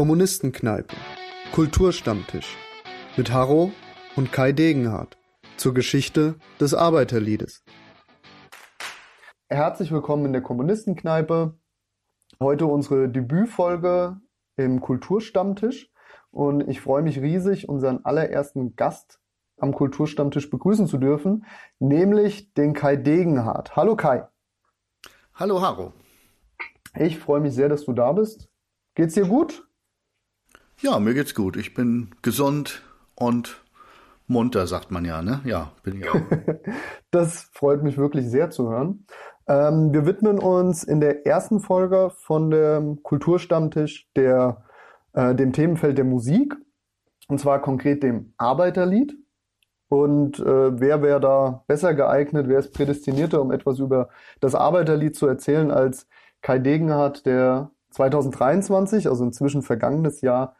Kommunistenkneipe, Kulturstammtisch mit Harro und Kai Degenhardt zur Geschichte des Arbeiterliedes. Herzlich willkommen in der Kommunistenkneipe. Heute unsere Debütfolge im Kulturstammtisch und ich freue mich riesig, unseren allerersten Gast am Kulturstammtisch begrüßen zu dürfen, nämlich den Kai Degenhardt. Hallo Kai. Hallo Harro. Ich freue mich sehr, dass du da bist. Geht's dir gut? Ja, mir geht's gut. Ich bin gesund und munter, sagt man ja, ne? Ja, bin ich auch. das freut mich wirklich sehr zu hören. Ähm, wir widmen uns in der ersten Folge von dem Kulturstammtisch der, äh, dem Themenfeld der Musik. Und zwar konkret dem Arbeiterlied. Und äh, wer wäre da besser geeignet, wer ist prädestinierter, um etwas über das Arbeiterlied zu erzählen, als Kai Degenhardt, der 2023, also inzwischen vergangenes Jahr,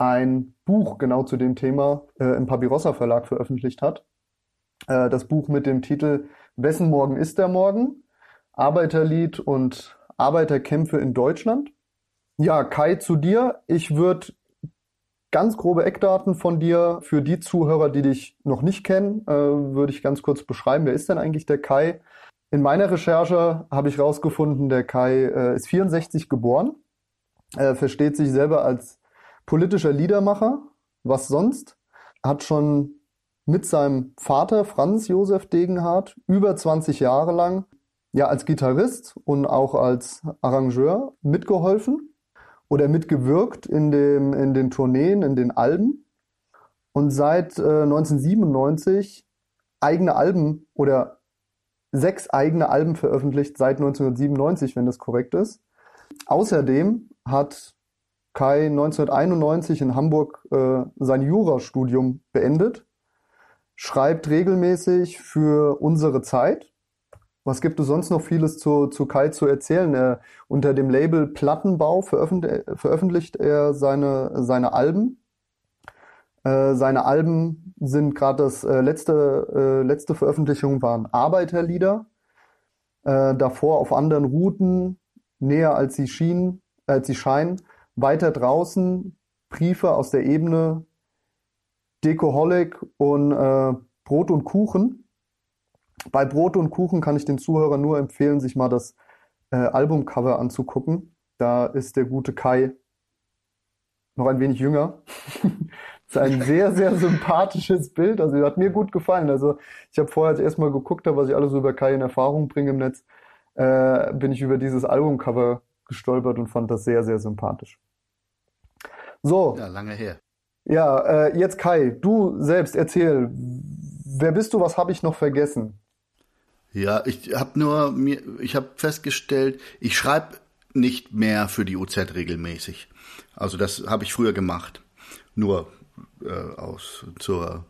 ein Buch genau zu dem Thema äh, im Papirossa Verlag veröffentlicht hat. Äh, das Buch mit dem Titel Wessen Morgen ist der Morgen? Arbeiterlied und Arbeiterkämpfe in Deutschland. Ja, Kai, zu dir. Ich würde ganz grobe Eckdaten von dir für die Zuhörer, die dich noch nicht kennen, äh, würde ich ganz kurz beschreiben. Wer ist denn eigentlich der Kai? In meiner Recherche habe ich herausgefunden, der Kai äh, ist 64 geboren, äh, versteht sich selber als politischer Liedermacher. Was sonst? Hat schon mit seinem Vater Franz Josef Degenhardt über 20 Jahre lang ja als Gitarrist und auch als Arrangeur mitgeholfen oder mitgewirkt in, dem, in den Tourneen, in den Alben. Und seit äh, 1997 eigene Alben oder sechs eigene Alben veröffentlicht seit 1997, wenn das korrekt ist. Außerdem hat Kai 1991 in Hamburg äh, sein Jurastudium beendet, schreibt regelmäßig für unsere Zeit. Was gibt es sonst noch vieles zu, zu Kai zu erzählen? Er, unter dem Label Plattenbau veröffentlicht, veröffentlicht er seine, seine Alben. Äh, seine Alben sind gerade das äh, letzte, äh, letzte Veröffentlichung waren Arbeiterlieder. Äh, davor auf anderen Routen, näher als sie schienen, als sie scheinen. Weiter draußen Briefe aus der Ebene, Dekoholic und äh, Brot und Kuchen. Bei Brot und Kuchen kann ich den Zuhörern nur empfehlen, sich mal das äh, Albumcover anzugucken. Da ist der gute Kai noch ein wenig jünger. ist ein sehr, sehr sympathisches Bild. Also hat mir gut gefallen. Also ich habe vorher als erstmal geguckt, was ich alles über Kai in Erfahrung bringe im Netz, äh, bin ich über dieses Albumcover gestolpert und fand das sehr, sehr sympathisch. So. Ja, lange her. Ja, äh, jetzt Kai, du selbst erzähl, wer bist du, was habe ich noch vergessen? Ja, ich habe nur mir, ich habe festgestellt, ich schreibe nicht mehr für die UZ regelmäßig. Also das habe ich früher gemacht, nur äh, aus zur,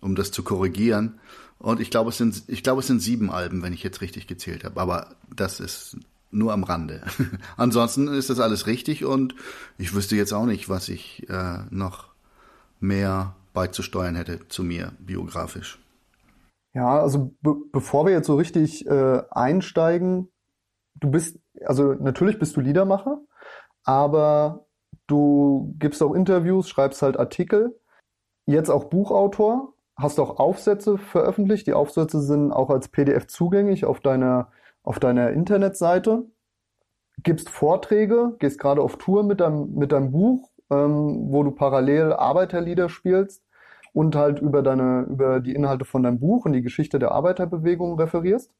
um das zu korrigieren. Und ich glaube, es sind, ich glaube, es sind sieben Alben, wenn ich jetzt richtig gezählt habe. Aber das ist nur am Rande. Ansonsten ist das alles richtig und ich wüsste jetzt auch nicht, was ich äh, noch mehr beizusteuern hätte zu mir biografisch. Ja, also be bevor wir jetzt so richtig äh, einsteigen, du bist, also natürlich bist du Liedermacher, aber du gibst auch Interviews, schreibst halt Artikel, jetzt auch Buchautor, hast auch Aufsätze veröffentlicht. Die Aufsätze sind auch als PDF zugänglich auf deiner auf deiner Internetseite, gibst Vorträge, gehst gerade auf Tour mit deinem, mit deinem Buch, ähm, wo du parallel Arbeiterlieder spielst und halt über deine, über die Inhalte von deinem Buch und die Geschichte der Arbeiterbewegung referierst.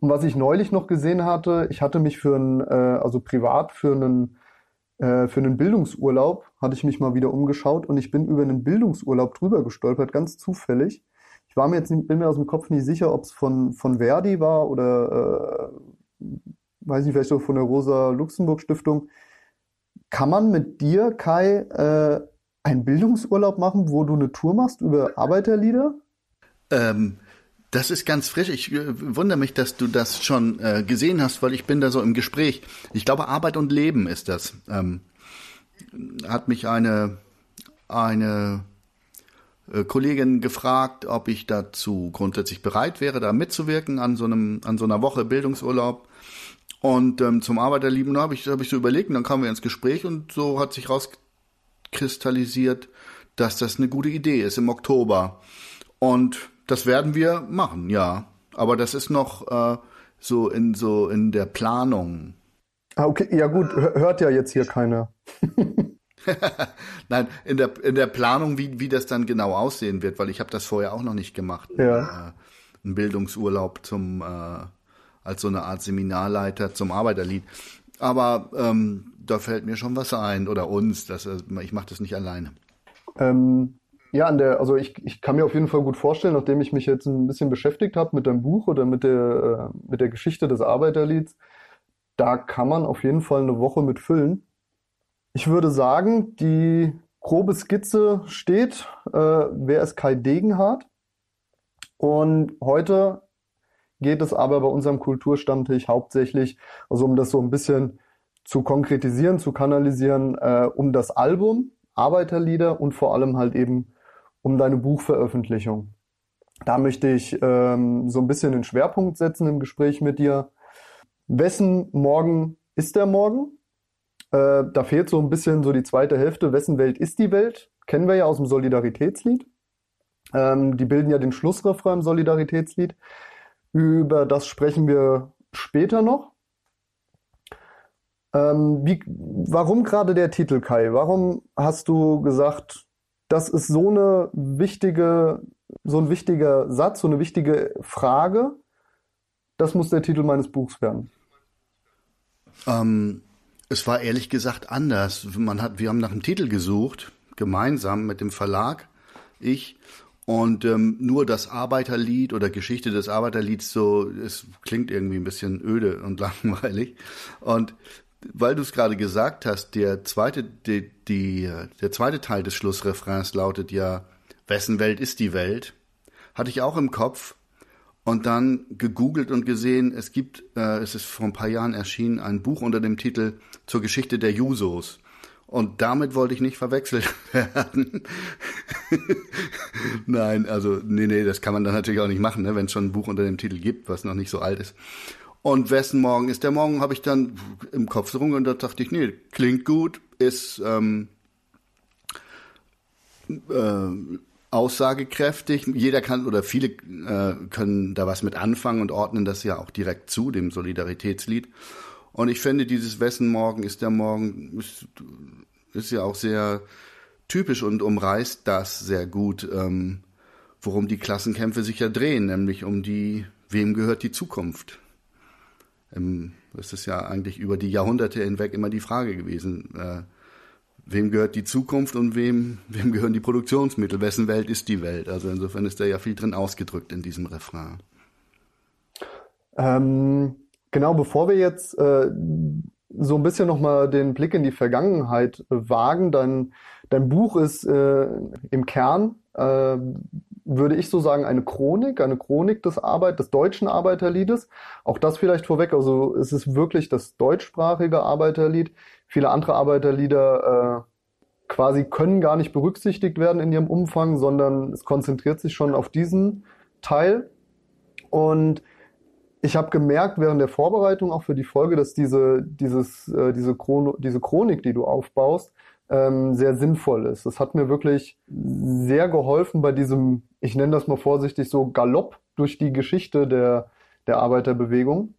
Und was ich neulich noch gesehen hatte, ich hatte mich für einen, äh, also privat für einen, äh, für einen Bildungsurlaub, hatte ich mich mal wieder umgeschaut und ich bin über einen Bildungsurlaub drüber gestolpert, ganz zufällig. Ich war mir jetzt nicht, bin mir aus dem Kopf nicht sicher, ob es von, von Verdi war oder äh, weiß nicht, vielleicht so von der Rosa-Luxemburg-Stiftung. Kann man mit dir, Kai, äh, einen Bildungsurlaub machen, wo du eine Tour machst über Arbeiterlieder? Ähm, das ist ganz frisch. Ich äh, wundere mich, dass du das schon äh, gesehen hast, weil ich bin da so im Gespräch. Ich glaube, Arbeit und Leben ist das. Ähm, hat mich eine, eine Kollegin gefragt, ob ich dazu grundsätzlich bereit wäre, da mitzuwirken an so einem, an so einer Woche Bildungsurlaub. Und ähm, zum Arbeiterlieben habe ich, hab ich so überlegt und dann kamen wir ins Gespräch und so hat sich rauskristallisiert, dass das eine gute Idee ist im Oktober. Und das werden wir machen, ja. Aber das ist noch äh, so in so in der Planung. Ah, okay, ja gut, hört ja jetzt hier keiner. Nein, in der in der Planung, wie wie das dann genau aussehen wird, weil ich habe das vorher auch noch nicht gemacht. Ja. Äh, ein Bildungsurlaub zum äh, als so eine Art Seminarleiter zum Arbeiterlied. Aber ähm, da fällt mir schon was ein oder uns. Das, äh, ich mache das nicht alleine. Ähm, ja, an der, also ich, ich kann mir auf jeden Fall gut vorstellen, nachdem ich mich jetzt ein bisschen beschäftigt habe mit dem Buch oder mit der, äh, mit der Geschichte des Arbeiterlieds, da kann man auf jeden Fall eine Woche mit füllen. Ich würde sagen, die grobe Skizze steht. Äh, wer ist Kai Degenhardt? Und heute geht es aber bei unserem Kulturstammtisch hauptsächlich, also um das so ein bisschen zu konkretisieren, zu kanalisieren, äh, um das Album, Arbeiterlieder und vor allem halt eben um deine Buchveröffentlichung. Da möchte ich ähm, so ein bisschen den Schwerpunkt setzen im Gespräch mit dir. Wessen Morgen ist der Morgen? Äh, da fehlt so ein bisschen so die zweite Hälfte. Wessen Welt ist die Welt? Kennen wir ja aus dem Solidaritätslied. Ähm, die bilden ja den Schlussrefrain im Solidaritätslied. Über das sprechen wir später noch. Ähm, wie, warum gerade der Titel, Kai? Warum hast du gesagt, das ist so eine wichtige, so ein wichtiger Satz, so eine wichtige Frage. Das muss der Titel meines Buchs werden. Ähm, es war ehrlich gesagt anders. Man hat, wir haben nach einem Titel gesucht, gemeinsam mit dem Verlag, ich. Und ähm, nur das Arbeiterlied oder Geschichte des Arbeiterlieds so, es klingt irgendwie ein bisschen öde und langweilig. Und weil du es gerade gesagt hast, der zweite, die, die, der zweite Teil des Schlussrefrains lautet ja, wessen Welt ist die Welt? Hatte ich auch im Kopf und dann gegoogelt und gesehen, es gibt, äh, es ist vor ein paar Jahren erschienen, ein Buch unter dem Titel zur Geschichte der Jusos. Und damit wollte ich nicht verwechselt werden. Nein, also nee, nee, das kann man dann natürlich auch nicht machen, ne, wenn es schon ein Buch unter dem Titel gibt, was noch nicht so alt ist. Und wessen Morgen ist der Morgen, habe ich dann im Kopf so rum und da dachte ich, nee, klingt gut, ist ähm, äh, aussagekräftig. Jeder kann oder viele äh, können da was mit anfangen und ordnen das ja auch direkt zu, dem Solidaritätslied. Und ich finde, dieses Wessen Morgen ist der Morgen, ist, ist ja auch sehr typisch und umreißt das sehr gut, ähm, worum die Klassenkämpfe sich ja drehen, nämlich um die, wem gehört die Zukunft? Ähm, das ist ja eigentlich über die Jahrhunderte hinweg immer die Frage gewesen. Äh, wem gehört die Zukunft und wem, wem gehören die Produktionsmittel? Wessen Welt ist die Welt? Also insofern ist da ja viel drin ausgedrückt in diesem Refrain. Ähm, genau, bevor wir jetzt äh, so ein bisschen nochmal den Blick in die Vergangenheit wagen, dein, dein Buch ist äh, im Kern äh, würde ich so sagen, eine Chronik, eine Chronik des Arbeit, des deutschen Arbeiterliedes. Auch das vielleicht vorweg, also es ist wirklich das deutschsprachige Arbeiterlied. Viele andere Arbeiterlieder äh, quasi können gar nicht berücksichtigt werden in ihrem Umfang, sondern es konzentriert sich schon auf diesen Teil. Und ich habe gemerkt während der Vorbereitung auch für die Folge, dass diese, dieses, äh, diese, Chrono, diese Chronik, die du aufbaust, ähm, sehr sinnvoll ist. Das hat mir wirklich sehr geholfen bei diesem, ich nenne das mal vorsichtig so Galopp durch die Geschichte der, der Arbeiterbewegung.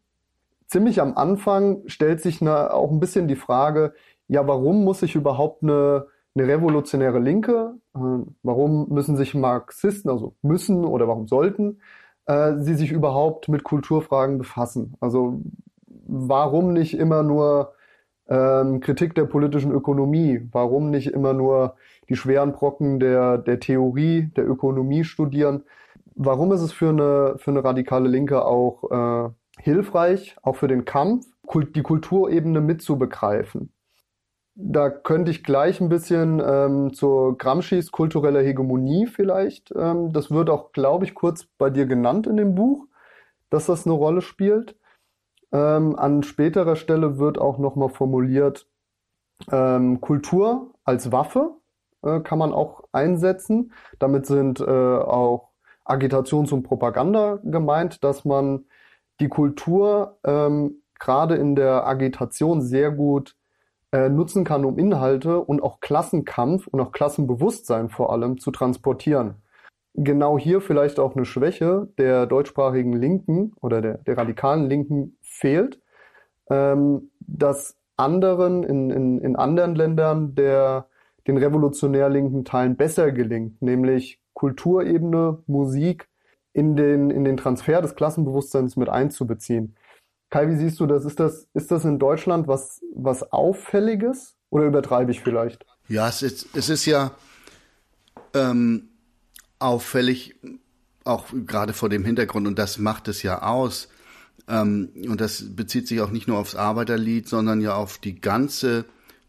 Ziemlich am Anfang stellt sich eine, auch ein bisschen die Frage, ja, warum muss ich überhaupt eine, eine revolutionäre Linke, äh, warum müssen sich Marxisten, also müssen oder warum sollten äh, sie sich überhaupt mit Kulturfragen befassen? Also warum nicht immer nur ähm, Kritik der politischen Ökonomie. Warum nicht immer nur die schweren Brocken der, der Theorie, der Ökonomie studieren? Warum ist es für eine, für eine radikale Linke auch äh, hilfreich, auch für den Kampf, die Kulturebene mitzubegreifen? Da könnte ich gleich ein bisschen ähm, zur Gramscis kultureller Hegemonie vielleicht. Ähm, das wird auch, glaube ich, kurz bei dir genannt in dem Buch, dass das eine Rolle spielt. Ähm, an späterer Stelle wird auch nochmal formuliert, ähm, Kultur als Waffe äh, kann man auch einsetzen. Damit sind äh, auch Agitations- und Propaganda gemeint, dass man die Kultur ähm, gerade in der Agitation sehr gut äh, nutzen kann, um Inhalte und auch Klassenkampf und auch Klassenbewusstsein vor allem zu transportieren. Genau hier vielleicht auch eine Schwäche der deutschsprachigen Linken oder der, der radikalen Linken fehlt, ähm, dass anderen in, in, in anderen Ländern der den revolutionär linken Teilen besser gelingt, nämlich Kulturebene, Musik in den, in den Transfer des Klassenbewusstseins mit einzubeziehen. Kai, wie siehst du das? Ist das, ist das in Deutschland was, was Auffälliges oder übertreibe ich vielleicht? Ja, es ist, es ist ja ähm, auffällig, auch gerade vor dem Hintergrund, und das macht es ja aus. Ähm, und das bezieht sich auch nicht nur aufs Arbeiterlied, sondern ja auf die ganze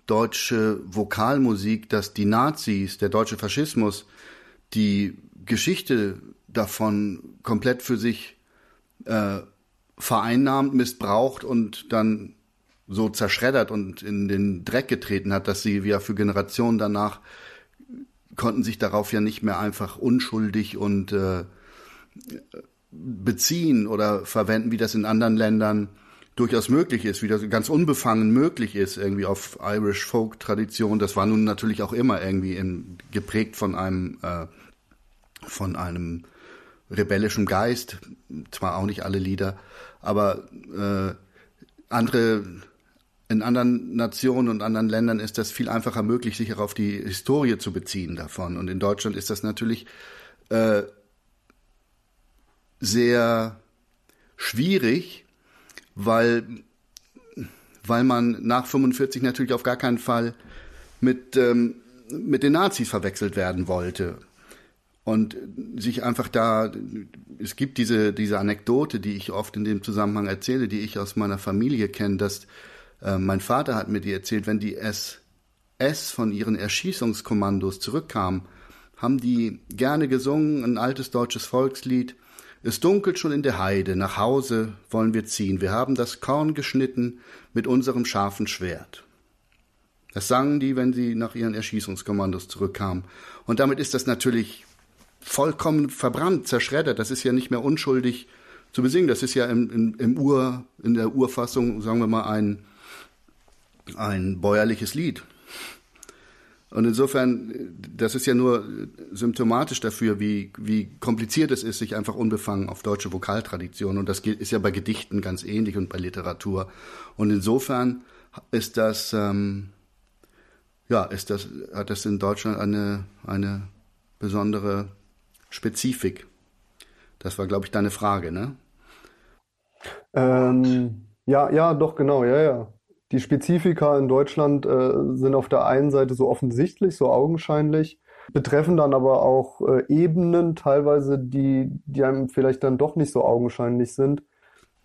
deutsche Vokalmusik, dass die Nazis, der deutsche Faschismus, die Geschichte davon komplett für sich äh, vereinnahmt, missbraucht und dann so zerschreddert und in den Dreck getreten hat, dass sie ja für Generationen danach konnten sich darauf ja nicht mehr einfach unschuldig und äh, beziehen oder verwenden, wie das in anderen Ländern durchaus möglich ist, wie das ganz unbefangen möglich ist, irgendwie auf Irish Folk Tradition. Das war nun natürlich auch immer irgendwie in, geprägt von einem äh, von einem rebellischen Geist. Zwar auch nicht alle Lieder, aber äh, andere in anderen Nationen und anderen Ländern ist das viel einfacher möglich, sich auch auf die Historie zu beziehen davon. Und in Deutschland ist das natürlich äh, sehr schwierig, weil, weil man nach 45 natürlich auf gar keinen Fall mit, ähm, mit den Nazis verwechselt werden wollte. Und sich einfach da, es gibt diese, diese Anekdote, die ich oft in dem Zusammenhang erzähle, die ich aus meiner Familie kenne, dass äh, mein Vater hat mir die erzählt, wenn die SS von ihren Erschießungskommandos zurückkamen, haben die gerne gesungen, ein altes deutsches Volkslied, es dunkelt schon in der Heide, nach Hause wollen wir ziehen. Wir haben das Korn geschnitten mit unserem scharfen Schwert. Das sangen die, wenn sie nach ihren Erschießungskommandos zurückkamen. Und damit ist das natürlich vollkommen verbrannt, zerschreddert. Das ist ja nicht mehr unschuldig zu besingen. Das ist ja im, im, im Ur, in der Urfassung, sagen wir mal, ein, ein bäuerliches Lied. Und insofern, das ist ja nur symptomatisch dafür, wie, wie kompliziert es ist, sich einfach unbefangen auf deutsche Vokaltradition. Und das ist ja bei Gedichten ganz ähnlich und bei Literatur. Und insofern ist das, ähm, ja, ist das, hat das in Deutschland eine, eine besondere Spezifik. Das war, glaube ich, deine Frage, ne? Ähm, ja, ja, doch, genau, ja, ja die Spezifika in Deutschland äh, sind auf der einen Seite so offensichtlich, so augenscheinlich, betreffen dann aber auch äh, Ebenen teilweise, die, die einem vielleicht dann doch nicht so augenscheinlich sind.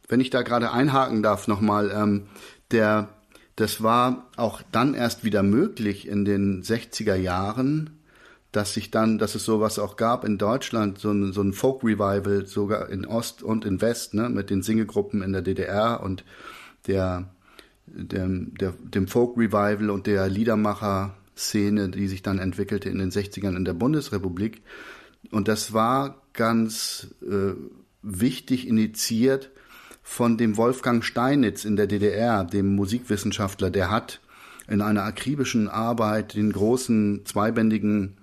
Wenn ich da gerade einhaken darf nochmal, ähm, der, das war auch dann erst wieder möglich in den 60er Jahren, dass sich dann, dass es sowas auch gab in Deutschland, so ein, so ein Folk-Revival, sogar in Ost und in West, ne, mit den Singegruppen in der DDR und der dem, der, dem Folk Revival und der Liedermacher-Szene, die sich dann entwickelte in den 60ern in der Bundesrepublik. Und das war ganz äh, wichtig initiiert von dem Wolfgang Steinitz in der DDR, dem Musikwissenschaftler, der hat in einer akribischen Arbeit den großen zweibändigen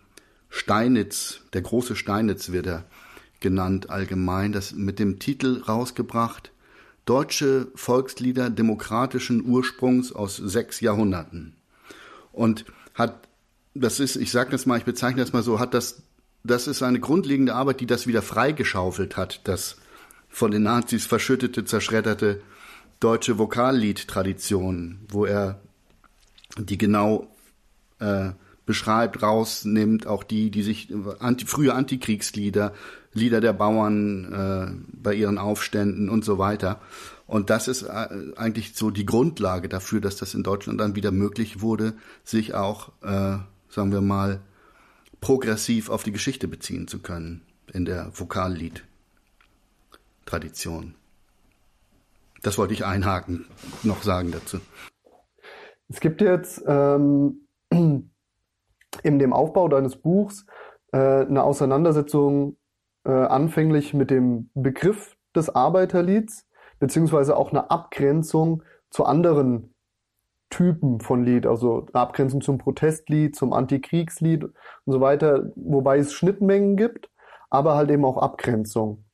Steinitz, der große Steinitz wird er genannt allgemein, das mit dem Titel rausgebracht, deutsche Volkslieder demokratischen Ursprungs aus sechs Jahrhunderten. Und hat, das ist, ich sage das mal, ich bezeichne das mal so, hat das, das ist eine grundlegende Arbeit, die das wieder freigeschaufelt hat, das von den Nazis verschüttete, zerschredderte deutsche Vokalliedtradition, wo er die genau äh, beschreibt, rausnimmt, auch die, die sich anti, frühe Antikriegslieder, Lieder der Bauern äh, bei ihren Aufständen und so weiter. Und das ist äh, eigentlich so die Grundlage dafür, dass das in Deutschland dann wieder möglich wurde, sich auch, äh, sagen wir mal, progressiv auf die Geschichte beziehen zu können in der Vokallied-Tradition. Das wollte ich einhaken, noch sagen dazu. Es gibt jetzt ähm, in dem Aufbau deines Buchs äh, eine Auseinandersetzung äh, anfänglich mit dem Begriff des Arbeiterlieds, beziehungsweise auch eine Abgrenzung zu anderen Typen von Lied, also eine Abgrenzung zum Protestlied, zum Antikriegslied und so weiter, wobei es Schnittmengen gibt, aber halt eben auch Abgrenzung.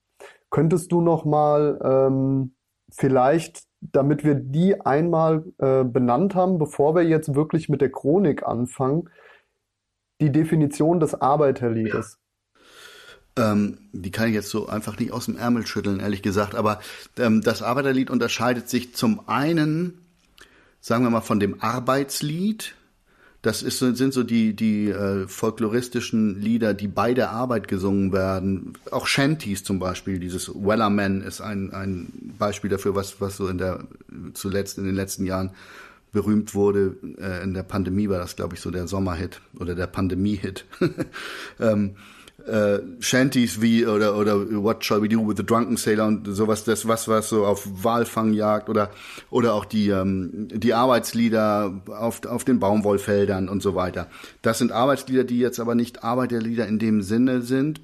Könntest du noch mal ähm, vielleicht, damit wir die einmal äh, benannt haben, bevor wir jetzt wirklich mit der Chronik anfangen, die Definition des Arbeiterliedes? Ähm, die kann ich jetzt so einfach nicht aus dem Ärmel schütteln, ehrlich gesagt. Aber ähm, das Arbeiterlied unterscheidet sich zum einen, sagen wir mal, von dem Arbeitslied. Das ist, sind so die, die äh, folkloristischen Lieder, die bei der Arbeit gesungen werden. Auch Shanties zum Beispiel, dieses Wellerman ist ein, ein Beispiel dafür, was, was so in der, zuletzt in den letzten Jahren berühmt wurde. Äh, in der Pandemie war das, glaube ich, so der Sommerhit oder der Pandemie-Hit. ähm, äh, Shanties wie oder oder What Shall We Do with the Drunken Sailor und sowas, das was was so auf Walfangjagd oder oder auch die ähm, die Arbeitslieder auf auf den Baumwollfeldern und so weiter. Das sind Arbeitslieder, die jetzt aber nicht Arbeiterlieder in dem Sinne sind,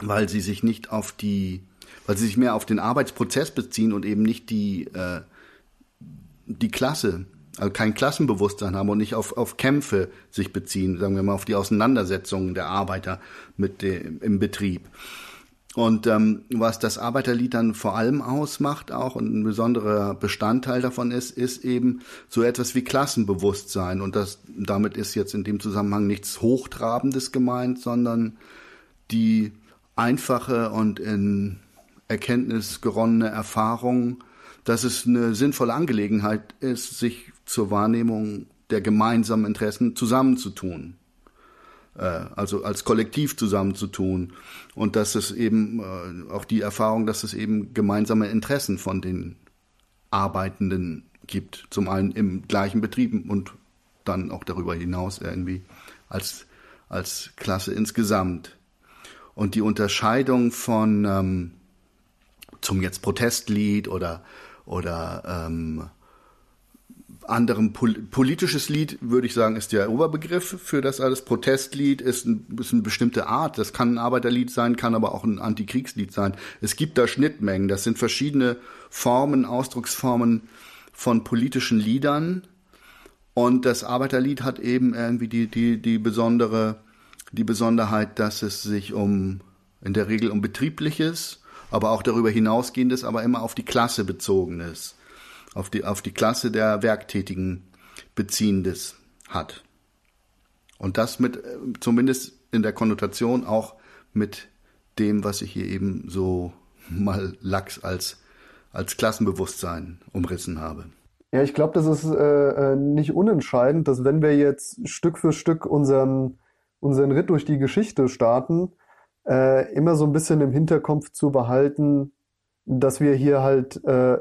weil sie sich nicht auf die weil sie sich mehr auf den Arbeitsprozess beziehen und eben nicht die äh, die Klasse also kein Klassenbewusstsein haben und nicht auf, auf Kämpfe sich beziehen, sagen wir mal, auf die Auseinandersetzungen der Arbeiter mit dem, im Betrieb. Und ähm, was das Arbeiterlied dann vor allem ausmacht auch und ein besonderer Bestandteil davon ist, ist eben so etwas wie Klassenbewusstsein. Und das damit ist jetzt in dem Zusammenhang nichts Hochtrabendes gemeint, sondern die einfache und in Erkenntnis geronnene Erfahrung, dass es eine sinnvolle Angelegenheit ist, sich zur Wahrnehmung der gemeinsamen Interessen zusammenzutun. Äh, also als Kollektiv zusammenzutun. Und dass es eben äh, auch die Erfahrung, dass es eben gemeinsame Interessen von den Arbeitenden gibt. Zum einen im gleichen Betrieb und dann auch darüber hinaus irgendwie als, als Klasse insgesamt. Und die Unterscheidung von ähm, zum jetzt Protestlied oder oder ähm, anderem Pol politisches Lied, würde ich sagen, ist der Oberbegriff für das alles. Protestlied ist, ein, ist eine bestimmte Art. Das kann ein Arbeiterlied sein, kann aber auch ein Antikriegslied sein. Es gibt da Schnittmengen. Das sind verschiedene Formen, Ausdrucksformen von politischen Liedern. Und das Arbeiterlied hat eben irgendwie die, die, die besondere, die Besonderheit, dass es sich um, in der Regel um betriebliches, aber auch darüber hinausgehendes, aber immer auf die Klasse bezogenes auf die, auf die Klasse der Werktätigen beziehendes hat. Und das mit, äh, zumindest in der Konnotation auch mit dem, was ich hier eben so mal lax als, als Klassenbewusstsein umrissen habe. Ja, ich glaube, das ist äh, äh, nicht unentscheidend, dass wenn wir jetzt Stück für Stück unseren, unseren Ritt durch die Geschichte starten, äh, immer so ein bisschen im Hinterkopf zu behalten, dass wir hier halt äh,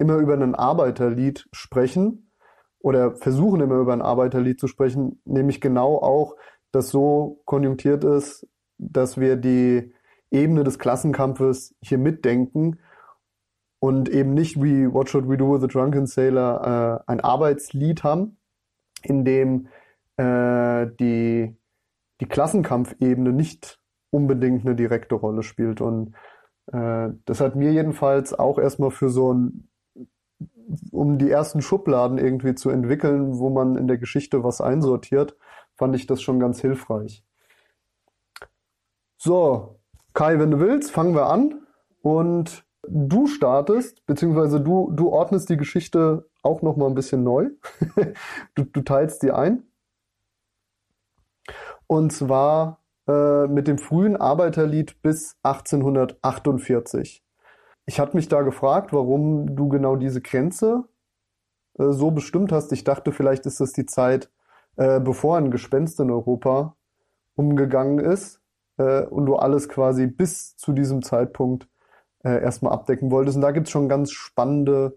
immer über ein Arbeiterlied sprechen oder versuchen immer über ein Arbeiterlied zu sprechen, nämlich genau auch, dass so konjunktiert ist, dass wir die Ebene des Klassenkampfes hier mitdenken und eben nicht wie What Should We Do with a Drunken Sailor äh, ein Arbeitslied haben, in dem äh, die, die Klassenkampfebene nicht unbedingt eine direkte Rolle spielt. Und äh, das hat mir jedenfalls auch erstmal für so ein um die ersten Schubladen irgendwie zu entwickeln, wo man in der Geschichte was einsortiert, fand ich das schon ganz hilfreich. So, Kai, wenn du willst, fangen wir an und du startest, beziehungsweise du, du ordnest die Geschichte auch noch mal ein bisschen neu. du, du teilst sie ein. Und zwar äh, mit dem frühen Arbeiterlied bis 1848. Ich hatte mich da gefragt, warum du genau diese Grenze äh, so bestimmt hast. Ich dachte, vielleicht ist das die Zeit, äh, bevor ein Gespenst in Europa umgegangen ist äh, und du alles quasi bis zu diesem Zeitpunkt äh, erstmal abdecken wolltest. Und da gibt es schon ganz spannende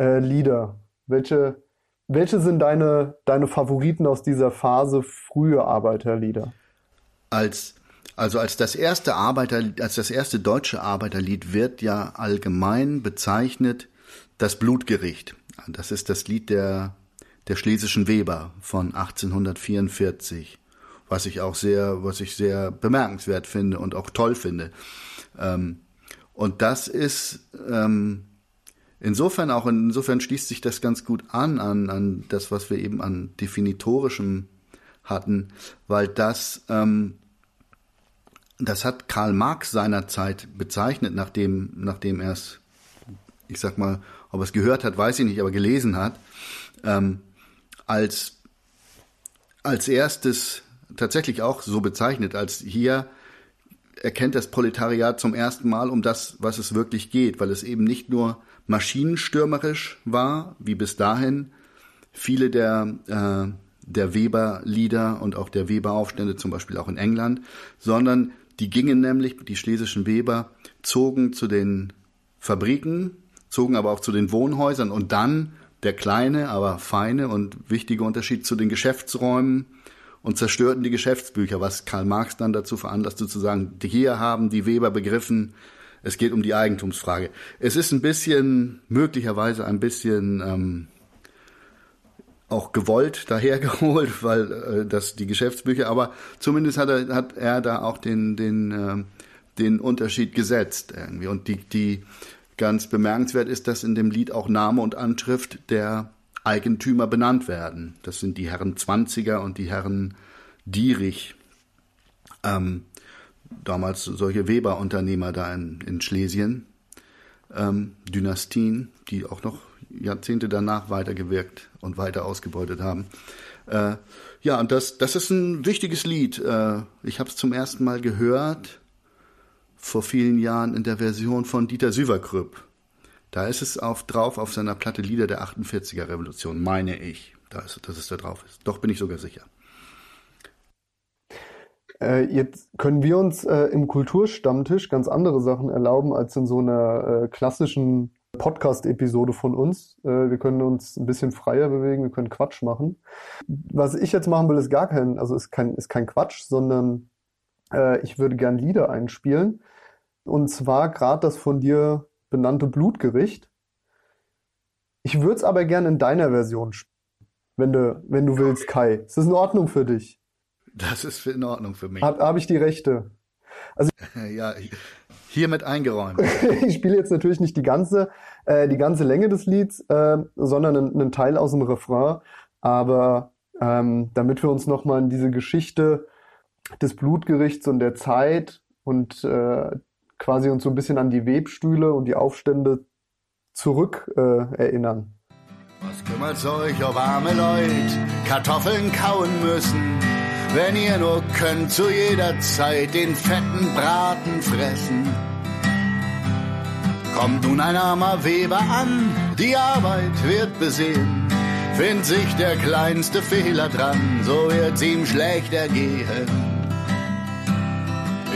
äh, Lieder. Welche, welche sind deine, deine Favoriten aus dieser Phase frühe Arbeiterlieder? Als also als das erste Arbeiter, als das erste deutsche Arbeiterlied wird ja allgemein bezeichnet das Blutgericht. Das ist das Lied der, der schlesischen Weber von 1844, was ich auch sehr, was ich sehr bemerkenswert finde und auch toll finde. Ähm, und das ist, ähm, insofern auch, insofern schließt sich das ganz gut an, an, an das, was wir eben an definitorischem hatten, weil das, ähm, das hat Karl Marx seinerzeit bezeichnet, nachdem, nachdem er es, ich sag mal, ob er es gehört hat, weiß ich nicht, aber gelesen hat, ähm, als, als erstes tatsächlich auch so bezeichnet, als hier erkennt das Proletariat zum ersten Mal um das, was es wirklich geht, weil es eben nicht nur maschinenstürmerisch war, wie bis dahin viele der, äh, der Weber-Lieder und auch der Weber-Aufstände, zum Beispiel auch in England, sondern die gingen nämlich, die schlesischen Weber, zogen zu den Fabriken, zogen aber auch zu den Wohnhäusern und dann der kleine, aber feine und wichtige Unterschied zu den Geschäftsräumen und zerstörten die Geschäftsbücher, was Karl Marx dann dazu veranlasste zu sagen, hier haben die Weber begriffen, es geht um die Eigentumsfrage. Es ist ein bisschen, möglicherweise ein bisschen ähm, auch gewollt dahergeholt, weil äh, das die Geschäftsbücher, aber zumindest hat er, hat er da auch den, den, äh, den Unterschied gesetzt irgendwie. Und die, die ganz bemerkenswert ist, dass in dem Lied auch Name und Anschrift der Eigentümer benannt werden. Das sind die Herren Zwanziger und die Herren Dierich. Ähm, damals solche Weber-Unternehmer da in, in Schlesien, ähm, Dynastien, die auch noch Jahrzehnte danach weitergewirkt und weiter ausgebeutet haben. Äh, ja, und das, das ist ein wichtiges Lied. Äh, ich habe es zum ersten Mal gehört vor vielen Jahren in der Version von Dieter Süverkrüpp. Da ist es auf, drauf auf seiner Platte Lieder der 48er Revolution, meine ich. Da ist, dass es da drauf ist. Doch bin ich sogar sicher. Äh, jetzt können wir uns äh, im Kulturstammtisch ganz andere Sachen erlauben als in so einer äh, klassischen Podcast-Episode von uns. Äh, wir können uns ein bisschen freier bewegen, wir können Quatsch machen. Was ich jetzt machen will, ist gar kein, also ist kein, ist kein Quatsch, sondern äh, ich würde gern Lieder einspielen. Und zwar gerade das von dir benannte Blutgericht. Ich würde es aber gerne in deiner Version spielen, wenn du, wenn du willst, Kai. Ist das in Ordnung für dich? Das ist in Ordnung für mich. Habe hab ich die Rechte? Also, ja, hiermit eingeräumt. ich spiele jetzt natürlich nicht die ganze, äh, die ganze Länge des Lieds, äh, sondern einen, einen, Teil aus dem Refrain. Aber ähm, damit wir uns nochmal in diese Geschichte des Blutgerichts und der Zeit und äh, quasi uns so ein bisschen an die Webstühle und die Aufstände zurück äh, erinnern. Was kümmert's euch, ob arme Leute Kartoffeln kauen müssen, wenn ihr nur könnt zu jeder Zeit den fetten Braten fressen? Kommt nun ein armer Weber an, die Arbeit wird besehen. Find sich der kleinste Fehler dran, so wird's ihm schlecht ergehen.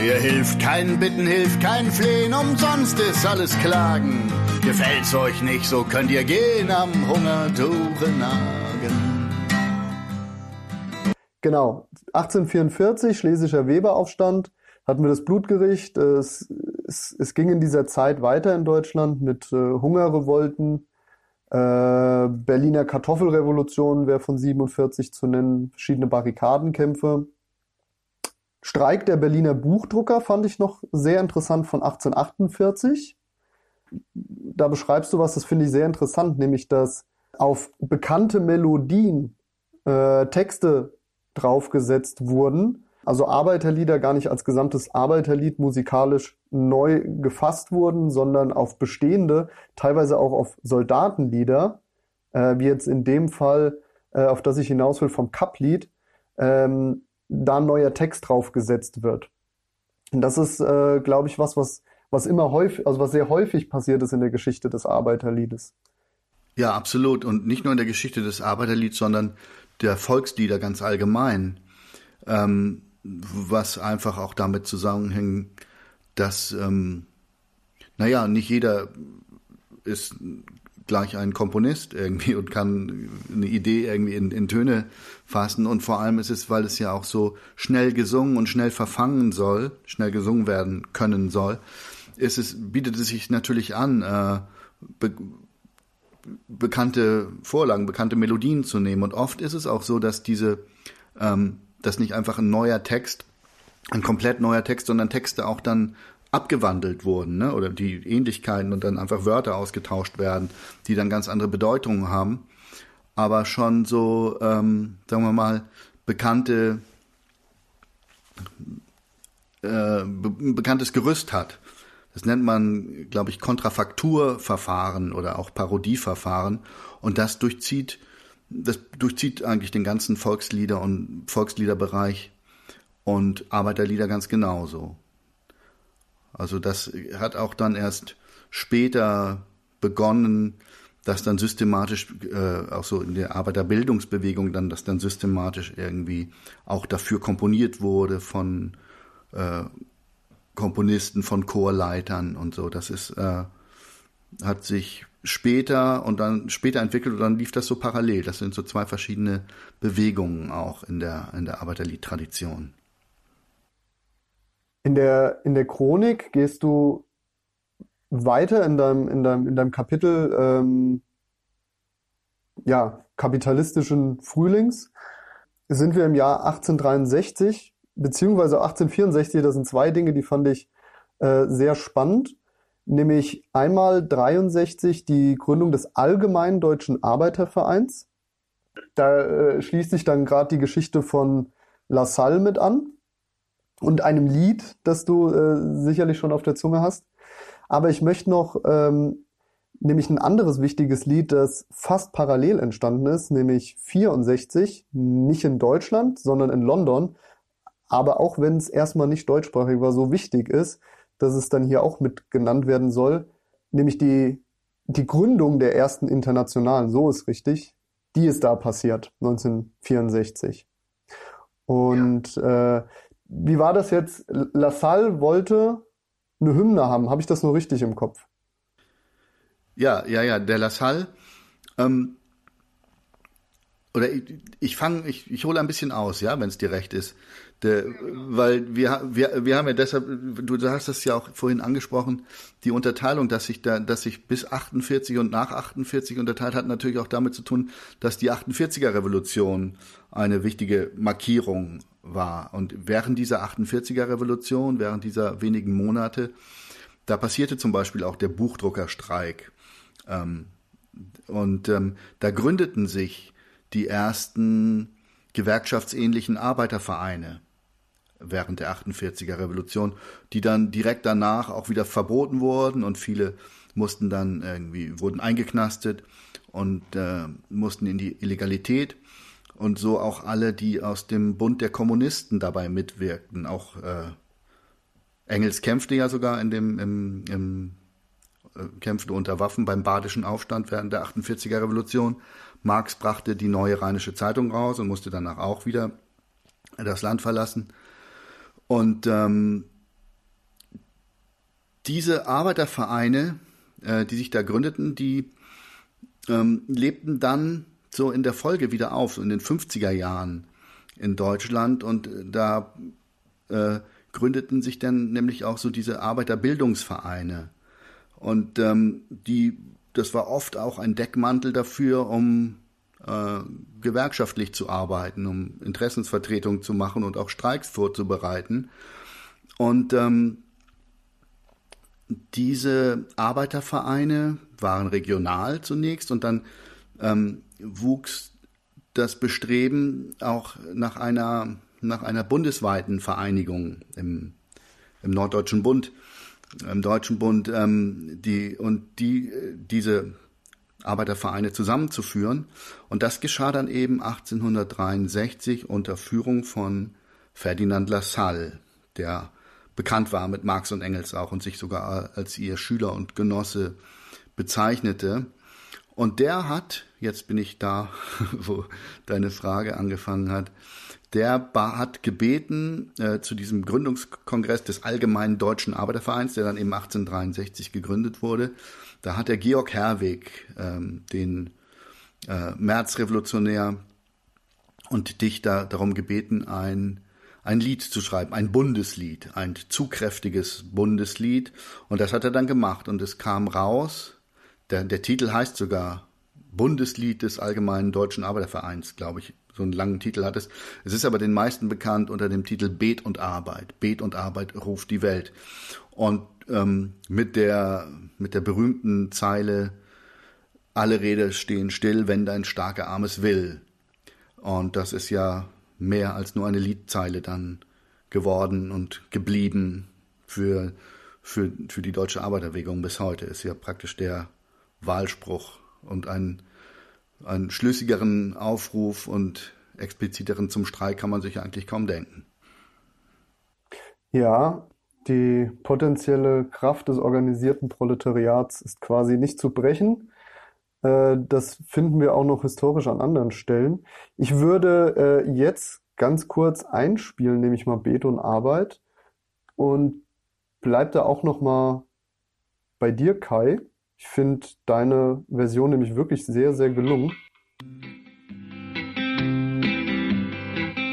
Ihr hilft kein Bitten, hilft kein Flehen, umsonst ist alles Klagen. Gefällt's euch nicht, so könnt ihr gehen am Hungertuche nagen. Genau, 1844, Schlesischer Weberaufstand, hatten wir das Blutgericht. Es, es, es ging in dieser Zeit weiter in Deutschland mit äh, Hungerrevolten. Äh, Berliner Kartoffelrevolution wäre von 47 zu nennen, verschiedene Barrikadenkämpfe. Streik der Berliner Buchdrucker fand ich noch sehr interessant von 1848. Da beschreibst du was, das finde ich sehr interessant, nämlich dass auf bekannte Melodien äh, Texte draufgesetzt wurden. Also Arbeiterlieder gar nicht als gesamtes Arbeiterlied musikalisch neu gefasst wurden, sondern auf bestehende, teilweise auch auf Soldatenlieder, äh, wie jetzt in dem Fall, äh, auf das ich hinaus will, vom Kaplied, ähm, da ein neuer Text draufgesetzt wird. Und das ist, äh, glaube ich, was, was, was immer häufig, also was sehr häufig passiert ist in der Geschichte des Arbeiterliedes. Ja, absolut. Und nicht nur in der Geschichte des Arbeiterlieds, sondern der Volkslieder ganz allgemein. Ähm, was einfach auch damit zusammenhängt, dass, ähm, naja, nicht jeder ist gleich ein Komponist irgendwie und kann eine Idee irgendwie in, in Töne fassen. Und vor allem ist es, weil es ja auch so schnell gesungen und schnell verfangen soll, schnell gesungen werden können soll, ist es, bietet es sich natürlich an, äh, bekannte Vorlagen, bekannte Melodien zu nehmen. Und oft ist es auch so, dass diese, ähm, dass nicht einfach ein neuer Text, ein komplett neuer Text, sondern Texte auch dann abgewandelt wurden, ne? oder die Ähnlichkeiten und dann einfach Wörter ausgetauscht werden, die dann ganz andere Bedeutungen haben, aber schon so, ähm, sagen wir mal, bekannte, äh, be bekanntes Gerüst hat. Das nennt man, glaube ich, Kontrafakturverfahren oder auch Parodieverfahren. Und das durchzieht, das durchzieht eigentlich den ganzen Volkslieder- und Volksliederbereich und Arbeiterlieder ganz genauso. Also das hat auch dann erst später begonnen, dass dann systematisch, äh, auch so in der Arbeiterbildungsbewegung, dann, dass dann systematisch irgendwie auch dafür komponiert wurde von äh, Komponisten, von Chorleitern und so. Das ist, äh, hat sich später und dann später entwickelt und dann lief das so parallel. Das sind so zwei verschiedene Bewegungen auch in der, in der Arbeiterliedtradition. In der, in der Chronik gehst du weiter in deinem, in deinem, in deinem Kapitel ähm, ja, kapitalistischen Frühlings. Sind wir im Jahr 1863 beziehungsweise 1864, das sind zwei Dinge, die fand ich äh, sehr spannend. Nämlich einmal 63 die Gründung des Allgemeinen Deutschen Arbeitervereins. Da äh, schließt sich dann gerade die Geschichte von La Salle mit an und einem Lied, das du äh, sicherlich schon auf der Zunge hast. Aber ich möchte noch ähm, nämlich ein anderes wichtiges Lied, das fast parallel entstanden ist, nämlich 64, nicht in Deutschland, sondern in London, aber auch wenn es erstmal nicht deutschsprachig war, so wichtig ist, dass es dann hier auch mit genannt werden soll, nämlich die, die Gründung der ersten Internationalen, so ist richtig, die ist da passiert, 1964. Und ja. äh, wie war das jetzt? La Salle wollte eine Hymne haben, habe ich das nur richtig im Kopf? Ja, ja, ja, der La Salle ähm, oder ich, ich fange, ich, ich hole ein bisschen aus, ja, wenn es dir recht ist. Der, weil wir, wir, wir haben ja deshalb, du hast das ja auch vorhin angesprochen, die Unterteilung, dass sich da, dass sich bis 48 und nach 48 unterteilt hat, natürlich auch damit zu tun, dass die 48er Revolution eine wichtige Markierung war. Und während dieser 48er Revolution, während dieser wenigen Monate, da passierte zum Beispiel auch der Buchdruckerstreik. Ähm, und ähm, da gründeten sich die ersten gewerkschaftsähnlichen Arbeitervereine während der 48er Revolution, die dann direkt danach auch wieder verboten wurden und viele mussten dann irgendwie, wurden eingeknastet und äh, mussten in die Illegalität und so auch alle, die aus dem Bund der Kommunisten dabei mitwirkten. Auch äh, Engels kämpfte ja sogar in dem, im, im, äh, kämpfte unter Waffen beim Badischen Aufstand während der 48er Revolution. Marx brachte die neue Rheinische Zeitung raus und musste danach auch wieder das Land verlassen. Und ähm, diese Arbeitervereine, äh, die sich da gründeten, die ähm, lebten dann so in der Folge wieder auf, so in den 50er Jahren in Deutschland. Und da äh, gründeten sich dann nämlich auch so diese Arbeiterbildungsvereine. Und ähm, die das war oft auch ein Deckmantel dafür, um äh, gewerkschaftlich zu arbeiten, um Interessensvertretung zu machen und auch Streiks vorzubereiten. Und ähm, diese Arbeitervereine waren regional zunächst und dann ähm, wuchs das Bestreben auch nach einer, nach einer bundesweiten Vereinigung im, im Norddeutschen Bund im Deutschen Bund ähm, die und die diese Arbeitervereine zusammenzuführen. Und das geschah dann eben 1863 unter Führung von Ferdinand Lassalle, der bekannt war mit Marx und Engels auch und sich sogar als ihr Schüler und Genosse bezeichnete. Und der hat, jetzt bin ich da, wo deine Frage angefangen hat, der hat gebeten äh, zu diesem Gründungskongress des Allgemeinen Deutschen Arbeitervereins, der dann eben 1863 gegründet wurde. Da hat der Georg Herweg, ähm, den äh, Märzrevolutionär und Dichter, darum gebeten, ein ein Lied zu schreiben, ein Bundeslied, ein zu kräftiges Bundeslied. Und das hat er dann gemacht und es kam raus. Der, der Titel heißt sogar Bundeslied des Allgemeinen Deutschen Arbeitervereins, glaube ich, so einen langen Titel hattest. Es ist aber den meisten bekannt unter dem Titel Bet und Arbeit. Bet und Arbeit ruft die Welt. Und ähm, mit der mit der berühmten Zeile alle Räder stehen still, wenn dein starker Arm es will. Und das ist ja mehr als nur eine Liedzeile dann geworden und geblieben für, für, für die deutsche Arbeiterbewegung bis heute. Ist ja praktisch der Wahlspruch und ein, einen schlüssigeren Aufruf und expliziteren zum Streik kann man sich eigentlich kaum denken. Ja, die potenzielle Kraft des organisierten Proletariats ist quasi nicht zu brechen. Äh, das finden wir auch noch historisch an anderen Stellen. Ich würde äh, jetzt ganz kurz einspielen, nämlich mal Bete und Arbeit und bleib da auch noch mal bei dir, Kai. Ich finde deine Version nämlich wirklich sehr, sehr gelungen.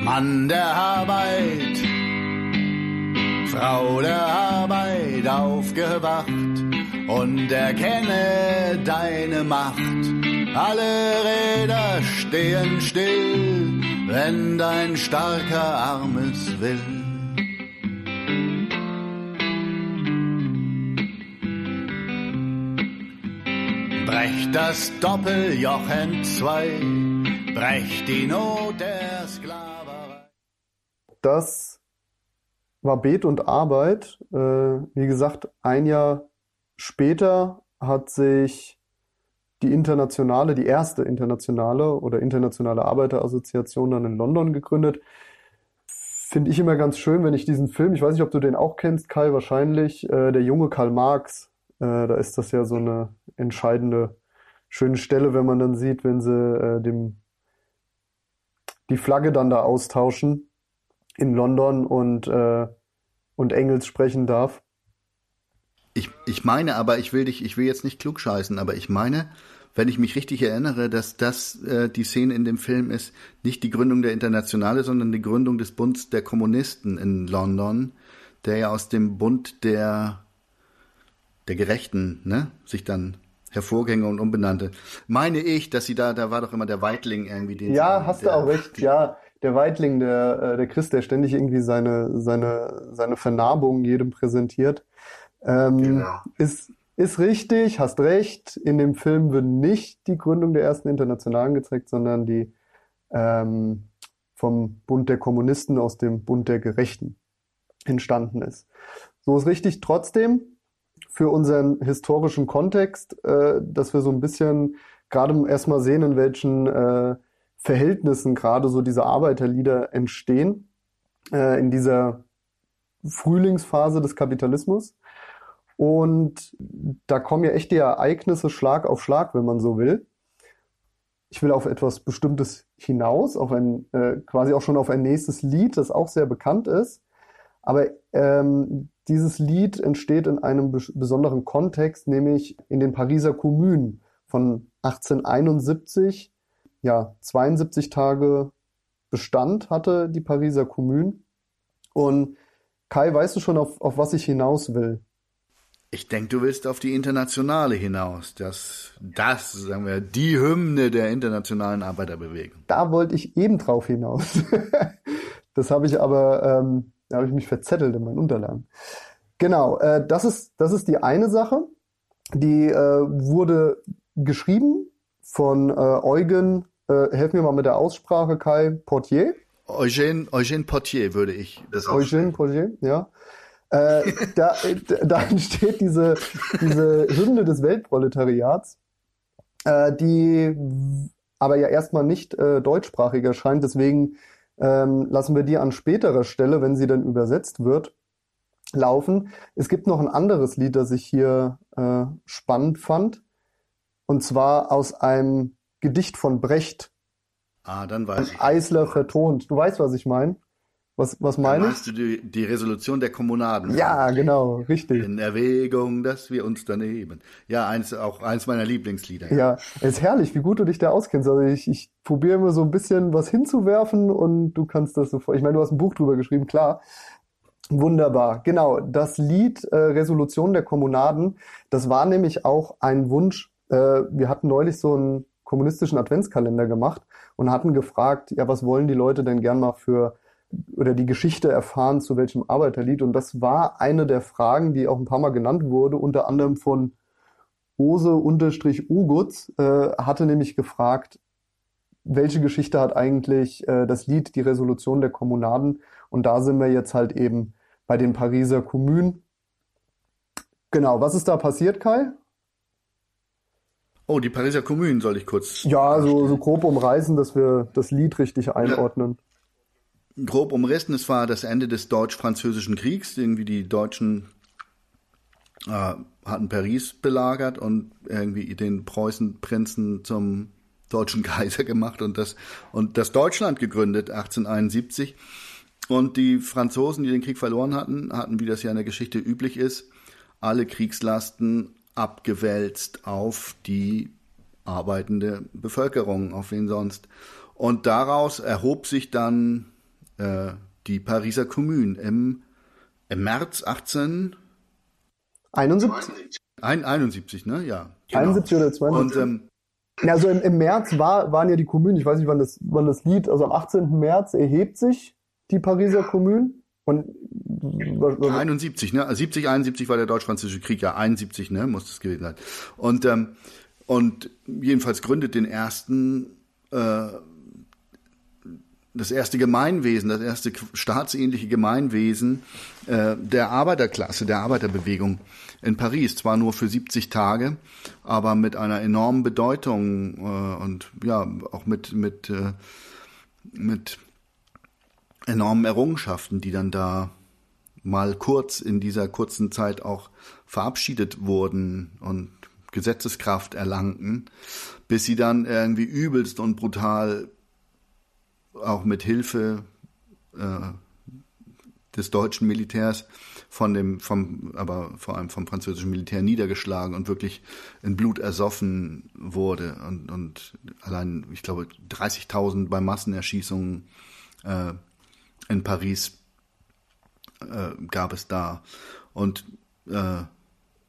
Mann der Arbeit, Frau der Arbeit aufgewacht und erkenne deine Macht. Alle Räder stehen still, wenn dein starker Arm es will. Brecht das Doppeljoch entzwei, brecht die Not der Sklaverei. Das war Bet und Arbeit. Äh, wie gesagt, ein Jahr Später hat sich die internationale, die erste internationale oder internationale Arbeiterassoziation dann in London gegründet. Finde ich immer ganz schön, wenn ich diesen Film, ich weiß nicht, ob du den auch kennst, Kai, wahrscheinlich, äh, der junge Karl Marx, äh, da ist das ja so eine entscheidende, schöne Stelle, wenn man dann sieht, wenn sie äh, dem, die Flagge dann da austauschen in London und, äh, und Engels sprechen darf. Ich, ich meine aber, ich will dich, ich will jetzt nicht klugscheißen, aber ich meine, wenn ich mich richtig erinnere, dass das äh, die Szene in dem Film ist, nicht die Gründung der Internationale, sondern die Gründung des Bunds der Kommunisten in London, der ja aus dem Bund der der Gerechten, ne, sich dann hervorgänge und umbenannte. Meine ich, dass sie da, da war doch immer der Weitling irgendwie den. Ja, hast du auch recht, ja. Der Weitling, der, äh, der Christ, der ständig irgendwie seine, seine, seine Vernarbungen jedem präsentiert. Ähm, genau. Ist, ist richtig, hast recht. In dem Film wird nicht die Gründung der ersten Internationalen gezeigt, sondern die ähm, vom Bund der Kommunisten aus dem Bund der Gerechten entstanden ist. So ist richtig. Trotzdem für unseren historischen Kontext, äh, dass wir so ein bisschen gerade erstmal sehen, in welchen äh, Verhältnissen gerade so diese Arbeiterlieder entstehen äh, in dieser Frühlingsphase des Kapitalismus. Und da kommen ja echt die Ereignisse Schlag auf Schlag, wenn man so will. Ich will auf etwas Bestimmtes hinaus, auf ein, äh, quasi auch schon auf ein nächstes Lied, das auch sehr bekannt ist. Aber ähm, dieses Lied entsteht in einem besonderen Kontext, nämlich in den Pariser Kommunen von 1871. Ja, 72 Tage Bestand hatte die Pariser Kommunen. Und Kai, weißt du schon, auf, auf was ich hinaus will? Ich denke, du willst auf die Internationale hinaus. Das, das, sagen wir, die Hymne der internationalen Arbeiterbewegung. Da wollte ich eben drauf hinaus. das habe ich aber, ähm, da habe ich mich verzettelt in meinen Unterlagen. Genau, äh, das ist, das ist die eine Sache. Die äh, wurde geschrieben von äh, Eugen, äh, helf mir mal mit der Aussprache, Kai Portier. Eugène, Eugène Portier würde ich das Eugène Portier, ja. Äh, da, da entsteht diese, diese Hymne des Weltproletariats, äh, die aber ja erstmal nicht äh, deutschsprachig erscheint. Deswegen ähm, lassen wir die an späterer Stelle, wenn sie dann übersetzt wird, laufen. Es gibt noch ein anderes Lied, das ich hier äh, spannend fand. Und zwar aus einem Gedicht von Brecht. Ah, dann weiß ich. Eisler vertont. Du weißt, was ich meine? Was, was meine ich? Du die, die Resolution der Kommunaden? Ja, genau, richtig. In Erwägung, dass wir uns daneben. Ja, eins, auch eins meiner Lieblingslieder. Ja, ja ist herrlich, wie gut du dich da auskennst. Also ich, ich probiere immer so ein bisschen was hinzuwerfen und du kannst das so vor. Ich meine, du hast ein Buch drüber geschrieben, klar. Wunderbar, genau. Das Lied äh, Resolution der Kommunaden, das war nämlich auch ein Wunsch. Äh, wir hatten neulich so ein kommunistischen Adventskalender gemacht und hatten gefragt, ja, was wollen die Leute denn gern mal für oder die Geschichte erfahren zu welchem Arbeiterlied. Und das war eine der Fragen, die auch ein paar Mal genannt wurde, unter anderem von Ose-Ugutz, äh, hatte nämlich gefragt, welche Geschichte hat eigentlich äh, das Lied Die Resolution der Kommunaden? Und da sind wir jetzt halt eben bei den Pariser Kommunen. Genau, was ist da passiert, Kai? Oh, die Pariser Kommunen soll ich kurz. Ja, so, so grob umreißen, dass wir das Lied richtig einordnen. Ja. Grob umrissen, es war das Ende des Deutsch-Französischen Kriegs, irgendwie die Deutschen äh, hatten Paris belagert und irgendwie den Preußenprinzen zum deutschen Kaiser gemacht und das, und das Deutschland gegründet, 1871. Und die Franzosen, die den Krieg verloren hatten, hatten, wie das ja in der Geschichte üblich ist, alle Kriegslasten abgewälzt auf die arbeitende Bevölkerung, auf wen sonst. Und daraus erhob sich dann äh, die Pariser Kommune im, im März 18 71? Ein, 71, ne? Ja. Genau. 71 oder 72? Und, ähm, also im, im März war, waren ja die Kommunen, ich weiß nicht, wann das, wann das Lied, also am 18. März erhebt sich die Pariser Kommune. Und 71, ne? 70, 71 war der Deutsch-Französische Krieg, ja, 71, ne, muss das gewesen sein. Und, ähm, und jedenfalls gründet den ersten, äh, das erste Gemeinwesen, das erste staatsähnliche Gemeinwesen äh, der Arbeiterklasse, der Arbeiterbewegung in Paris. Zwar nur für 70 Tage, aber mit einer enormen Bedeutung äh, und ja, auch mit, mit, äh, mit enormen Errungenschaften, die dann da mal kurz in dieser kurzen Zeit auch verabschiedet wurden und Gesetzeskraft erlangten, bis sie dann irgendwie übelst und brutal auch mit Hilfe äh, des deutschen Militärs von dem, vom, aber vor allem vom französischen Militär niedergeschlagen und wirklich in Blut ersoffen wurde und, und allein, ich glaube, 30.000 bei Massenerschießungen äh, in Paris äh, gab es da und äh,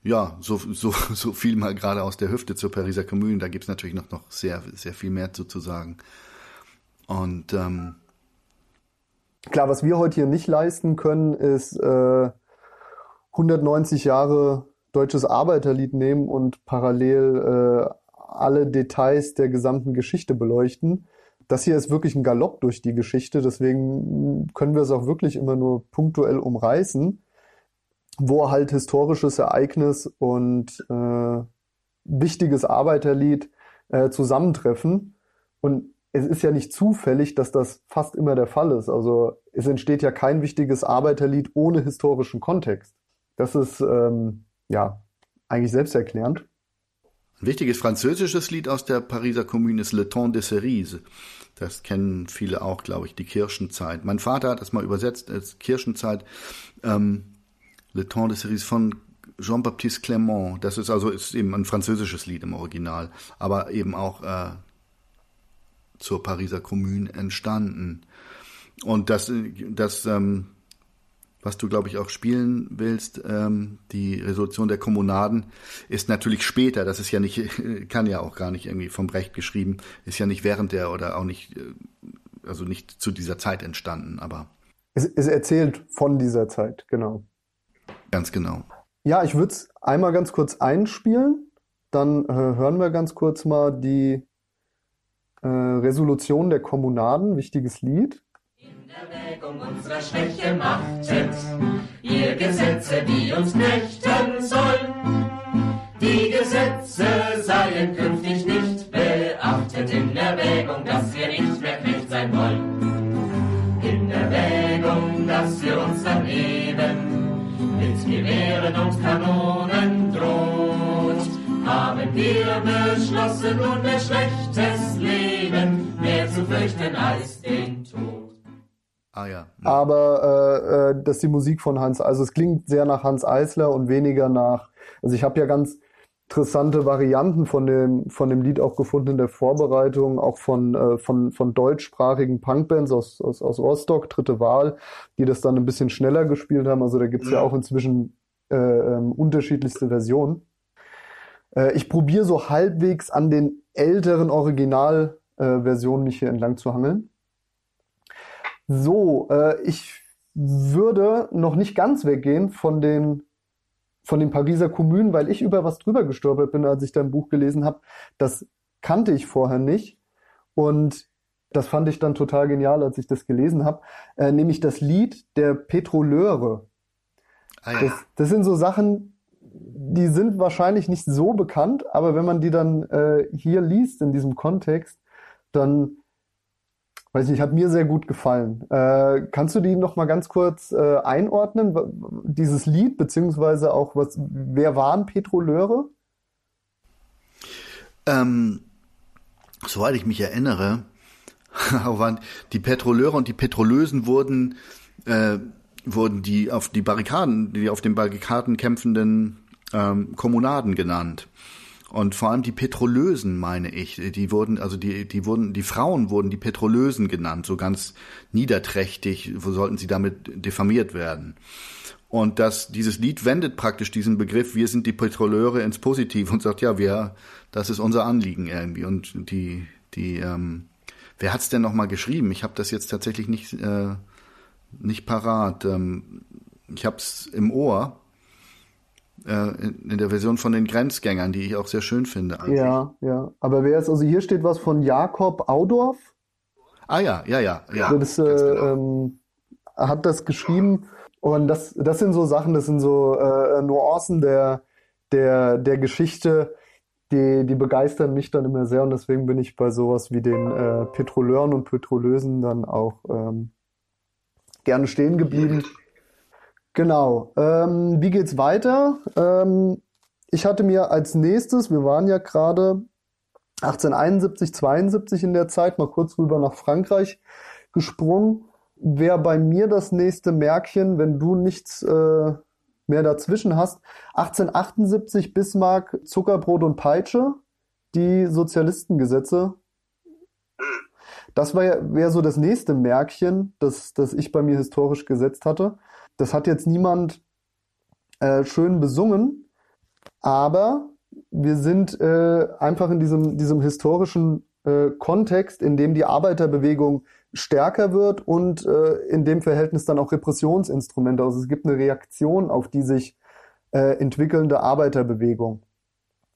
ja, so, so, so viel mal gerade aus der Hüfte zur Pariser Kommune. Da gibt es natürlich noch, noch sehr, sehr viel mehr zu, sagen. Und ähm, klar, was wir heute hier nicht leisten können, ist äh, 190 Jahre deutsches Arbeiterlied nehmen und parallel äh, alle Details der gesamten Geschichte beleuchten. Das hier ist wirklich ein Galopp durch die Geschichte, deswegen können wir es auch wirklich immer nur punktuell umreißen, wo halt historisches Ereignis und äh, wichtiges Arbeiterlied äh, zusammentreffen. Und es ist ja nicht zufällig, dass das fast immer der Fall ist. Also es entsteht ja kein wichtiges Arbeiterlied ohne historischen Kontext. Das ist ähm, ja eigentlich selbsterklärend. Ein wichtiges französisches Lied aus der Pariser Kommune ist Le Temps des Cerises. Das kennen viele auch, glaube ich, die Kirchenzeit. Mein Vater hat das mal übersetzt als Kirchenzeit. Ähm, Le Temps des Cerises von Jean-Baptiste Clément. Das ist also ist eben ein französisches Lied im Original, aber eben auch äh, zur Pariser Kommune entstanden. Und das, das ähm, was du, glaube ich, auch spielen willst, ähm, die Resolution der Kommunaden, ist natürlich später. Das ist ja nicht, kann ja auch gar nicht irgendwie vom Recht geschrieben, ist ja nicht während der oder auch nicht, äh, also nicht zu dieser Zeit entstanden, aber. Es, es erzählt von dieser Zeit, genau. Ganz genau. Ja, ich würde es einmal ganz kurz einspielen. Dann äh, hören wir ganz kurz mal die äh, Resolution der Kommunaden, wichtiges Lied. In Erwägung unserer Schwäche machtet ihr Gesetze, die uns knechten sollen. Die Gesetze seien künftig nicht beachtet in Erwägung, dass wir nicht mehr Knecht sein wollen. In Erwägung, dass wir uns dann eben mit Gewehren und Kanonen droht haben wir beschlossen, nunmehr schlechtes Leben mehr zu fürchten als den Tod. Ah ja. Aber äh, äh, das ist die Musik von Hans, also es klingt sehr nach Hans Eisler und weniger nach, also ich habe ja ganz interessante Varianten von dem, von dem Lied auch gefunden in der Vorbereitung, auch von, äh, von, von deutschsprachigen Punkbands aus, aus, aus Rostock, Dritte Wahl, die das dann ein bisschen schneller gespielt haben. Also da gibt's ja auch inzwischen äh, ähm, unterschiedlichste Versionen. Äh, ich probiere so halbwegs an den älteren Originalversionen mich hier entlang zu hangeln. So, äh, ich würde noch nicht ganz weggehen von den von den Pariser Kommunen, weil ich über was drüber gestolpert bin, als ich dein Buch gelesen habe. Das kannte ich vorher nicht und das fand ich dann total genial, als ich das gelesen habe, äh, nämlich das Lied der Petroleure. Ah, ja. das, das sind so Sachen, die sind wahrscheinlich nicht so bekannt, aber wenn man die dann äh, hier liest in diesem Kontext, dann weiß nicht, hat mir sehr gut gefallen. Äh, kannst du die noch mal ganz kurz äh, einordnen, dieses Lied beziehungsweise auch was? Wer waren Petroleure? Ähm, soweit ich mich erinnere, waren die Petroleure und die Petrolösen wurden äh, wurden die auf die Barrikaden, die auf den Barrikaden kämpfenden ähm, Kommunaden genannt. Und vor allem die Petrolösen, meine ich, die wurden, also die, die wurden, die Frauen wurden die Petrolösen genannt, so ganz niederträchtig, wo sollten sie damit diffamiert werden. Und das, dieses Lied wendet praktisch diesen Begriff, wir sind die Petroleure ins Positiv und sagt, ja, wir, das ist unser Anliegen irgendwie. Und die, die, ähm, wer hat's denn nochmal geschrieben? Ich habe das jetzt tatsächlich nicht, äh, nicht parat. Ähm, ich hab's im Ohr in, der Version von den Grenzgängern, die ich auch sehr schön finde. Eigentlich. Ja, ja. Aber wer ist, also hier steht was von Jakob Audorf. Ah ja, ja, ja, ja. Also das, äh, genau. ähm, hat das geschrieben und das, das sind so Sachen, das sind so äh, Nuancen der, der, der Geschichte, die, die begeistern mich dann immer sehr und deswegen bin ich bei sowas wie den äh, Petroleuren und Petrolösen dann auch ähm, gerne stehen geblieben. Genau. Ähm, wie geht's weiter? Ähm, ich hatte mir als nächstes, wir waren ja gerade 1871, 72 in der Zeit, mal kurz rüber nach Frankreich gesprungen. Wäre bei mir das nächste Märkchen, wenn du nichts äh, mehr dazwischen hast. 1878 Bismarck, Zuckerbrot und Peitsche, die Sozialistengesetze. Das wäre wär so das nächste Märkchen, das, das ich bei mir historisch gesetzt hatte. Das hat jetzt niemand äh, schön besungen, aber wir sind äh, einfach in diesem, diesem historischen äh, Kontext, in dem die Arbeiterbewegung stärker wird und äh, in dem Verhältnis dann auch Repressionsinstrumente. Also es gibt eine Reaktion auf die sich äh, entwickelnde Arbeiterbewegung.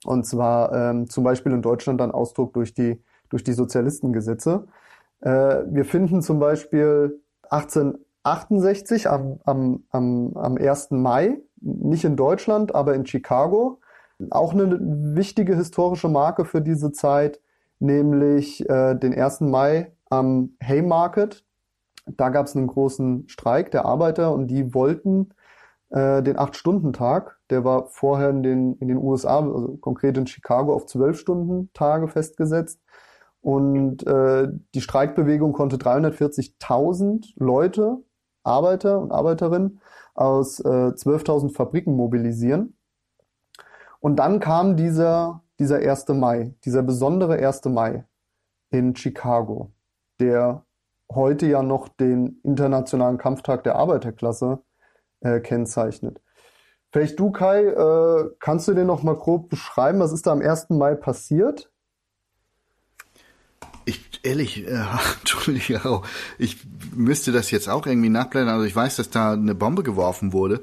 Und zwar ähm, zum Beispiel in Deutschland dann Ausdruck durch die, durch die Sozialistengesetze. Äh, wir finden zum Beispiel 18 68 am, am, am, am 1. Mai, nicht in Deutschland, aber in Chicago. Auch eine wichtige historische Marke für diese Zeit, nämlich äh, den 1. Mai am Haymarket. Da gab es einen großen Streik der Arbeiter und die wollten äh, den 8-Stunden-Tag. Der war vorher in den, in den USA, also konkret in Chicago, auf 12-Stunden-Tage festgesetzt. Und äh, die Streikbewegung konnte 340.000 Leute Arbeiter und Arbeiterinnen aus äh, 12.000 Fabriken mobilisieren. Und dann kam dieser, dieser 1. Mai, dieser besondere 1. Mai in Chicago, der heute ja noch den Internationalen Kampftag der Arbeiterklasse äh, kennzeichnet. Vielleicht du, Kai, äh, kannst du dir noch mal grob beschreiben, was ist da am 1. Mai passiert? Ich, ehrlich, äh, Entschuldige, ich müsste das jetzt auch irgendwie nachblättern. Also ich weiß, dass da eine Bombe geworfen wurde.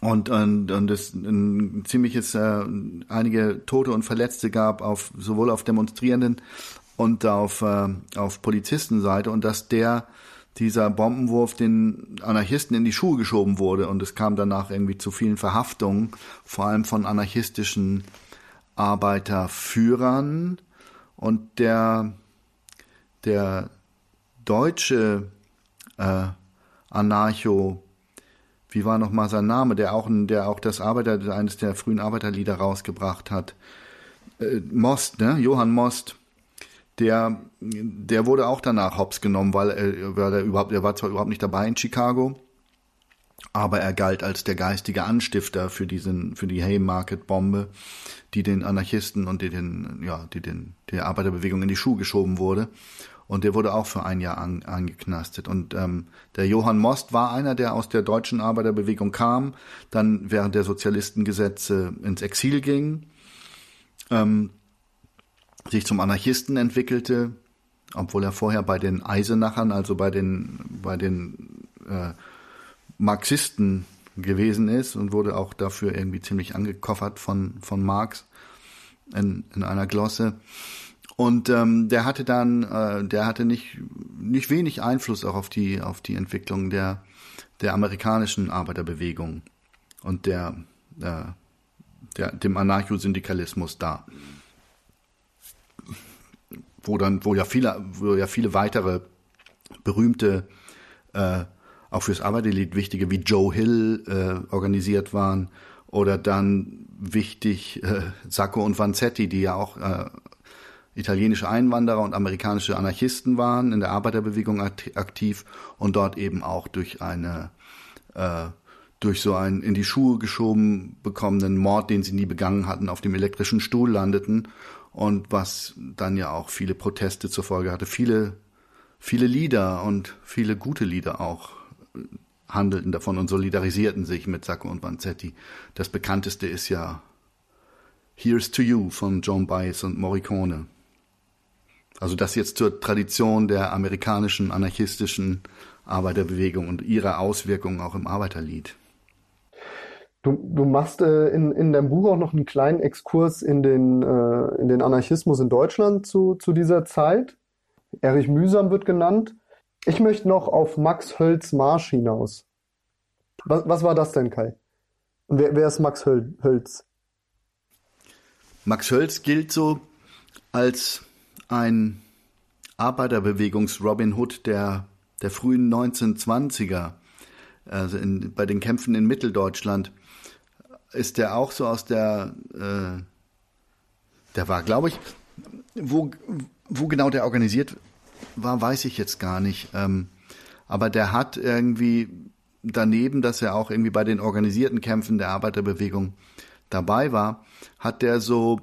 Und, und, und es ein ziemliches, äh, einige Tote und Verletzte gab, auf, sowohl auf Demonstrierenden und auf, äh, auf Polizistenseite und dass der, dieser Bombenwurf den Anarchisten in die Schuhe geschoben wurde und es kam danach irgendwie zu vielen Verhaftungen, vor allem von anarchistischen Arbeiterführern und der, der deutsche äh, Anarcho, wie war noch mal sein Name, der auch, der auch das Arbeiter, eines der frühen Arbeiterlieder rausgebracht hat. Äh, Most, ne? Johann Most, der, der wurde auch danach hops genommen, weil er, weil er überhaupt, er war zwar überhaupt nicht dabei in Chicago, aber er galt als der geistige Anstifter für diesen, für die Haymarket-Bombe, die den Anarchisten und die den, ja, die den, der Arbeiterbewegung in die Schuhe geschoben wurde. Und der wurde auch für ein Jahr an, angeknastet. Und ähm, der Johann Most war einer, der aus der deutschen Arbeiterbewegung kam, dann während der Sozialistengesetze ins Exil ging ähm, sich zum Anarchisten entwickelte, obwohl er vorher bei den Eisenachern, also bei den, bei den äh, Marxisten gewesen ist und wurde auch dafür irgendwie ziemlich angekoffert von, von Marx in, in einer Glosse. Und ähm, der hatte dann, äh, der hatte nicht, nicht wenig Einfluss auch auf die, auf die Entwicklung der, der amerikanischen Arbeiterbewegung und der, äh, der, dem Anarchosyndikalismus da. Wo dann, wo ja viele, wo ja viele weitere berühmte, äh, auch fürs Arbeiterlied wichtige wie Joe Hill äh, organisiert waren oder dann wichtig äh, Sacco und Vanzetti, die ja auch äh, italienische Einwanderer und amerikanische Anarchisten waren, in der Arbeiterbewegung aktiv und dort eben auch durch eine äh, durch so einen in die Schuhe geschoben bekommenen Mord, den sie nie begangen hatten, auf dem elektrischen Stuhl landeten und was dann ja auch viele Proteste zur Folge hatte. Viele, viele Lieder und viele gute Lieder auch handelten davon und solidarisierten sich mit Sacco und Vanzetti. Das bekannteste ist ja Here's to You von John Baez und Morricone. Also das jetzt zur Tradition der amerikanischen anarchistischen Arbeiterbewegung und ihrer Auswirkungen auch im Arbeiterlied. Du, du machst äh, in, in deinem Buch auch noch einen kleinen Exkurs in den, äh, in den Anarchismus in Deutschland zu, zu dieser Zeit. Erich Mühsam wird genannt. Ich möchte noch auf Max Hölz Marsch hinaus. Was, was war das denn, Kai? Und wer, wer ist Max Hölz? Max Hölz gilt so als ein Arbeiterbewegungs-Robin Hood der, der frühen 1920er, also in, bei den Kämpfen in Mitteldeutschland, ist der auch so aus der, äh, der war, glaube ich, wo, wo genau der organisiert war, weiß ich jetzt gar nicht. Ähm, aber der hat irgendwie daneben, dass er auch irgendwie bei den organisierten Kämpfen der Arbeiterbewegung dabei war, hat der so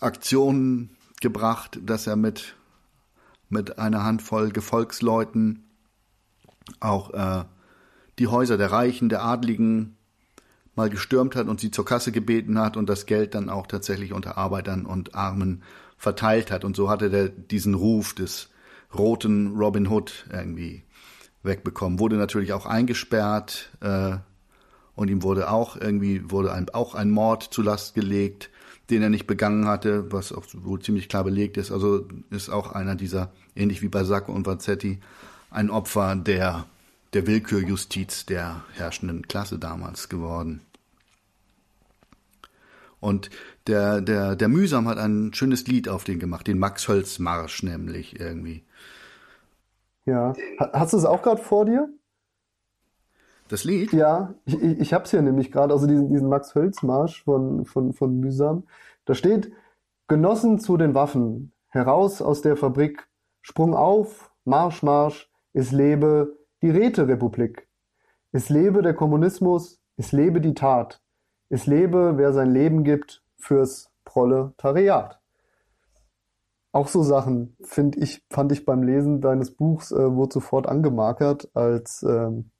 Aktionen gebracht, dass er mit, mit einer Handvoll Gefolgsleuten auch äh, die Häuser der Reichen, der Adligen mal gestürmt hat und sie zur Kasse gebeten hat und das Geld dann auch tatsächlich unter Arbeitern und Armen verteilt hat. Und so hatte der diesen Ruf des roten Robin Hood irgendwie wegbekommen. Wurde natürlich auch eingesperrt äh, und ihm wurde auch irgendwie wurde ein, auch ein Mord zu Last gelegt den er nicht begangen hatte, was auch wohl ziemlich klar belegt ist. Also ist auch einer dieser, ähnlich wie bei Sacco und Vanzetti, ein Opfer der, der Willkürjustiz der herrschenden Klasse damals geworden. Und der, der, der Mühsam hat ein schönes Lied auf den gemacht, den Max Hölz Marsch nämlich irgendwie. Ja. Hast du es auch gerade vor dir? Das Lied? Ja, ich, ich, habe es hier nämlich gerade, also diesen, diesen Max-Hölz-Marsch von, von, von Mühsam. Da steht, Genossen zu den Waffen, heraus aus der Fabrik, Sprung auf, Marsch, Marsch, es lebe die Räterepublik. Es lebe der Kommunismus, es lebe die Tat. Es lebe, wer sein Leben gibt fürs Proletariat. Auch so Sachen, finde ich, fand ich beim Lesen deines Buchs, äh, wurde sofort angemarkert als ähm,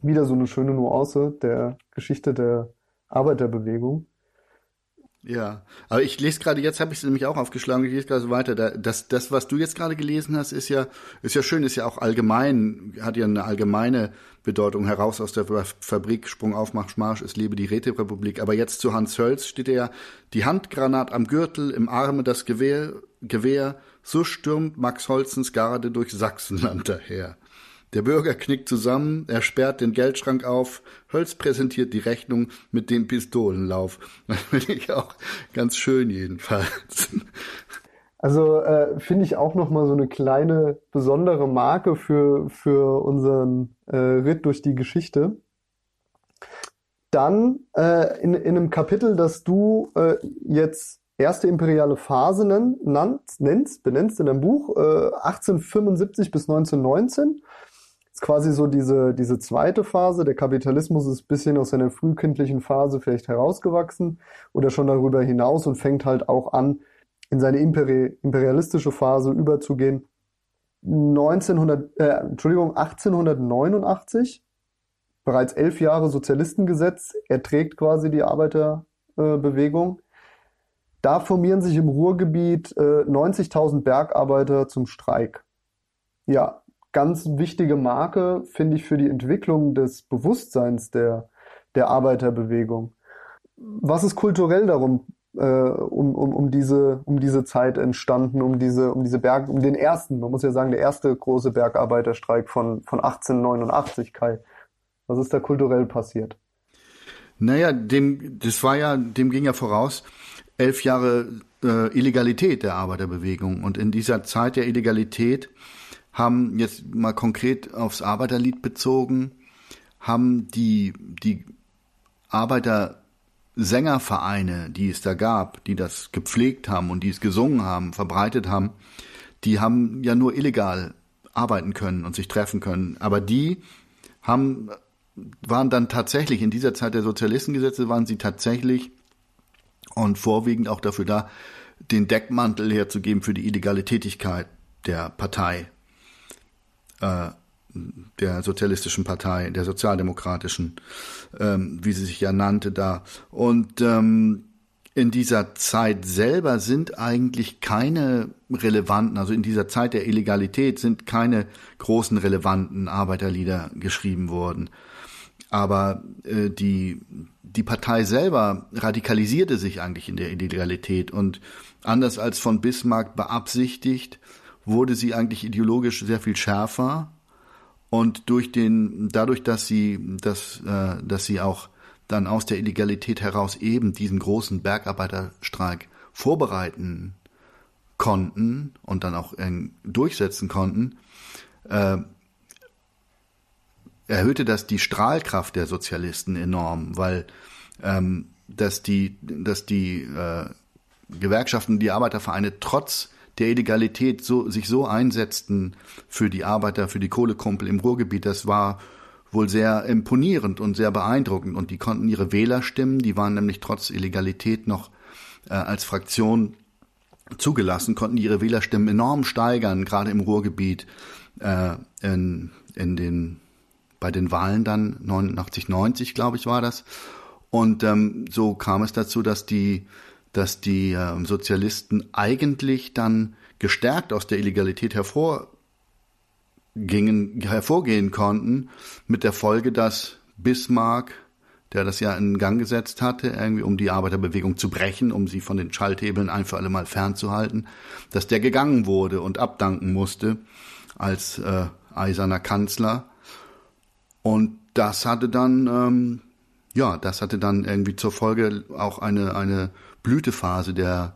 wieder so eine schöne Nuance der Geschichte der Arbeiterbewegung. Ja, aber ich lese gerade, jetzt habe ich es nämlich auch aufgeschlagen, ich lese gerade so weiter. Das, das, was du jetzt gerade gelesen hast, ist ja, ist ja schön, ist ja auch allgemein, hat ja eine allgemeine Bedeutung heraus aus der Fabrik, Sprung auf, Marsch, Marsch, es lebe die Räterepublik. Aber jetzt zu Hans Hölz steht ja, die Handgranat am Gürtel, im Arme das Gewehr, Gewehr, so stürmt Max Holzens Garde durch Sachsenland daher. Der Bürger knickt zusammen, er sperrt den Geldschrank auf, Hölz präsentiert die Rechnung mit dem Pistolenlauf. Das finde ich auch ganz schön jedenfalls. Also äh, finde ich auch nochmal so eine kleine besondere Marke für, für unseren äh, Ritt durch die Geschichte. Dann äh, in, in einem Kapitel, das du äh, jetzt erste imperiale Phase nennst, nennst, benennst in deinem Buch, äh, 1875 bis 1919, ist quasi so diese, diese zweite Phase. Der Kapitalismus ist bisschen aus seiner frühkindlichen Phase vielleicht herausgewachsen oder schon darüber hinaus und fängt halt auch an, in seine Imperi imperialistische Phase überzugehen. 1900, äh, Entschuldigung, 1889, bereits elf Jahre Sozialistengesetz, er trägt quasi die Arbeiterbewegung. Da formieren sich im Ruhrgebiet äh, 90.000 Bergarbeiter zum Streik. Ja, ganz wichtige Marke, finde ich, für die Entwicklung des Bewusstseins der, der Arbeiterbewegung. Was ist kulturell darum äh, um, um, um, diese, um diese Zeit entstanden, um diese, um diese Berg, um den ersten, man muss ja sagen, der erste große Bergarbeiterstreik von, von 1889, Kai. Was ist da kulturell passiert? Naja, dem, das war ja, dem ging ja voraus elf Jahre äh, Illegalität der Arbeiterbewegung. Und in dieser Zeit der Illegalität haben jetzt mal konkret aufs Arbeiterlied bezogen, haben die, die Arbeitersängervereine, die es da gab, die das gepflegt haben und die es gesungen haben, verbreitet haben, die haben ja nur illegal arbeiten können und sich treffen können. Aber die haben, waren dann tatsächlich in dieser Zeit der Sozialistengesetze waren sie tatsächlich und vorwiegend auch dafür da, den Deckmantel herzugeben für die illegale Tätigkeit der Partei äh, der sozialistischen Partei, der sozialdemokratischen, ähm, wie sie sich ja nannte da. Und ähm, in dieser Zeit selber sind eigentlich keine relevanten, also in dieser Zeit der Illegalität sind keine großen relevanten Arbeiterlieder geschrieben worden. Aber äh, die, die Partei selber radikalisierte sich eigentlich in der Illegalität und anders als von Bismarck beabsichtigt, wurde sie eigentlich ideologisch sehr viel schärfer. Und durch den dadurch, dass sie dass äh, dass sie auch dann aus der Illegalität heraus eben diesen großen Bergarbeiterstreik vorbereiten konnten und dann auch äh, durchsetzen konnten, äh, erhöhte das die Strahlkraft der Sozialisten enorm, weil ähm, dass die dass die äh, Gewerkschaften, die Arbeitervereine trotz der Illegalität so, sich so einsetzten für die Arbeiter, für die Kohlekumpel im Ruhrgebiet, das war wohl sehr imponierend und sehr beeindruckend. Und die konnten ihre Wählerstimmen, die waren nämlich trotz Illegalität noch äh, als Fraktion zugelassen, konnten ihre Wählerstimmen enorm steigern, gerade im Ruhrgebiet, äh, in, in den, bei den Wahlen dann 89, 90, glaube ich, war das. Und ähm, so kam es dazu, dass die dass die äh, Sozialisten eigentlich dann gestärkt aus der Illegalität hervorgingen, hervorgehen konnten, mit der Folge, dass Bismarck, der das ja in Gang gesetzt hatte, irgendwie um die Arbeiterbewegung zu brechen, um sie von den Schalthebeln ein für alle Mal fernzuhalten, dass der gegangen wurde und abdanken musste als äh, eiserner Kanzler. Und das hatte dann, ähm, ja, das hatte dann irgendwie zur Folge auch eine, eine Blütephase der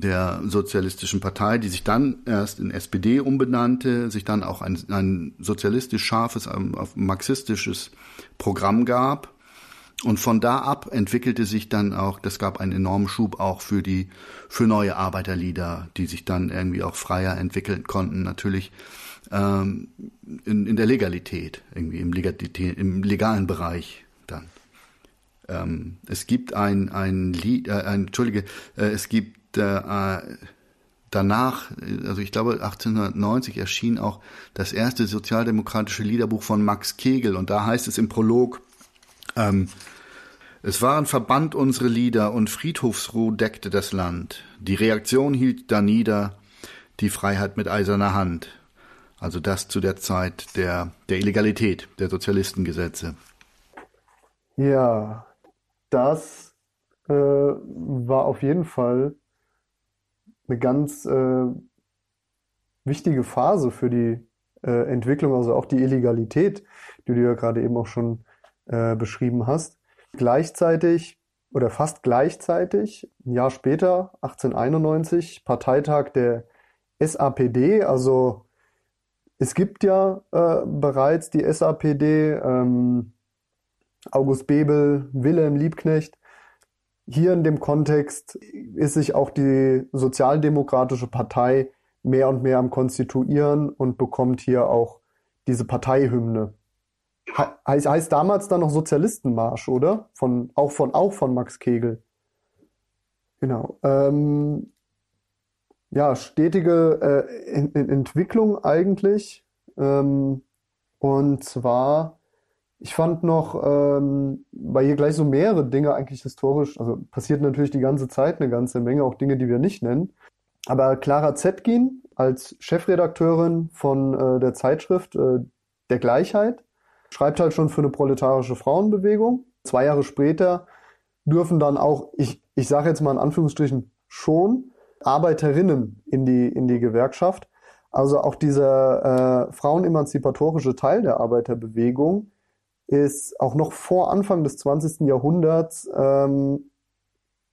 der sozialistischen Partei, die sich dann erst in SPD umbenannte, sich dann auch ein, ein sozialistisch scharfes, ein, marxistisches Programm gab. Und von da ab entwickelte sich dann auch, das gab einen enormen Schub auch für die, für neue Arbeiterlieder, die sich dann irgendwie auch freier entwickeln konnten, natürlich ähm, in, in der Legalität, irgendwie im, Legalität, im legalen Bereich. Ähm, es gibt ein, ein Lied, äh, ein, Entschuldige, äh, es gibt äh, danach, also ich glaube 1890 erschien auch das erste sozialdemokratische Liederbuch von Max Kegel und da heißt es im Prolog, ähm, es waren verbannt unsere Lieder und Friedhofsruh deckte das Land. Die Reaktion hielt da nieder, die Freiheit mit eiserner Hand. Also das zu der Zeit der, der Illegalität, der Sozialistengesetze. Ja, das äh, war auf jeden Fall eine ganz äh, wichtige Phase für die äh, Entwicklung, also auch die Illegalität, die du ja gerade eben auch schon äh, beschrieben hast. Gleichzeitig oder fast gleichzeitig, ein Jahr später, 1891, Parteitag der SAPD, also es gibt ja äh, bereits die SAPD, ähm, August Bebel, Wilhelm Liebknecht. Hier in dem Kontext ist sich auch die Sozialdemokratische Partei mehr und mehr am Konstituieren und bekommt hier auch diese Parteihymne. Heißt, heißt damals dann noch Sozialistenmarsch, oder? Von, auch, von, auch von Max Kegel. Genau. Ähm, ja, stetige äh, Entwicklung eigentlich. Ähm, und zwar Ich fand noch, ähm, weil hier gleich so mehrere Dinge eigentlich historisch, also passiert natürlich die ganze Zeit eine ganze Menge, auch Dinge, die wir nicht nennen. Aber Clara Zetkin als Chefredakteurin von äh, der Zeitschrift äh, der Gleichheit schreibt halt schon für eine proletarische Frauenbewegung. Zwei Jahre später dürfen dann auch, ich, ich sage jetzt mal in Anführungsstrichen schon, Arbeiterinnen in die, in die Gewerkschaft. Also auch dieser äh, frauenemanzipatorische Teil der Arbeiterbewegung ist auch noch vor Anfang des 20. Jahrhunderts ähm,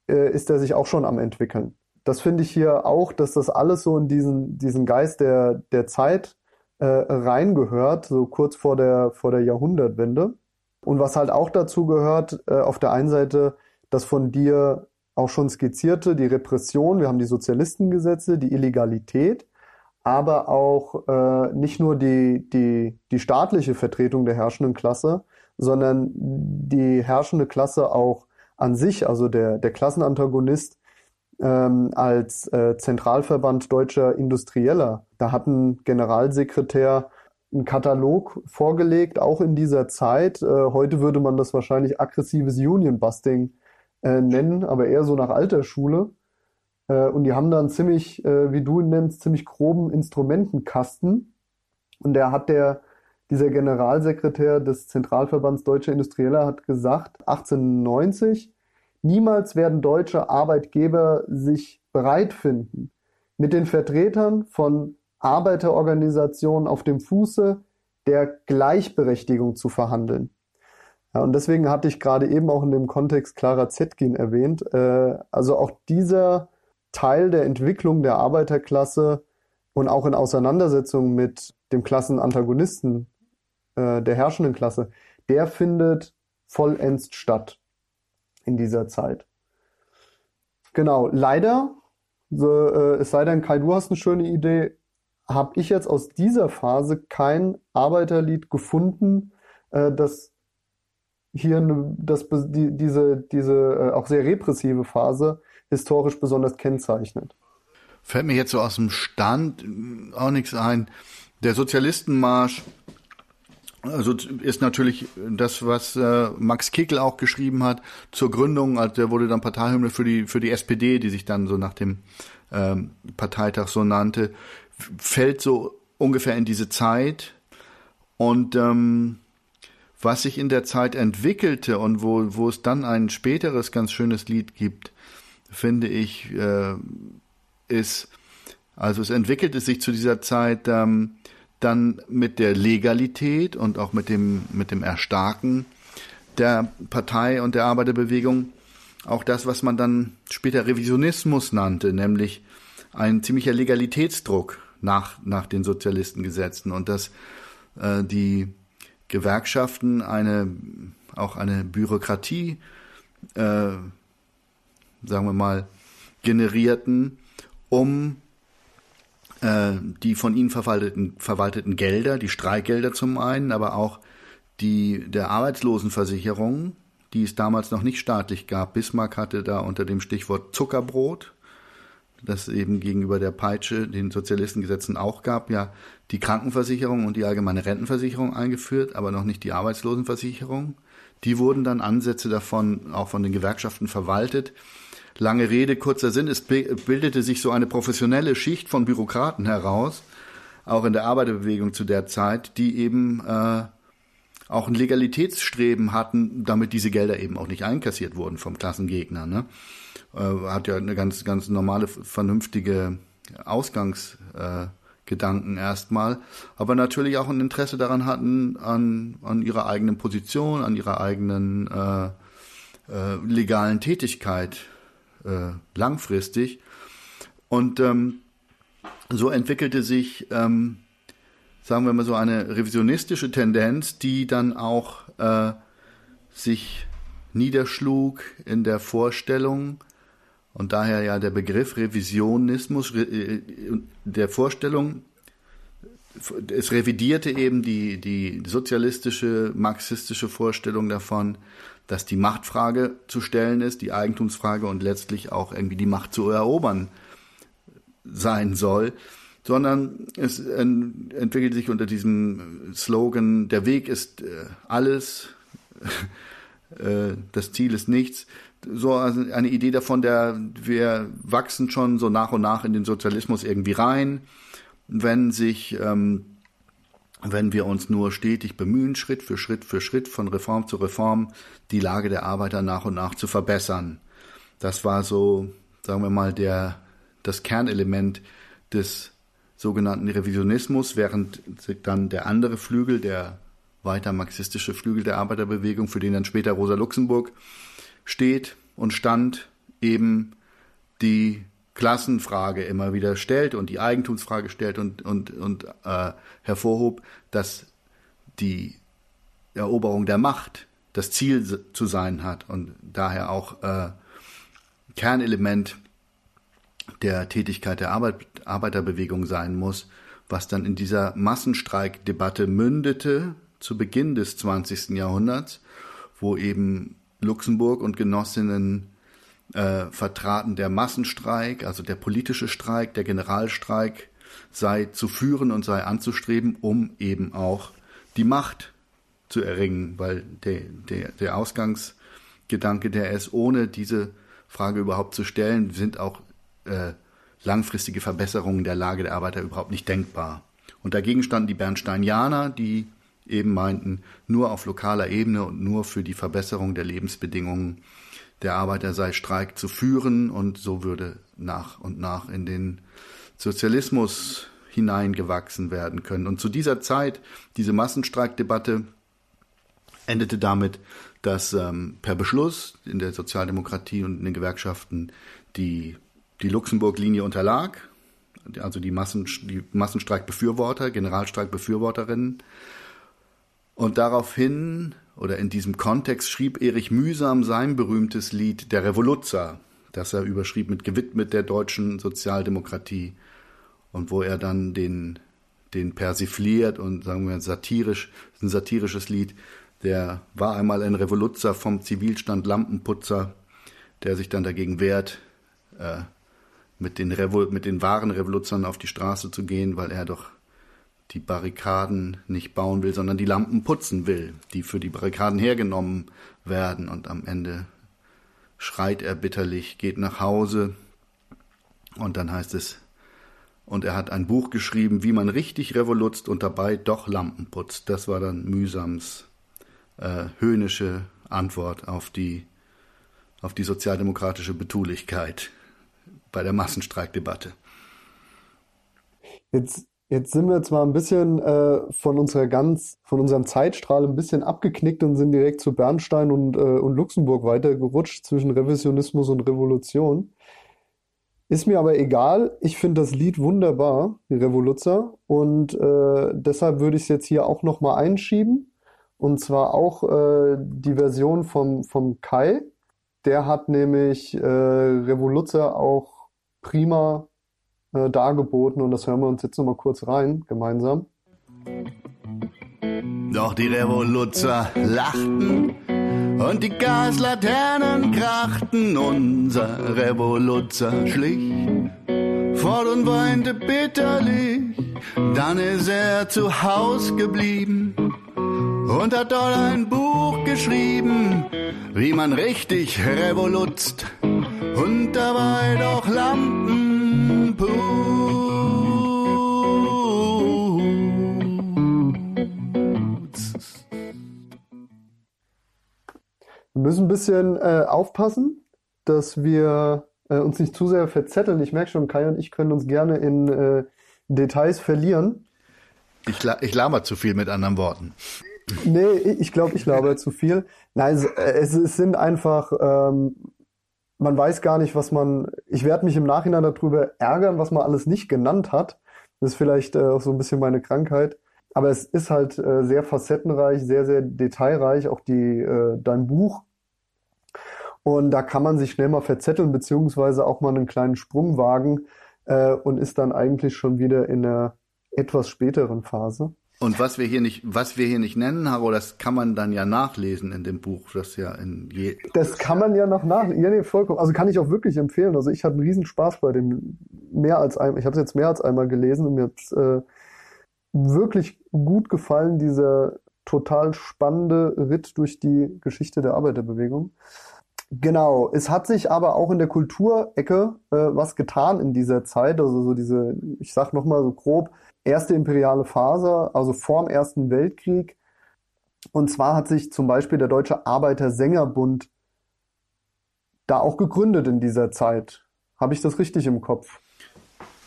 äh, ist er sich auch schon am entwickeln. Das finde ich hier auch, dass das alles so in diesen, diesen Geist der, der Zeit äh, reingehört, so kurz vor der, vor der Jahrhundertwende. Und was halt auch dazu gehört, äh, auf der einen Seite das von dir auch schon skizzierte, die Repression, wir haben die Sozialistengesetze, die Illegalität, aber auch äh, nicht nur die, die, die staatliche Vertretung der herrschenden Klasse, sondern die herrschende Klasse auch an sich, also der, der Klassenantagonist ähm, als äh, Zentralverband deutscher Industrieller. Da hat ein Generalsekretär einen Katalog vorgelegt, auch in dieser Zeit. Äh, heute würde man das wahrscheinlich aggressives Union-Busting äh, nennen, aber eher so nach alter Schule. Äh, und die haben dann ziemlich, äh, wie du ihn nennst, ziemlich groben Instrumentenkasten. Und der hat der, dieser Generalsekretär des Zentralverbands Deutscher Industrieller hat gesagt, 1890, niemals werden deutsche Arbeitgeber sich bereit finden, mit den Vertretern von Arbeiterorganisationen auf dem Fuße der Gleichberechtigung zu verhandeln. Ja, und deswegen hatte ich gerade eben auch in dem Kontext Clara Zetkin erwähnt. Äh, also auch dieser Teil der Entwicklung der Arbeiterklasse und auch in Auseinandersetzung mit dem Klassenantagonisten äh, der herrschenden Klasse, der findet vollends statt in dieser Zeit. Genau, leider, so, äh, es sei denn, Kai, du hast eine schöne Idee, habe ich jetzt aus dieser Phase kein Arbeiterlied gefunden, äh, das hier ne, das, die, diese, diese äh, auch sehr repressive Phase historisch besonders kennzeichnet. Fällt mir jetzt so aus dem Stand auch nichts ein. Der Sozialistenmarsch also ist natürlich das, was äh, Max Kickel auch geschrieben hat zur Gründung. Also der wurde dann Parteihymne für die für die SPD, die sich dann so nach dem ähm, Parteitag so nannte, fällt so ungefähr in diese Zeit. Und ähm, was sich in der Zeit entwickelte und wo, wo es dann ein späteres ganz schönes Lied gibt, finde ich, äh, ist, also es entwickelte sich zu dieser Zeit ähm, dann mit der Legalität und auch mit dem, mit dem Erstarken der Partei und der Arbeiterbewegung auch das, was man dann später Revisionismus nannte, nämlich ein ziemlicher Legalitätsdruck nach, nach den Sozialistengesetzen und dass äh, die Gewerkschaften eine auch eine Bürokratie, äh, sagen wir mal, generierten, um äh, die von ihnen verwalteten, verwalteten Gelder, die Streikgelder zum einen, aber auch die der Arbeitslosenversicherung, die es damals noch nicht staatlich gab. Bismarck hatte da unter dem Stichwort Zuckerbrot das eben gegenüber der Peitsche, den Sozialistengesetzen auch gab, ja die Krankenversicherung und die allgemeine Rentenversicherung eingeführt, aber noch nicht die Arbeitslosenversicherung. Die wurden dann Ansätze davon auch von den Gewerkschaften verwaltet. Lange Rede, kurzer Sinn, es bildete sich so eine professionelle Schicht von Bürokraten heraus, auch in der Arbeiterbewegung zu der Zeit, die eben äh, auch ein Legalitätsstreben hatten, damit diese Gelder eben auch nicht einkassiert wurden vom Klassengegner. Ne? äh, hat ja eine ganz, ganz normale, vernünftige Ausgangsgedanken äh, erstmal, aber natürlich auch ein Interesse daran hatten, an, an ihrer eigenen Position, an ihrer eigenen äh, äh, legalen Tätigkeit äh, langfristig. Und ähm, so entwickelte sich, ähm, sagen wir mal so, eine revisionistische Tendenz, die dann auch äh, sich niederschlug in der Vorstellung, und daher ja der Begriff Revisionismus äh, der Vorstellung, es revidierte eben die, die sozialistische, marxistische Vorstellung davon, dass die Machtfrage zu stellen ist, die Eigentumsfrage und letztlich auch irgendwie die Macht zu erobern sein soll. sondern es entwickelt sich unter diesem Slogan, der Weg ist äh, alles, äh, das Ziel ist nichts. So eine Idee davon, der wir wachsen schon so nach und nach in den Sozialismus irgendwie rein, wenn sich ähm, wenn wir uns nur stetig bemühen, Schritt für Schritt für Schritt von Reform zu Reform die Lage der Arbeiter nach und nach zu verbessern. Das war so, sagen wir mal, der, das Kernelement des sogenannten Revisionismus, während dann der andere Flügel, der weiter marxistische Flügel der Arbeiterbewegung, für den dann später Rosa Luxemburg steht und stand, eben die Klassenfrage immer wieder stellt und die Eigentumsfrage stellt und, und, und äh, hervorhob, dass die Eroberung der Macht das Ziel zu sein hat und daher auch äh, Kernelement der Tätigkeit der Arbeit, Arbeiterbewegung sein muss, was dann in dieser Massenstreikdebatte mündete zu Beginn des 20. Jahrhunderts, wo eben Luxemburg und Genossinnen äh, vertraten, der Massenstreik, also der politische Streik, der Generalstreik sei zu führen und sei anzustreben, um eben auch die Macht zu erringen, weil der, der, der Ausgangsgedanke, der ist, ohne diese Frage überhaupt zu stellen, sind auch äh, langfristige Verbesserungen der Lage der Arbeiter überhaupt nicht denkbar. Und dagegen standen die Bernsteinianer, die eben meinten, nur auf lokaler Ebene und nur für die Verbesserung der Lebensbedingungen der Arbeiter sei Streik zu führen und so würde nach und nach in den Sozialismus hineingewachsen werden können. Und zu dieser Zeit, diese Massenstreikdebatte endete damit, dass ähm, per Beschluss in der Sozialdemokratie und in den Gewerkschaften die, die Luxemburg-Linie unterlag, also die, Massen, die Massenstreikbefürworter, Generalstreikbefürworterinnen. Und daraufhin oder in diesem Kontext schrieb Erich Mühsam sein berühmtes Lied Der Revoluzzer, das er überschrieb mit gewidmet der deutschen Sozialdemokratie und wo er dann den, den persifliert und sagen wir satirisch, ein satirisches Lied, der war einmal ein Revoluzzer vom Zivilstand Lampenputzer, der sich dann dagegen wehrt, äh, mit, den mit den wahren Revoluzern auf die Straße zu gehen, weil er doch die Barrikaden nicht bauen will, sondern die Lampen putzen will, die für die Barrikaden hergenommen werden. Und am Ende schreit er bitterlich, geht nach Hause und dann heißt es, und er hat ein Buch geschrieben, wie man richtig revolutzt und dabei doch Lampen putzt. Das war dann Mühsams äh, höhnische Antwort auf die, auf die sozialdemokratische Betulichkeit bei der Massenstreikdebatte. Jetzt Jetzt sind wir zwar ein bisschen äh, von unserer ganz, von unserem Zeitstrahl ein bisschen abgeknickt und sind direkt zu Bernstein und, äh, und Luxemburg weitergerutscht zwischen Revisionismus und Revolution. Ist mir aber egal. Ich finde das Lied wunderbar, die. Und äh, deshalb würde ich es jetzt hier auch nochmal einschieben. Und zwar auch äh, die Version vom, vom Kai. Der hat nämlich äh, Revoluzzer auch prima äh, dargeboten und das hören wir uns jetzt nochmal kurz rein, gemeinsam. Doch die Revoluzzer lachten und die Gaslaternen krachten. Unser Revoluzzer schlich fort und weinte bitterlich. Dann ist er zu Haus geblieben und hat dort ein Buch geschrieben, wie man richtig revolutzt und dabei doch Lampen wir müssen ein bisschen äh, aufpassen, dass wir äh, uns nicht zu sehr verzetteln. Ich merke schon, Kai und ich können uns gerne in äh, Details verlieren. Ich, ich laber zu viel mit anderen Worten. Nee, ich glaube, ich laber zu viel. Nein, es, es, es sind einfach ähm, man weiß gar nicht, was man. Ich werde mich im Nachhinein darüber ärgern, was man alles nicht genannt hat. Das ist vielleicht äh, auch so ein bisschen meine Krankheit. Aber es ist halt äh, sehr facettenreich, sehr, sehr detailreich, auch die, äh, dein Buch. Und da kann man sich schnell mal verzetteln, beziehungsweise auch mal einen kleinen Sprung wagen äh, und ist dann eigentlich schon wieder in einer etwas späteren Phase. Und was wir hier nicht, was wir hier nicht nennen, Haro, das kann man dann ja nachlesen in dem Buch, das ja in je Das kann man ja noch nachlesen. Ja, nee, vollkommen. Also kann ich auch wirklich empfehlen. Also ich hatte einen riesen Spaß bei dem. Mehr als ein, ich habe es jetzt mehr als einmal gelesen und mir hat äh, wirklich gut gefallen, dieser total spannende Ritt durch die Geschichte der Arbeiterbewegung. Genau, es hat sich aber auch in der Kulturecke äh, was getan in dieser Zeit. Also so diese, ich sag nochmal so grob, erste imperiale Phase, also vorm Ersten Weltkrieg. Und zwar hat sich zum Beispiel der Deutsche Arbeitersängerbund da auch gegründet in dieser Zeit. Habe ich das richtig im Kopf?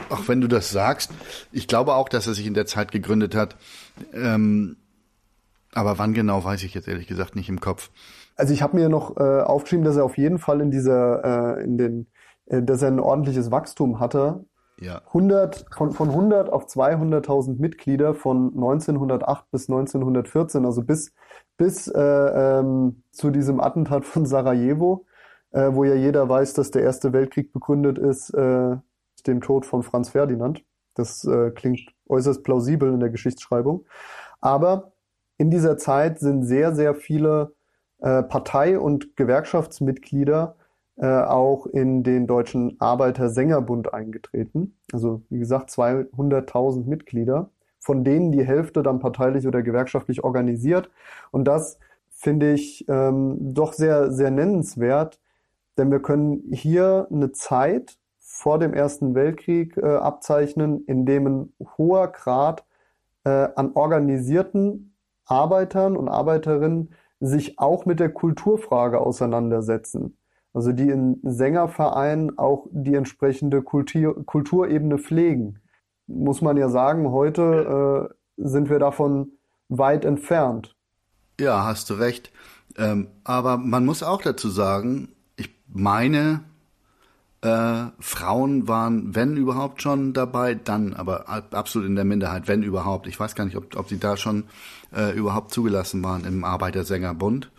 Ach, wenn du das sagst, ich glaube auch, dass er sich in der Zeit gegründet hat. Ähm, aber wann genau, weiß ich jetzt ehrlich gesagt nicht im Kopf. Also ich habe mir noch äh, aufgeschrieben, dass er auf jeden Fall in dieser, äh, in den, äh, dass er ein ordentliches Wachstum hatte Ja. 100, von, von 100 auf 200.000 Mitglieder von 1908 bis 1914, also bis, bis äh, ähm, zu diesem Attentat von Sarajevo, äh, wo ja jeder weiß, dass der Erste Weltkrieg begründet ist, äh, dem Tod von Franz Ferdinand. Das äh, klingt äußerst plausibel in der Geschichtsschreibung. Aber in dieser Zeit sind sehr, sehr viele äh, Partei- und Gewerkschaftsmitglieder äh, auch in den Deutschen Arbeitersängerbund eingetreten. Also wie gesagt 200.000 Mitglieder, von denen die Hälfte dann parteilich oder gewerkschaftlich organisiert. Und das finde ich ähm, doch sehr, sehr nennenswert, denn wir können hier eine Zeit vor dem Ersten Weltkrieg äh, abzeichnen, in dem ein hoher Grad äh, an organisierten Arbeitern und Arbeiterinnen sich auch mit der Kulturfrage auseinandersetzen. Also die in Sängervereinen auch die entsprechende Kultur, Kulturebene pflegen. Muss man ja sagen, heute äh, sind wir davon weit entfernt. Ja, hast du recht. Ähm, aber man muss auch dazu sagen, ich meine, äh, Frauen waren, wenn überhaupt schon dabei, dann aber absolut in der Minderheit, wenn überhaupt. Ich weiß gar nicht, ob, ob sie da schon äh, überhaupt zugelassen waren im Arbeitersängerbund.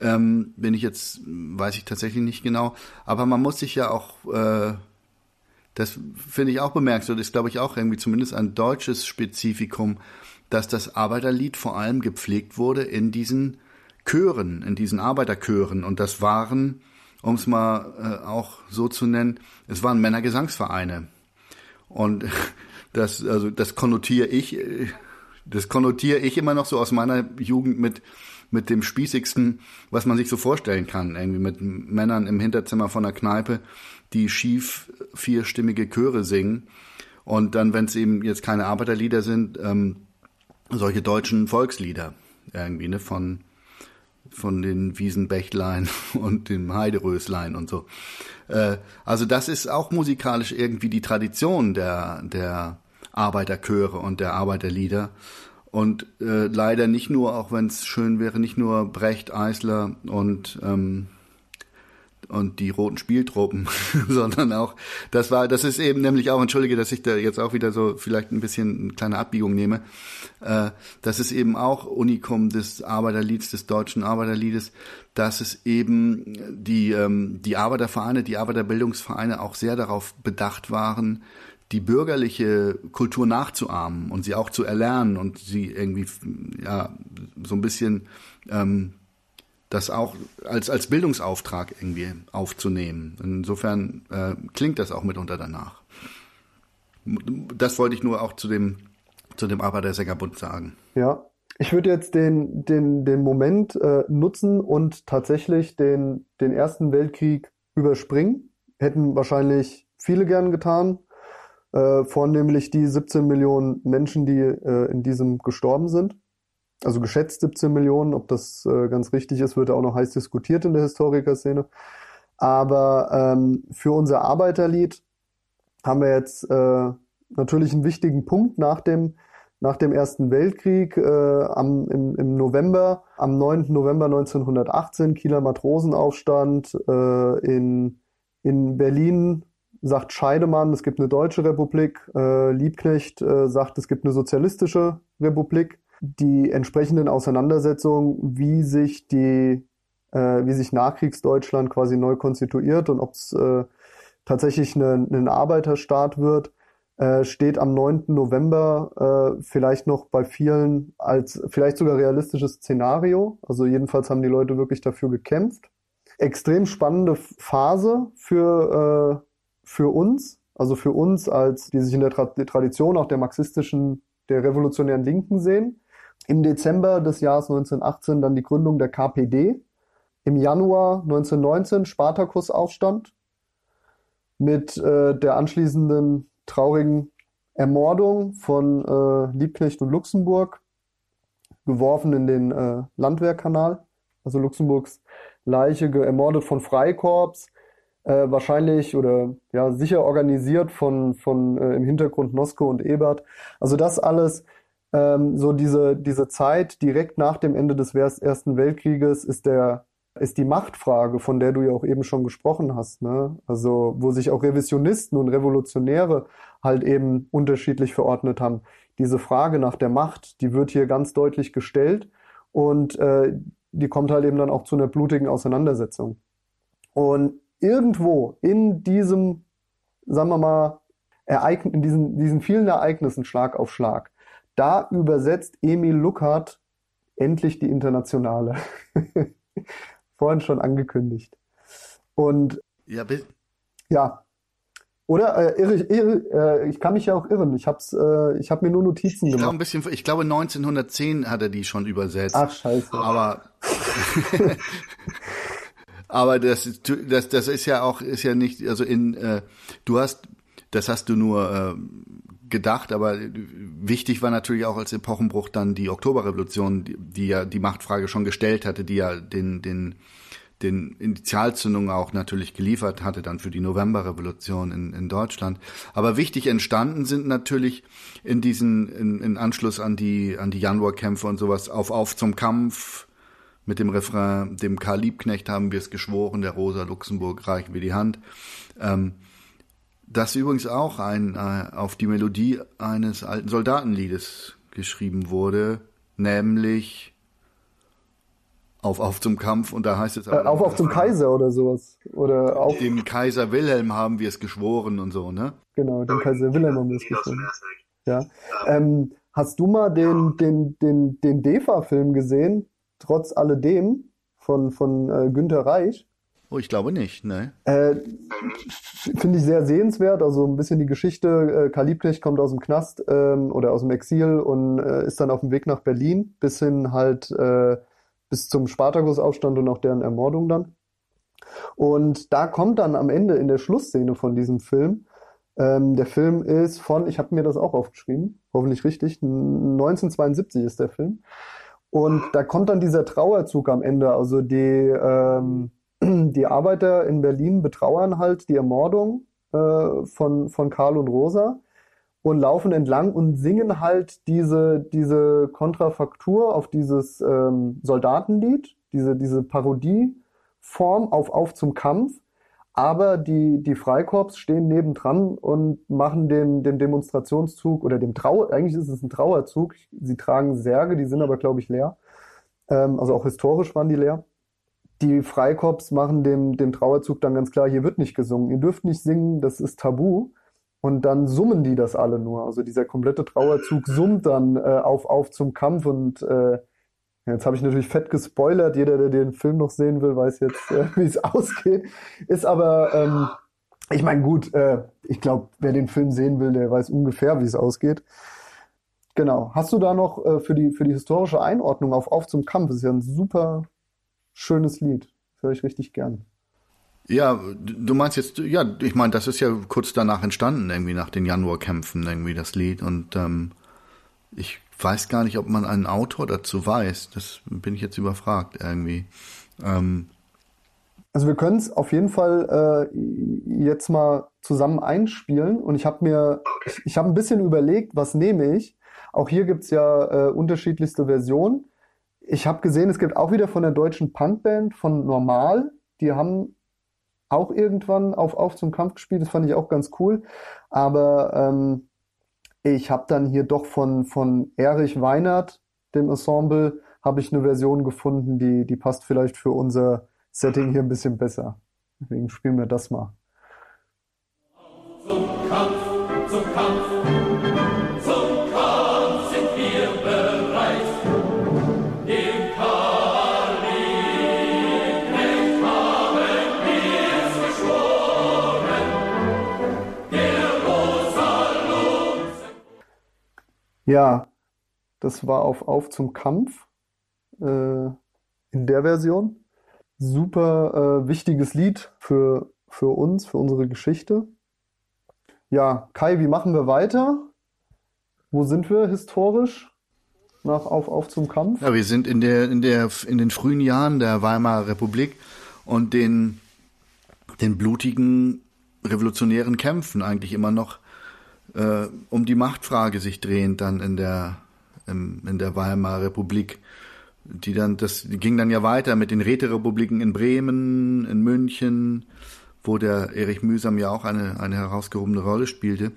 Ähm, bin ich jetzt, weiß ich tatsächlich nicht genau. Aber man muss sich ja auch, äh, das finde ich auch bemerkenswert, ist glaube ich auch irgendwie zumindest ein deutsches Spezifikum, dass das Arbeiterlied vor allem gepflegt wurde in diesen Chören, in diesen Arbeiterchören. Und das waren, um es mal äh, auch so zu nennen, es waren Männergesangsvereine. Und das, also das konnotiere ich, äh, das konnotiere ich immer noch so aus meiner Jugend mit mit dem spießigsten, was man sich so vorstellen kann, irgendwie mit Männern im Hinterzimmer von der Kneipe, die schief vierstimmige Chöre singen. Und dann, wenn es eben jetzt keine Arbeiterlieder sind, ähm, solche deutschen Volkslieder irgendwie, ne, von, von den Wiesenbächlein und dem Heideröslein und so. Äh, also das ist auch musikalisch irgendwie die Tradition der, der Arbeiterchöre und der Arbeiterlieder. Und äh, leider nicht nur, auch wenn es schön wäre, nicht nur Brecht, Eisler und ähm, und die roten Spieltruppen, sondern auch, das war, das ist eben nämlich auch, entschuldige, dass ich da jetzt auch wieder so vielleicht ein bisschen eine kleine Abbiegung nehme, äh, das ist eben auch Unikum des Arbeiterlieds, des deutschen Arbeiterliedes, dass es eben die, ähm, die Arbeitervereine, die Arbeiterbildungsvereine auch sehr darauf bedacht waren, die bürgerliche Kultur nachzuahmen und sie auch zu erlernen und sie irgendwie ja so ein bisschen ähm, das auch als als Bildungsauftrag irgendwie aufzunehmen. Insofern äh, klingt das auch mitunter danach. Das wollte ich nur auch zu dem zu dem Arbeitersängerbund sagen. Ja, ich würde jetzt den den den Moment äh, nutzen und tatsächlich den den Ersten Weltkrieg überspringen. Hätten wahrscheinlich viele gern getan, äh, vornehmlich die 17 Millionen Menschen, die äh, in diesem gestorben sind. Also geschätzt 17 Millionen, ob das äh, ganz richtig ist, wird auch noch heiß diskutiert in der Historikerszene. Aber ähm, für unser Arbeiterlied haben wir jetzt äh, natürlich einen wichtigen Punkt nach dem nach dem Ersten Weltkrieg äh, am, im, im November, am 9. November 1918, Kieler Matrosenaufstand äh, in, in Berlin sagt Scheidemann, es gibt eine deutsche Republik, äh, Liebknecht äh, sagt, es gibt eine sozialistische Republik. Die entsprechenden Auseinandersetzungen, wie sich die, äh, wie sich Nachkriegsdeutschland quasi neu konstituiert und ob es äh, tatsächlich eine, ein Arbeiterstaat wird, äh, steht am 9. November äh, vielleicht noch bei vielen als vielleicht sogar realistisches Szenario. Also jedenfalls haben die Leute wirklich dafür gekämpft. Extrem spannende Phase für, äh, für uns, also für uns als, die sich in der Tra Tradition auch der marxistischen, der revolutionären Linken sehen. Im Dezember des Jahres 1918 dann die Gründung der KPD. Im Januar 1919 Spartakusaufstand mit äh, der anschließenden traurigen Ermordung von äh, Liebknecht und Luxemburg, geworfen in den äh, Landwehrkanal. Also Luxemburgs Leiche ermordet von Freikorps, äh, wahrscheinlich oder ja sicher organisiert von, von äh, im Hintergrund Nosko und Ebert. Also das alles, ähm, so diese, diese Zeit direkt nach dem Ende des Ersten Weltkrieges ist der ist die Machtfrage, von der du ja auch eben schon gesprochen hast. Ne? Also wo sich auch Revisionisten und Revolutionäre halt eben unterschiedlich verordnet haben. Diese Frage nach der Macht, die wird hier ganz deutlich gestellt und äh, die kommt halt eben dann auch zu einer blutigen Auseinandersetzung. Und irgendwo in diesem, sagen wir mal, Ereign in diesen, diesen vielen Ereignissen Schlag auf Schlag, da übersetzt Emil Luckert endlich die Internationale. vorhin schon angekündigt. Und ja, ja. Oder äh, irre, irre, äh, ich kann mich ja auch irren. Ich hab's, äh, ich habe mir nur Notizen ich gemacht. Glaube ein bisschen, ich glaube 1910 hat er die schon übersetzt. Ach scheiße. Aber aber das, das, das ist ja auch, ist ja nicht, also in, äh, du hast, das hast du nur äh, gedacht, aber wichtig war natürlich auch als Epochenbruch dann die Oktoberrevolution, die, die ja die Machtfrage schon gestellt hatte, die ja den, den, den Initialzündungen auch natürlich geliefert hatte dann für die Novemberrevolution in, in Deutschland. Aber wichtig entstanden sind natürlich in diesen, in, in Anschluss an die, an die Januarkämpfe und sowas, auf, auf zum Kampf, mit dem Refrain, dem Karl Liebknecht haben wir es geschworen, der Rosa Luxemburg reichen wir die Hand. Ähm, das übrigens auch ein, äh, auf die Melodie eines alten Soldatenliedes geschrieben wurde, nämlich auf auf zum Kampf und da heißt es auch äh, auf auf zum Kaiser oder sowas. Oder auf dem Kaiser Wilhelm haben wir es geschworen und so ne? Genau dem Kaiser Wilhelm haben wir es geschworen. Ja. ähm, hast du mal den den den den Defa Film gesehen trotz alledem von von äh, Günter Reich Oh, ich glaube nicht, ne? Äh, Finde ich sehr sehenswert. Also ein bisschen die Geschichte. Äh, Karl Liebknecht kommt aus dem Knast ähm, oder aus dem Exil und äh, ist dann auf dem Weg nach Berlin bis hin halt äh, bis zum Spartakusaufstand und auch deren Ermordung dann. Und da kommt dann am Ende in der Schlussszene von diesem Film, ähm, der Film ist von, ich habe mir das auch aufgeschrieben, hoffentlich richtig, 1972 ist der Film. Und da kommt dann dieser Trauerzug am Ende, also die ähm, die Arbeiter in Berlin betrauern halt die Ermordung äh, von, von Karl und Rosa und laufen entlang und singen halt diese, diese Kontrafaktur auf dieses ähm, Soldatenlied, diese, diese Parodieform auf Auf zum Kampf. Aber die, die Freikorps stehen nebendran und machen den, den Demonstrationszug oder dem Trauer, eigentlich ist es ein Trauerzug. Sie tragen Särge, die sind aber, glaube ich, leer. Ähm, also auch historisch waren die leer die Freikorps machen dem, dem Trauerzug dann ganz klar, hier wird nicht gesungen, ihr dürft nicht singen, das ist tabu. Und dann summen die das alle nur. Also dieser komplette Trauerzug summt dann äh, auf, auf zum Kampf und äh, jetzt habe ich natürlich fett gespoilert. Jeder, der den Film noch sehen will, weiß jetzt, äh, wie es ausgeht. Ist aber, ähm, ich meine, gut, äh, ich glaube, wer den Film sehen will, der weiß ungefähr, wie es ausgeht. Genau. Hast du da noch äh, für, die, für die historische Einordnung auf Auf zum Kampf? Das ist ja ein super schönes Lied. Höre ich richtig gern. Ja, du meinst jetzt, ja, ich meine, das ist ja kurz danach entstanden, irgendwie nach den Januarkämpfen, irgendwie das Lied. Und ähm, ich weiß gar nicht, ob man einen Autor dazu weiß. Das bin ich jetzt überfragt irgendwie. Ähm, also wir können es auf jeden Fall äh, jetzt mal zusammen einspielen. Und ich habe mir, ich, ich habe ein bisschen überlegt, was nehme ich. Auch hier gibt's ja äh, unterschiedlichste Versionen. Ich habe gesehen, es gibt auch wieder von der deutschen Punkband von Normal. Die haben auch irgendwann auf Auf zum Kampf gespielt. Das fand ich auch ganz cool. Aber ähm, ich habe dann hier doch von, von Erich Weinert, dem Ensemble, habe ich eine Version gefunden, die, die passt vielleicht für unser Setting hier ein bisschen besser. Deswegen spielen wir das mal. Zum Kampf zum Kampf. Ja, das war auf Auf zum Kampf äh, in der Version. Super äh, wichtiges Lied für, für uns, für unsere Geschichte. Ja, Kai, wie machen wir weiter? Wo sind wir historisch nach Auf Auf zum Kampf? Ja, wir sind in der, in der, in den frühen Jahren der Weimarer Republik und den, den blutigen revolutionären Kämpfen eigentlich immer noch äh, um die Machtfrage sich drehend dann in der, im, in der Weimarer Republik. Die dann, das ging dann ja weiter mit den Räterepubliken in Bremen, in München, wo der Erich Mühsam ja auch eine, eine herausgehobene Rolle spielte,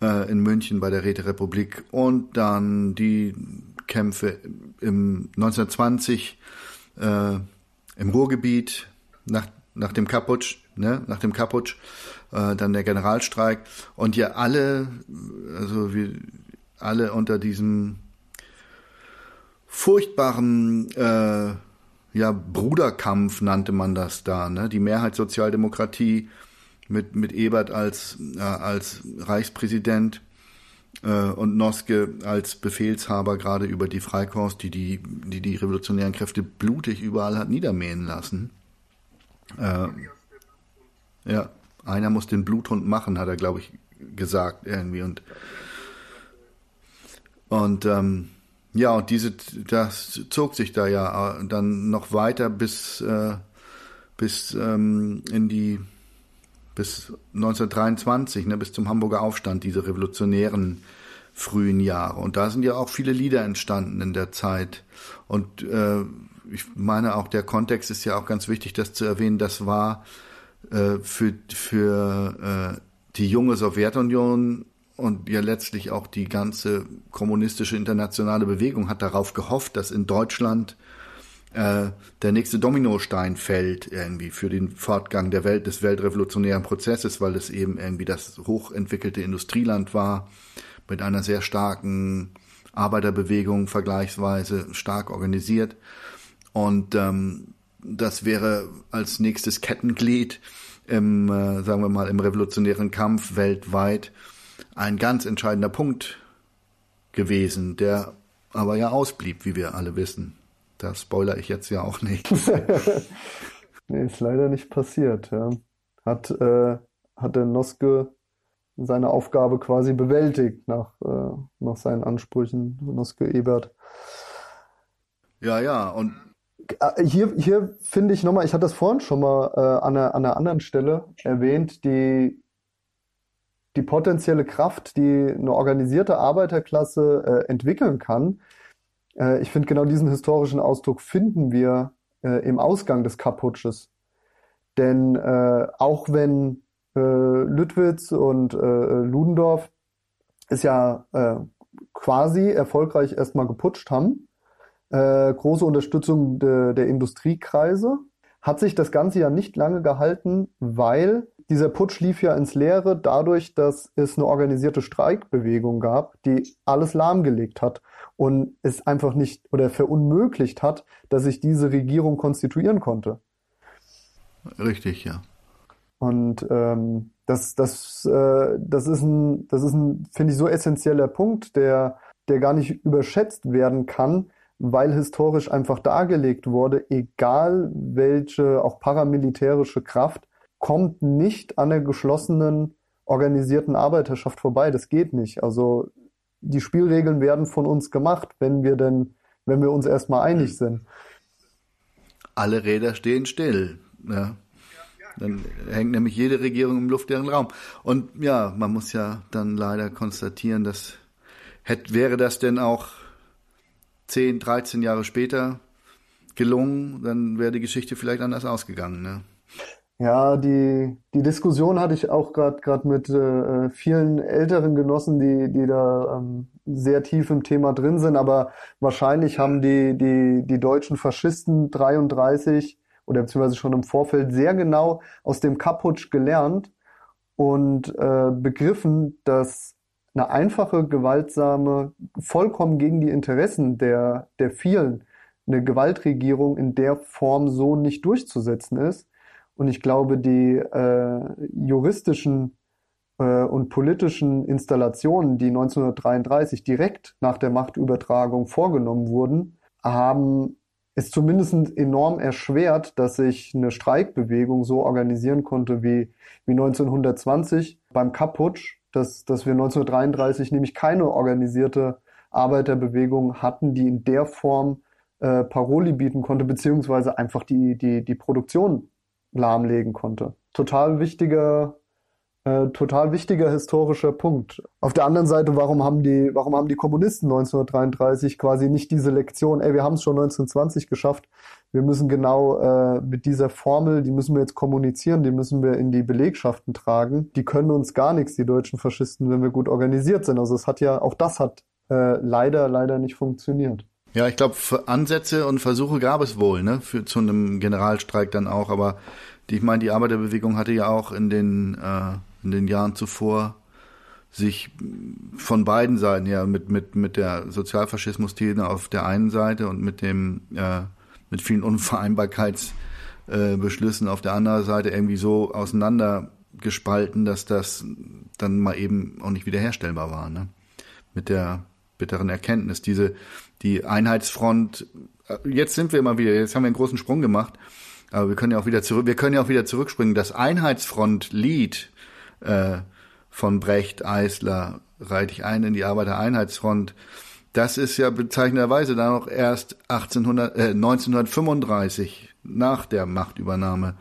äh, in München bei der Räterepublik. Und dann die Kämpfe im 1920 äh, im Ruhrgebiet nach, nach dem Kaputsch, ne, nach dem Kaputsch, äh, dann der Generalstreik und ja alle, also wir alle unter diesem furchtbaren äh, ja, Bruderkampf nannte man das da, ne? Die Mehrheitssozialdemokratie mit, mit Ebert als, äh, als Reichspräsident äh, und Noske als Befehlshaber gerade über die Freikorps, die die, die die revolutionären Kräfte blutig überall hat niedermähen lassen. Äh, ja, einer muss den Bluthund machen, hat er, glaube ich, gesagt irgendwie und und ähm, ja, und diese, das zog sich da ja dann noch weiter bis, äh, bis ähm, in die, bis 1923, ne, bis zum Hamburger Aufstand, diese revolutionären frühen Jahre. Und da sind ja auch viele Lieder entstanden in der Zeit. Und äh, ich meine auch, der Kontext ist ja auch ganz wichtig, das zu erwähnen. Das war äh, für, für äh, die junge Sowjetunion und ja letztlich auch die ganze kommunistische internationale Bewegung hat darauf gehofft, dass in Deutschland äh, der nächste Dominostein fällt irgendwie für den Fortgang der Welt des weltrevolutionären Prozesses, weil es eben irgendwie das hochentwickelte Industrieland war mit einer sehr starken Arbeiterbewegung vergleichsweise stark organisiert. Und ähm, das wäre als nächstes Kettenglied im, äh, sagen wir mal, im revolutionären Kampf weltweit ein ganz entscheidender Punkt gewesen, der aber ja ausblieb, wie wir alle wissen. Da spoiler ich jetzt ja auch nicht. nee, ist leider nicht passiert. Ja. Hat, äh, hat der Noske seine Aufgabe quasi bewältigt nach, äh, nach seinen Ansprüchen, Noske Ebert. Ja, ja, und hier, hier finde ich nochmal, ich hatte das vorhin schon mal äh, an, einer, an einer anderen Stelle erwähnt, die, die potenzielle Kraft, die eine organisierte Arbeiterklasse äh, entwickeln kann. Äh, ich finde, genau diesen historischen Ausdruck finden wir äh, im Ausgang des Kaputsches. Denn äh, auch wenn äh, Lüttwitz und äh, Ludendorff es ja äh, quasi erfolgreich erstmal geputscht haben, äh, große Unterstützung de, der Industriekreise, hat sich das Ganze ja nicht lange gehalten, weil dieser Putsch lief ja ins Leere dadurch, dass es eine organisierte Streikbewegung gab, die alles lahmgelegt hat und es einfach nicht oder verunmöglicht hat, dass sich diese Regierung konstituieren konnte. Richtig, ja. Und ähm, das, das, äh, das ist ein, das ist ein, finde ich, so essentieller Punkt, der, der gar nicht überschätzt werden kann, weil historisch einfach dargelegt wurde, egal welche auch paramilitärische Kraft kommt nicht an der geschlossenen organisierten Arbeiterschaft vorbei. Das geht nicht. Also die Spielregeln werden von uns gemacht, wenn wir denn, wenn wir uns erstmal einig sind. Alle Räder stehen still. Ja. Dann hängt nämlich jede Regierung im luftleeren Raum. Und ja, man muss ja dann leider konstatieren, dass hätte, wäre das denn auch 10, 13 Jahre später gelungen, dann wäre die Geschichte vielleicht anders ausgegangen. Ne? Ja, die, die Diskussion hatte ich auch gerade gerade mit äh, vielen älteren Genossen, die, die da ähm, sehr tief im Thema drin sind, aber wahrscheinlich haben die, die, die deutschen Faschisten 33 oder beziehungsweise schon im Vorfeld sehr genau aus dem Kaputsch gelernt und äh, begriffen, dass eine einfache, gewaltsame, vollkommen gegen die Interessen der, der vielen, eine Gewaltregierung in der Form so nicht durchzusetzen ist. Und ich glaube, die äh, juristischen äh, und politischen Installationen, die 1933 direkt nach der Machtübertragung vorgenommen wurden, haben es zumindest enorm erschwert, dass sich eine Streikbewegung so organisieren konnte wie, wie 1920 beim Kaputsch, dass, dass wir 1933 nämlich keine organisierte Arbeiterbewegung hatten, die in der Form äh, Paroli bieten konnte, beziehungsweise einfach die, die, die Produktion lahmlegen konnte. Total wichtiger äh, total wichtiger historischer Punkt. Auf der anderen Seite, warum haben die, warum haben die Kommunisten 1933 quasi nicht diese Lektion, ey, wir haben es schon 1920 geschafft, wir müssen genau äh, mit dieser Formel, die müssen wir jetzt kommunizieren, die müssen wir in die Belegschaften tragen. Die können uns gar nichts, die deutschen Faschisten, wenn wir gut organisiert sind. Also es hat ja, auch das hat äh, leider, leider nicht funktioniert. Ja, ich glaube, Ansätze und Versuche gab es wohl, ne, für zu einem Generalstreik dann auch, aber die, ich meine, die Arbeiterbewegung hatte ja auch in den äh, in den Jahren zuvor sich von beiden Seiten ja mit mit mit der Sozialfaschismus-These auf der einen Seite und mit dem äh, mit vielen Unvereinbarkeitsbeschlüssen auf der anderen Seite irgendwie so auseinandergespalten, dass das dann mal eben auch nicht wiederherstellbar war. Ne? Mit der bitteren Erkenntnis, diese die Einheitsfront. Äh, jetzt sind wir immer wieder, jetzt haben wir einen großen Sprung gemacht, aber wir können ja auch wieder zurück, wir können ja auch wieder zurückspringen. Das Einheitsfront-Lied äh, von Brecht, Eisler, reite ich ein in die Arbeitereinheitsfront. Das ist ja bezeichnenderweise dann auch erst 1800, äh, 1935 nach der Machtübernahme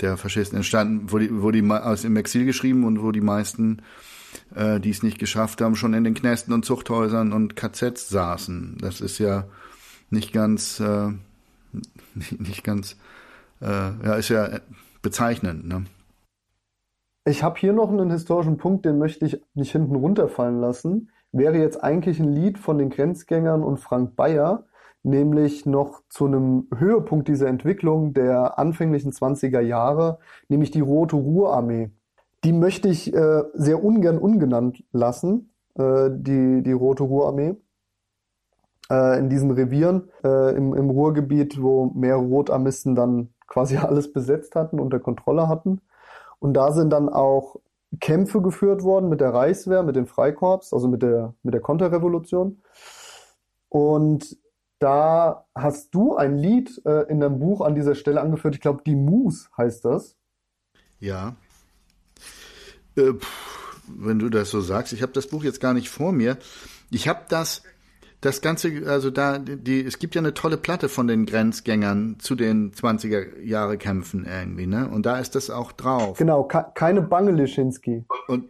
der Faschisten entstanden, wo die, wo die aus dem Exil geschrieben und wo die meisten, äh, die es nicht geschafft haben, schon in den Knästen und Zuchthäusern und KZs saßen. Das ist ja nicht ganz, äh, nicht ganz, äh, ja, ist ja bezeichnend. Ne? Ich habe hier noch einen historischen Punkt, den möchte ich nicht hinten runterfallen lassen. Wäre jetzt eigentlich ein Lied von den Grenzgängern und Frank Bayer, nämlich noch zu einem Höhepunkt dieser Entwicklung der anfänglichen 20er Jahre, nämlich die Rote Ruhrarmee. Die möchte ich äh, sehr ungern ungenannt lassen, äh, die, die Rote Ruhrarmee. Äh, in diesen Revieren äh, im, im Ruhrgebiet, wo mehr Rotarmisten dann quasi alles besetzt hatten, unter Kontrolle hatten. Und da sind dann auch Kämpfe geführt worden mit der Reichswehr, mit den Freikorps, also mit der, mit der Konterrevolution. Und da hast du ein Lied äh, in deinem Buch an dieser Stelle angeführt. Ich glaube, die Mus heißt das. Ja. Äh, pff, wenn du das so sagst, ich habe das Buch jetzt gar nicht vor mir. Ich habe das das Ganze, also da, die, es gibt ja eine tolle Platte von den Grenzgängern zu den 20er Jahre Kämpfen irgendwie, ne? Und da ist das auch drauf. Genau, keine Bange Lischinski. Und,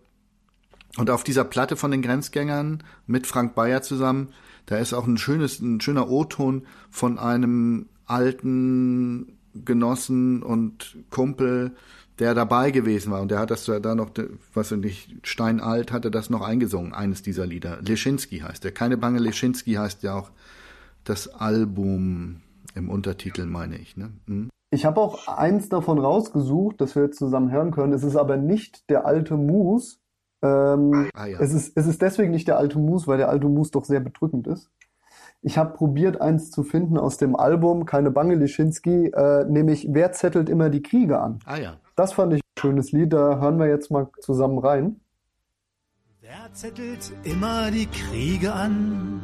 und auf dieser Platte von den Grenzgängern mit Frank Bayer zusammen, da ist auch ein schönes, ein schöner O-Ton von einem alten Genossen und Kumpel, der dabei gewesen war. Und der hat das da noch, was nicht, steinalt hatte das noch eingesungen, eines dieser Lieder. Leschinski heißt der. Keine Bange Leschinski heißt ja auch das Album im Untertitel, meine ich. Ne? Hm? Ich habe auch eins davon rausgesucht, das wir jetzt zusammen hören können. Es ist aber nicht der alte Mus. Ähm, ah, ja. es, ist, es ist deswegen nicht der alte Mus, weil der alte Mus doch sehr bedrückend ist. Ich habe probiert, eins zu finden aus dem Album Keine Bange Leschinski, äh, nämlich Wer zettelt immer die Kriege an? Ah ja. Das fand ich ein schönes Lied, da hören wir jetzt mal zusammen rein. Wer zettelt immer die Kriege an?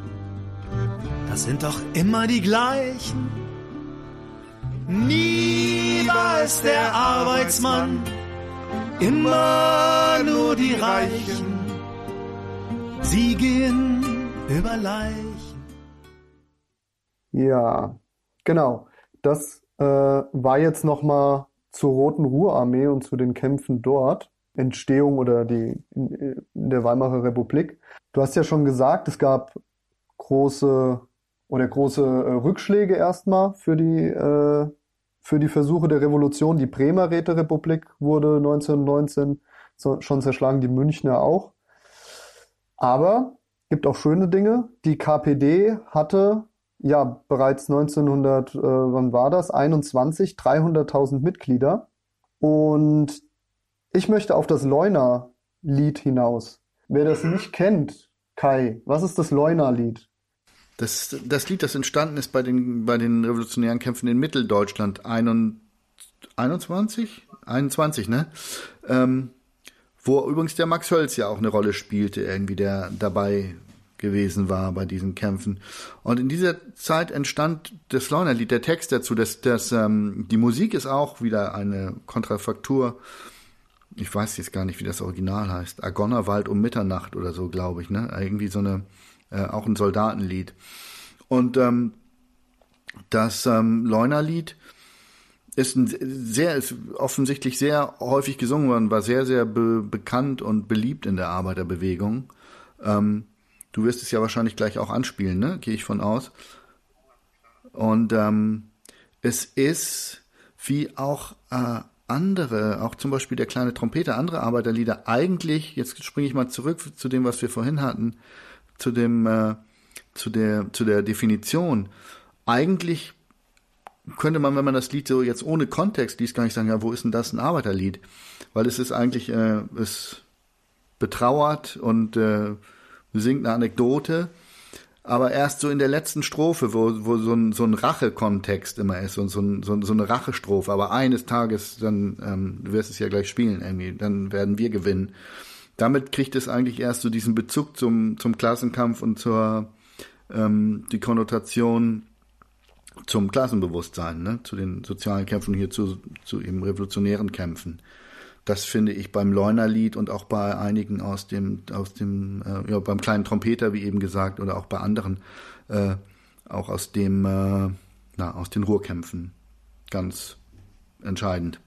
Das sind doch immer die gleichen. Nie war es der Arbeitsmann, immer nur die Reichen. Sie gehen über Leichen. Ja, genau. Das äh, war jetzt noch mal zur Roten Ruhrarmee und zu den Kämpfen dort, Entstehung oder die in, in der Weimarer Republik. Du hast ja schon gesagt, es gab große oder große äh, Rückschläge erstmal für die äh, für die Versuche der Revolution. Die Bremer Räterepublik wurde 1919 so, schon zerschlagen, die Münchner auch. Aber gibt auch schöne Dinge. Die KPD hatte ja, bereits 1900, äh, wann war das? 21, 300.000 Mitglieder. Und ich möchte auf das Leuna-Lied hinaus. Wer das nicht kennt, Kai, was ist das Leuna-Lied? Das, das Lied, das entstanden ist bei den, bei den revolutionären Kämpfen in Mitteldeutschland 21, 21, ne? Ähm, wo übrigens der Max Hölz ja auch eine Rolle spielte, irgendwie der dabei gewesen war bei diesen Kämpfen. Und in dieser Zeit entstand das Leunerlied, der Text dazu, dass, dass ähm, die Musik ist auch wieder eine Kontrafaktur. Ich weiß jetzt gar nicht, wie das Original heißt. Agonnerwald um Mitternacht oder so, glaube ich, ne? Irgendwie so eine äh, auch ein Soldatenlied. Und ähm, das ähm, Leunerlied ist ein sehr, ist offensichtlich sehr häufig gesungen worden, war sehr, sehr be bekannt und beliebt in der Arbeiterbewegung. Ähm, du wirst es ja wahrscheinlich gleich auch anspielen, ne? Gehe ich von aus. Und ähm, es ist wie auch äh, andere, auch zum Beispiel der kleine Trompeter, andere Arbeiterlieder, eigentlich, jetzt springe ich mal zurück zu dem, was wir vorhin hatten, zu dem, äh, zu der, zu der Definition. Eigentlich könnte man, wenn man das Lied so jetzt ohne Kontext liest, gar nicht sagen, ja, wo ist denn das ein Arbeiterlied? Weil es ist eigentlich, äh, es betrauert und äh, singt eine Anekdote, aber erst so in der letzten Strophe, wo, wo so ein, so ein Rache-Kontext immer ist, so, ein, so, so eine Rachestrophe, aber eines Tages, dann, ähm, du wirst es ja gleich spielen, irgendwie, dann werden wir gewinnen damit kriegt es eigentlich erst so diesen Bezug zum, zum Klassenkampf und zur ähm, die Konnotation zum Klassenbewusstsein, ne? zu den sozialen Kämpfen hier zu, zu eben revolutionären Kämpfen. Das finde ich beim Leunerlied und auch bei einigen aus dem, aus dem, äh, ja, beim kleinen Trompeter, wie eben gesagt, oder auch bei anderen, äh, auch aus dem, äh, na, aus den Ruhrkämpfen ganz entscheidend.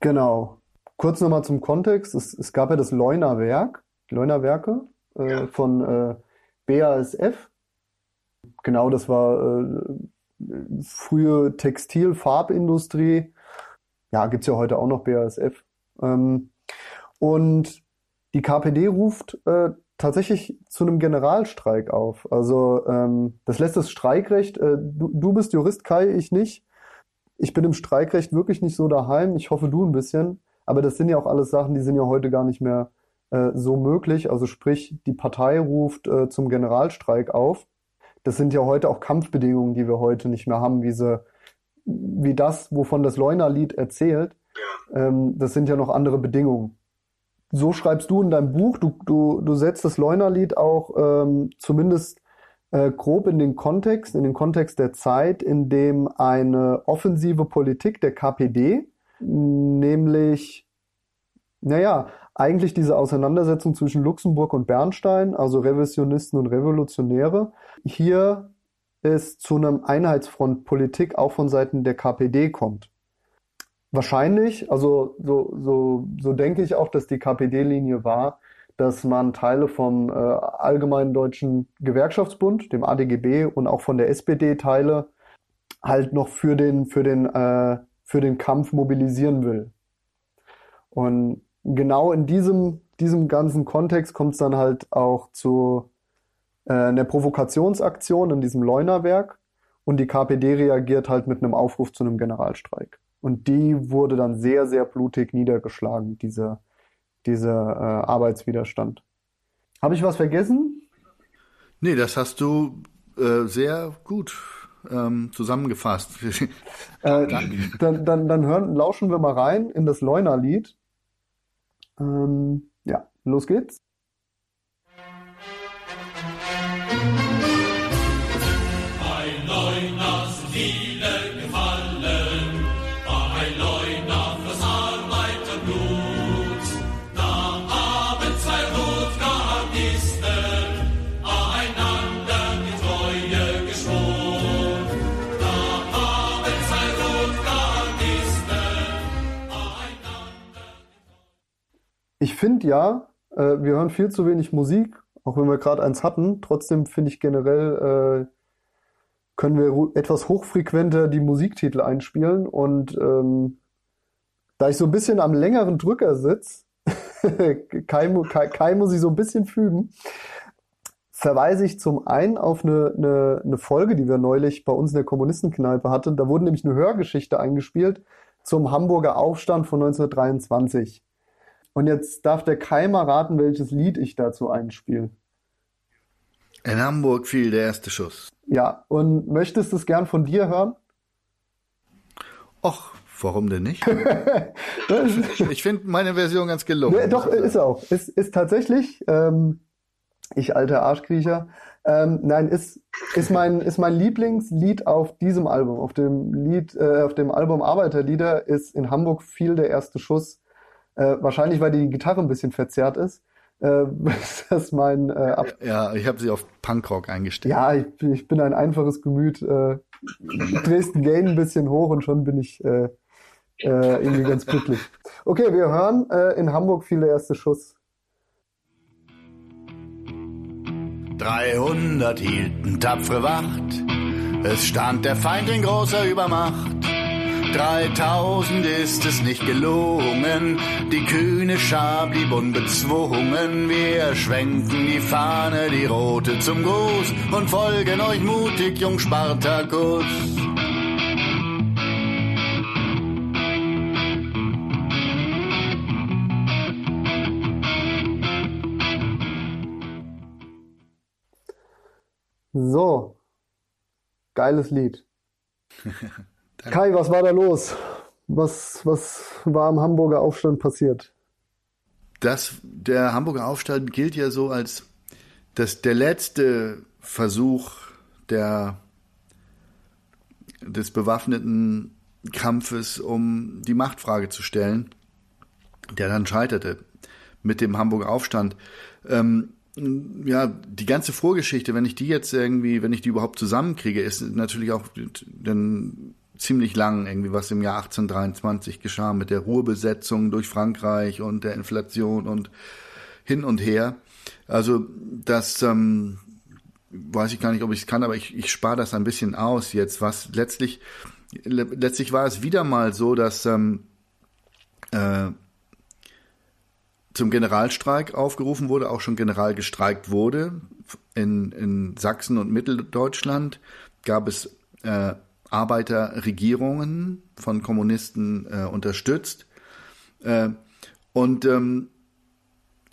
Genau. Kurz nochmal zum Kontext. Es, es gab ja das Leuner Werk, Leuner Werke äh, ja. von äh, BASF. Genau, das war äh, frühe Textilfarbindustrie. Ja, gibt's ja heute auch noch BASF. Ähm, und die KPD ruft äh, tatsächlich zu einem Generalstreik auf. Also ähm, das lässt das Streikrecht, äh, du, du bist Jurist, Kai, ich nicht. Ich bin im Streikrecht wirklich nicht so daheim. Ich hoffe, du ein bisschen. Aber das sind ja auch alles Sachen, die sind ja heute gar nicht mehr äh, so möglich. Also sprich, die Partei ruft äh, zum Generalstreik auf. Das sind ja heute auch Kampfbedingungen, die wir heute nicht mehr haben, wie, sie, wie das, wovon das Leuner-Lied erzählt. Ähm, das sind ja noch andere Bedingungen. So schreibst du in deinem Buch, du, du, du setzt das Leuner-Lied auch ähm, zumindest äh, grob in den Kontext, in den Kontext der Zeit, in dem eine offensive Politik der KPD nämlich, naja, eigentlich diese Auseinandersetzung zwischen Luxemburg und Bernstein, also Revisionisten und Revolutionäre, hier es zu einem Einheitsfront-Politik auch von Seiten der KPD kommt. Wahrscheinlich, also so, so, so denke ich auch, dass die KPD-Linie war, dass man Teile vom äh, Allgemeinen Deutschen Gewerkschaftsbund, dem ADGB und auch von der SPD Teile halt noch für den, für den äh, für den Kampf mobilisieren will. Und genau in diesem, diesem ganzen Kontext kommt es dann halt auch zu äh, einer Provokationsaktion in diesem Leunerwerk und die KPD reagiert halt mit einem Aufruf zu einem Generalstreik. Und die wurde dann sehr, sehr blutig niedergeschlagen, diese, diese äh, Arbeitswiderstand. Habe ich was vergessen? Nee, das hast du äh, sehr gut ähm, zusammengefasst. äh, dann, dann, dann hören, lauschen wir mal rein in das Leuner-Lied. Ähm, ja, los geht's. Finde ja, äh, wir hören viel zu wenig Musik, auch wenn wir gerade eins hatten. Trotzdem finde ich generell, äh, können wir etwas hochfrequenter die Musiktitel einspielen. Und ähm, da ich so ein bisschen am längeren Drücker sitze, Kai, Kai, Kai muss ich so ein bisschen fügen, verweise ich zum einen auf eine, eine, eine Folge, die wir neulich bei uns in der Kommunistenkneipe hatten. Da wurde nämlich eine Hörgeschichte eingespielt zum Hamburger Aufstand von 1923. Und jetzt darf der Keimer raten, welches Lied ich dazu einspiele. In Hamburg fiel der erste Schuss. Ja, und möchtest du es gern von dir hören? Och, warum denn nicht? ich finde meine Version ganz gelungen. Ja, doch, ist auch. Ist, ist tatsächlich, ähm, ich alter Arschkriecher, ähm, nein, ist, ist, mein, ist mein Lieblingslied auf diesem Album. Auf dem Lied, äh, auf dem Album Arbeiterlieder ist in Hamburg fiel der erste Schuss. Äh, wahrscheinlich, weil die Gitarre ein bisschen verzerrt ist. Äh, ist das mein äh, Ab Ja, ich habe sie auf Punkrock eingestellt. Ja, ich, ich bin ein einfaches Gemüt. Äh, Dresden Gain ein bisschen hoch und schon bin ich äh, äh, irgendwie ganz glücklich. Okay, wir hören, äh, in Hamburg fiel der erste Schuss. 300 hielten tapfere Wacht. Es stand der Feind in großer Übermacht. 3000 ist es nicht gelungen, die kühne Schar blieb unbezwungen. Wir schwenken die Fahne, die rote zum Gruß und folgen euch mutig, Jung Spartakus. So, geiles Lied. Kai, was war da los? Was, was war am Hamburger Aufstand passiert? Das, der Hamburger Aufstand gilt ja so als das, der letzte Versuch der, des bewaffneten Kampfes, um die Machtfrage zu stellen, der dann scheiterte mit dem Hamburger Aufstand. Ähm, ja, die ganze Vorgeschichte, wenn ich die jetzt irgendwie, wenn ich die überhaupt zusammenkriege, ist natürlich auch dann ziemlich lang, irgendwie was im Jahr 1823 geschah mit der Ruhrbesetzung durch Frankreich und der Inflation und hin und her. Also das ähm, weiß ich gar nicht, ob ich es kann, aber ich, ich spare das ein bisschen aus jetzt. Was letztlich letztlich war es wieder mal so, dass ähm, äh, zum Generalstreik aufgerufen wurde, auch schon general gestreikt wurde. In, in Sachsen und Mitteldeutschland gab es äh, Arbeiterregierungen von Kommunisten äh, unterstützt. Äh, und ähm,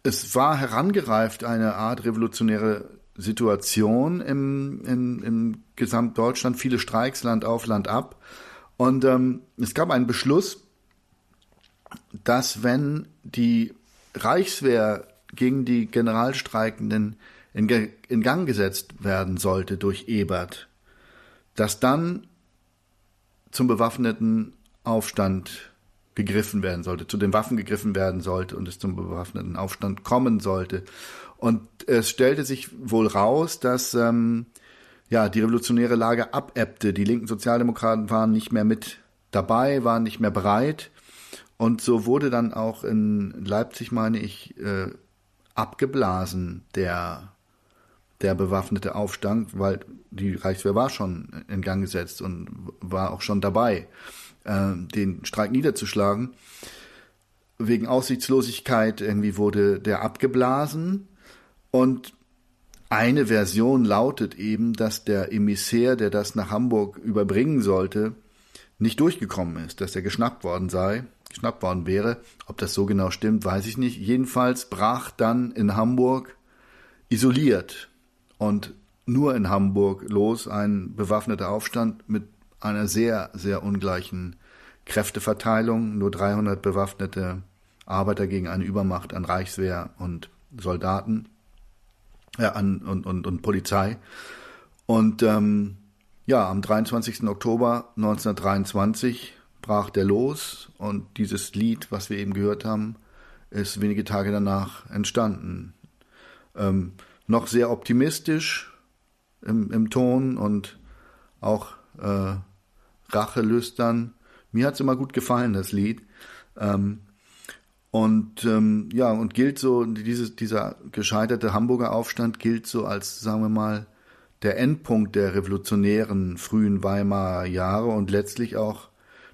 es war herangereift eine Art revolutionäre Situation im, im, im Gesamtdeutschland, viele Streiks Land auf, Land ab. Und ähm, es gab einen Beschluss, dass wenn die Reichswehr gegen die Generalstreikenden in, in Gang gesetzt werden sollte durch Ebert, dass dann zum bewaffneten Aufstand gegriffen werden sollte, zu den Waffen gegriffen werden sollte und es zum bewaffneten Aufstand kommen sollte. Und es stellte sich wohl raus, dass ähm, ja die revolutionäre Lage abebbte. Die linken Sozialdemokraten waren nicht mehr mit dabei, waren nicht mehr bereit. Und so wurde dann auch in Leipzig, meine ich, äh, abgeblasen der, der bewaffnete Aufstand, weil die Reichswehr war schon in Gang gesetzt und war auch schon dabei, äh, den Streik niederzuschlagen. Wegen Aussichtslosigkeit irgendwie wurde der abgeblasen und eine Version lautet eben, dass der Emissär, der das nach Hamburg überbringen sollte, nicht durchgekommen ist, dass er geschnappt worden sei geschnappt worden wäre. Ob das so genau stimmt, weiß ich nicht. Jedenfalls brach dann in Hamburg isoliert und nur in Hamburg los ein bewaffneter Aufstand mit einer sehr, sehr ungleichen Kräfteverteilung. Nur 300 bewaffnete Arbeiter gegen eine Übermacht an Reichswehr und Soldaten äh, an, und, und, und Polizei. Und ähm, ja, am 23. Oktober 1923 brach der los und dieses Lied, was wir eben gehört haben, ist wenige Tage danach entstanden. Ähm, noch sehr optimistisch im, im Ton und auch äh, Rachelüstern. Mir hat es immer gut gefallen, das Lied. Ähm, und ähm, ja, und gilt so, dieses, dieser gescheiterte Hamburger Aufstand gilt so als, sagen wir mal, der Endpunkt der revolutionären frühen Weimarer Jahre und letztlich auch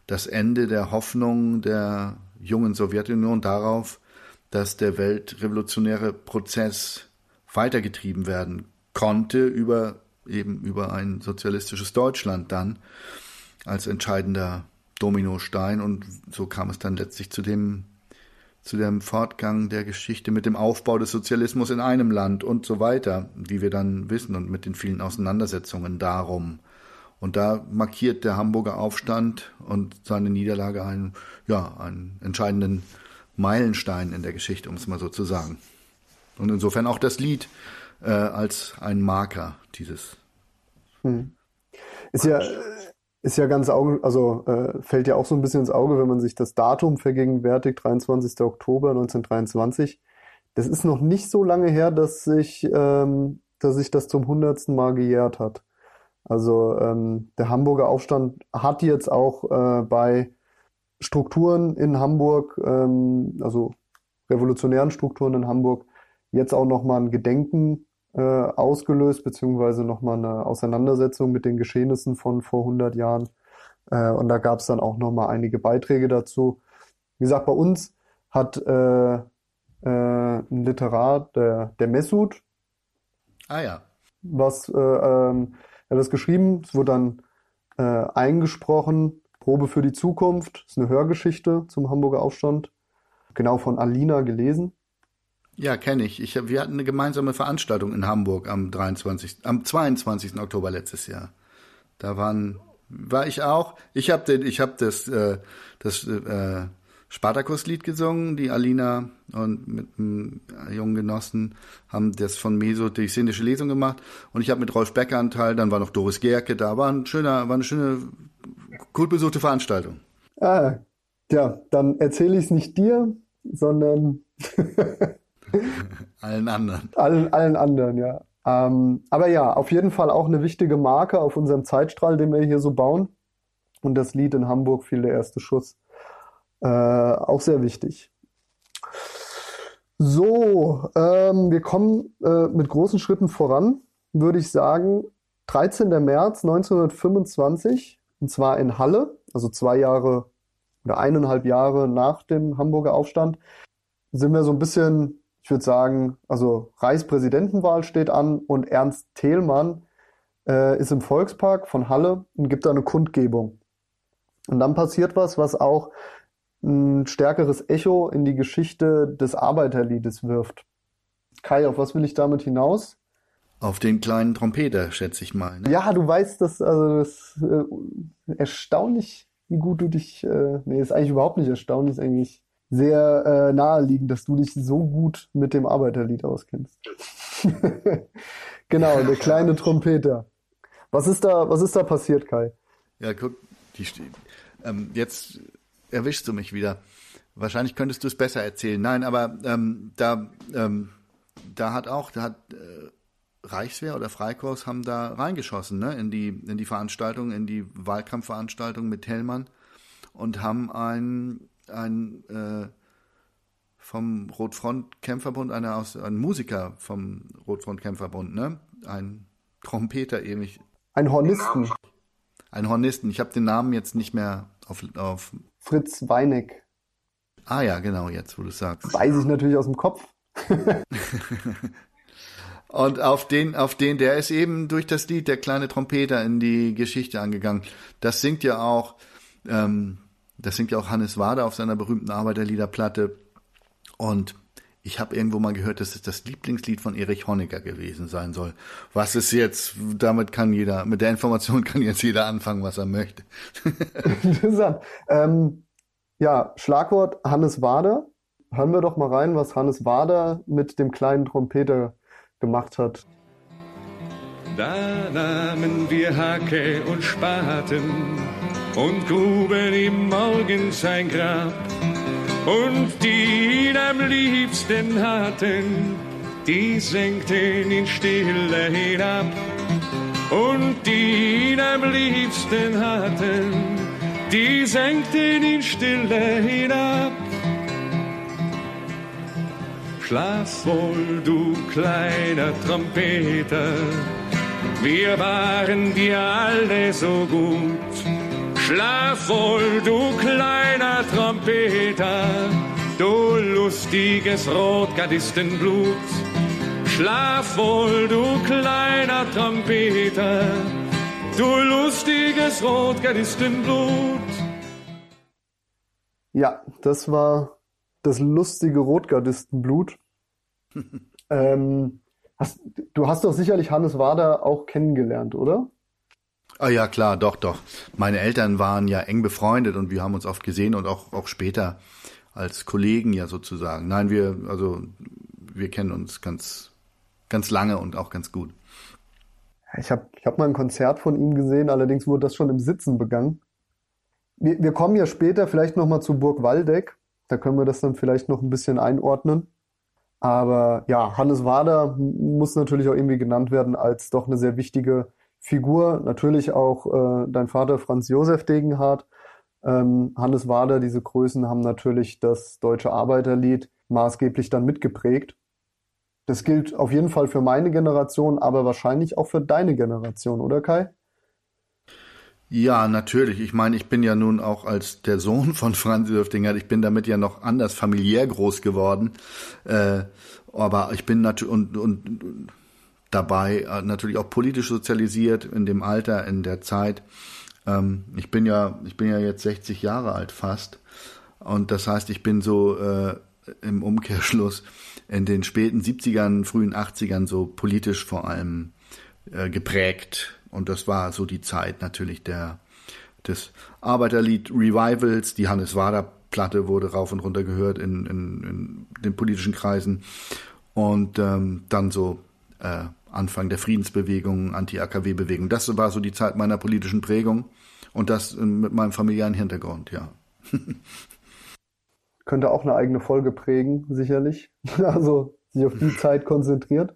das Ende der Hoffnung der jungen Sowjetunion darauf, dass der weltrevolutionäre Prozess weitergetrieben werden konnte über eben über ein sozialistisches Deutschland dann als entscheidender Dominostein und so kam es dann letztlich zu dem zu dem Fortgang der Geschichte mit dem Aufbau des Sozialismus in einem Land und so weiter, wie wir dann wissen und mit den vielen Auseinandersetzungen darum. Und da markiert der Hamburger Aufstand und seine Niederlage einen, ja, einen entscheidenden Meilenstein in der Geschichte, um es mal so zu sagen. Und insofern auch das Lied äh, als ein Marker dieses. Hm. Ist ja, ist ja ganz augen, also äh, fällt ja auch so ein bisschen ins Auge, wenn man sich das Datum vergegenwärtigt, 23. Oktober 1923. Das ist noch nicht so lange her, dass sich, ähm, dass sich das zum hundertsten Mal gejährt hat. Also ähm, der Hamburger Aufstand hat jetzt auch äh, bei Strukturen in Hamburg, ähm, also revolutionären Strukturen in Hamburg, jetzt auch nochmal ein Gedenken äh, ausgelöst, beziehungsweise nochmal eine Auseinandersetzung mit den Geschehnissen von vor 100 Jahren. Äh, und da gab es dann auch nochmal einige Beiträge dazu. Wie gesagt, bei uns hat äh, äh, ein Literat, der, der Messut, ah ja, was äh, ähm, er hat das geschrieben, es wurde dann äh, eingesprochen, Probe für die Zukunft, das ist eine Hörgeschichte zum Hamburger Aufstand, genau von Alina gelesen. Ja, kenne ich. ich. Wir hatten eine gemeinsame Veranstaltung in Hamburg am 23., am 22. Oktober letztes Jahr. Da waren, war ich auch. Ich habe den, ich habe das, äh, das äh, Spartakus-Lied gesungen. Die Alina und mit einem jungen Genossen haben das von Meso die szenische Lesung gemacht. Und ich habe mit Rolf Becker einen Teil. Dann war noch Doris Gerke da. War ein schöner, war eine schöne, gut besuchte Veranstaltung. Ah, ja, dann erzähle ich es nicht dir, sondern allen anderen. Allen, allen anderen, ja. Ähm, aber ja, auf jeden Fall auch eine wichtige Marke auf unserem Zeitstrahl, den wir hier so bauen. Und das Lied in Hamburg fiel der erste Schuss. Äh, auch sehr wichtig. So, ähm, wir kommen äh, mit großen Schritten voran, würde ich sagen. 13. März 1925, und zwar in Halle, also zwei Jahre oder eineinhalb Jahre nach dem Hamburger Aufstand, sind wir so ein bisschen ich würde sagen, also Reichspräsidentenwahl steht an und Ernst Thälmann äh, ist im Volkspark von Halle und gibt da eine Kundgebung. Und dann passiert was, was auch ein stärkeres Echo in die Geschichte des Arbeiterliedes wirft. Kai, auf was will ich damit hinaus? Auf den kleinen Trompeter, schätze ich mal. Ne? Ja, du weißt, dass also das äh, erstaunlich, wie gut du dich. Äh, nee, ist eigentlich überhaupt nicht erstaunlich, ist eigentlich sehr äh, naheliegend, dass du dich so gut mit dem Arbeiterlied auskennst. genau, der kleine Trompeter. Was ist da, was ist da passiert, Kai? Ja, guck, die, ähm, jetzt erwischst du mich wieder. Wahrscheinlich könntest du es besser erzählen. Nein, aber ähm, da, ähm, da hat auch, da hat äh, Reichswehr oder Freikorps haben da reingeschossen, ne, in die, in die Veranstaltung, in die Wahlkampfveranstaltung mit Hellmann und haben einen ein äh, vom Rotfront-Kämpferbund, einer aus, ein Musiker vom Rotfront-Kämpferbund, ne? Ein Trompeter ähnlich. Ein Hornisten. Ein Hornisten. Ich habe den Namen jetzt nicht mehr auf, auf. Fritz Weineck. Ah ja, genau, jetzt, wo du sagst. Weiß ich natürlich aus dem Kopf. Und auf den, auf den, der ist eben durch das Lied der kleine Trompeter in die Geschichte angegangen. Das singt ja auch ähm, das singt ja auch Hannes Wader auf seiner berühmten Arbeiterliederplatte. Und ich habe irgendwo mal gehört, dass es das Lieblingslied von Erich Honecker gewesen sein soll. Was ist jetzt, damit kann jeder, mit der Information kann jetzt jeder anfangen, was er möchte. Interessant. Ähm, ja, Schlagwort Hannes Wader. Hören wir doch mal rein, was Hannes Wader mit dem kleinen Trompeter gemacht hat. Da nahmen wir Hacke und Spaten und gruben ihm morgens ein Grab. Und die ihn am liebsten hatten, die senkten ihn stille hinab. Und die ihn am liebsten hatten, die senkten ihn stille hinab. Schlaf wohl, du kleiner Trompeter, wir waren dir alle so gut Schlaf wohl, du kleiner Trompeter, du lustiges Rotgardistenblut. Schlaf wohl, du kleiner Trompeter, du lustiges Rotgardistenblut. Ja, das war das lustige Rotgardistenblut. ähm, hast, du hast doch sicherlich Hannes Wader auch kennengelernt, oder? Ah ja, klar, doch, doch. Meine Eltern waren ja eng befreundet und wir haben uns oft gesehen und auch, auch später als Kollegen ja sozusagen. Nein, wir, also wir kennen uns ganz, ganz lange und auch ganz gut. Ich habe ich hab mal ein Konzert von ihm gesehen, allerdings wurde das schon im Sitzen begangen. Wir, wir kommen ja später vielleicht nochmal zu Burg Waldeck. Da können wir das dann vielleicht noch ein bisschen einordnen. Aber ja, Hannes Wader muss natürlich auch irgendwie genannt werden als doch eine sehr wichtige Figur. Natürlich auch äh, dein Vater Franz Josef Degenhardt. Ähm, Hannes Wader, diese Größen haben natürlich das deutsche Arbeiterlied maßgeblich dann mitgeprägt. Das gilt auf jeden Fall für meine Generation, aber wahrscheinlich auch für deine Generation, oder Kai? Ja, natürlich. Ich meine, ich bin ja nun auch als der Sohn von Franz Dürftinger, ich bin damit ja noch anders familiär groß geworden. Äh, aber ich bin natürlich und, und dabei äh, natürlich auch politisch sozialisiert in dem Alter, in der Zeit. Ähm, ich bin ja, ich bin ja jetzt 60 Jahre alt fast. Und das heißt, ich bin so äh, im Umkehrschluss in den späten 70ern, frühen 80ern so politisch vor allem äh, geprägt. Und das war so die Zeit natürlich der des Arbeiterlied Revivals. Die Hannes Wader Platte wurde rauf und runter gehört in, in, in den politischen Kreisen. Und ähm, dann so äh, Anfang der Friedensbewegung, Anti-AKW-Bewegung. Das war so die Zeit meiner politischen Prägung. Und das äh, mit meinem familiären Hintergrund, ja. könnte auch eine eigene Folge prägen, sicherlich. Also sich auf die Zeit konzentriert.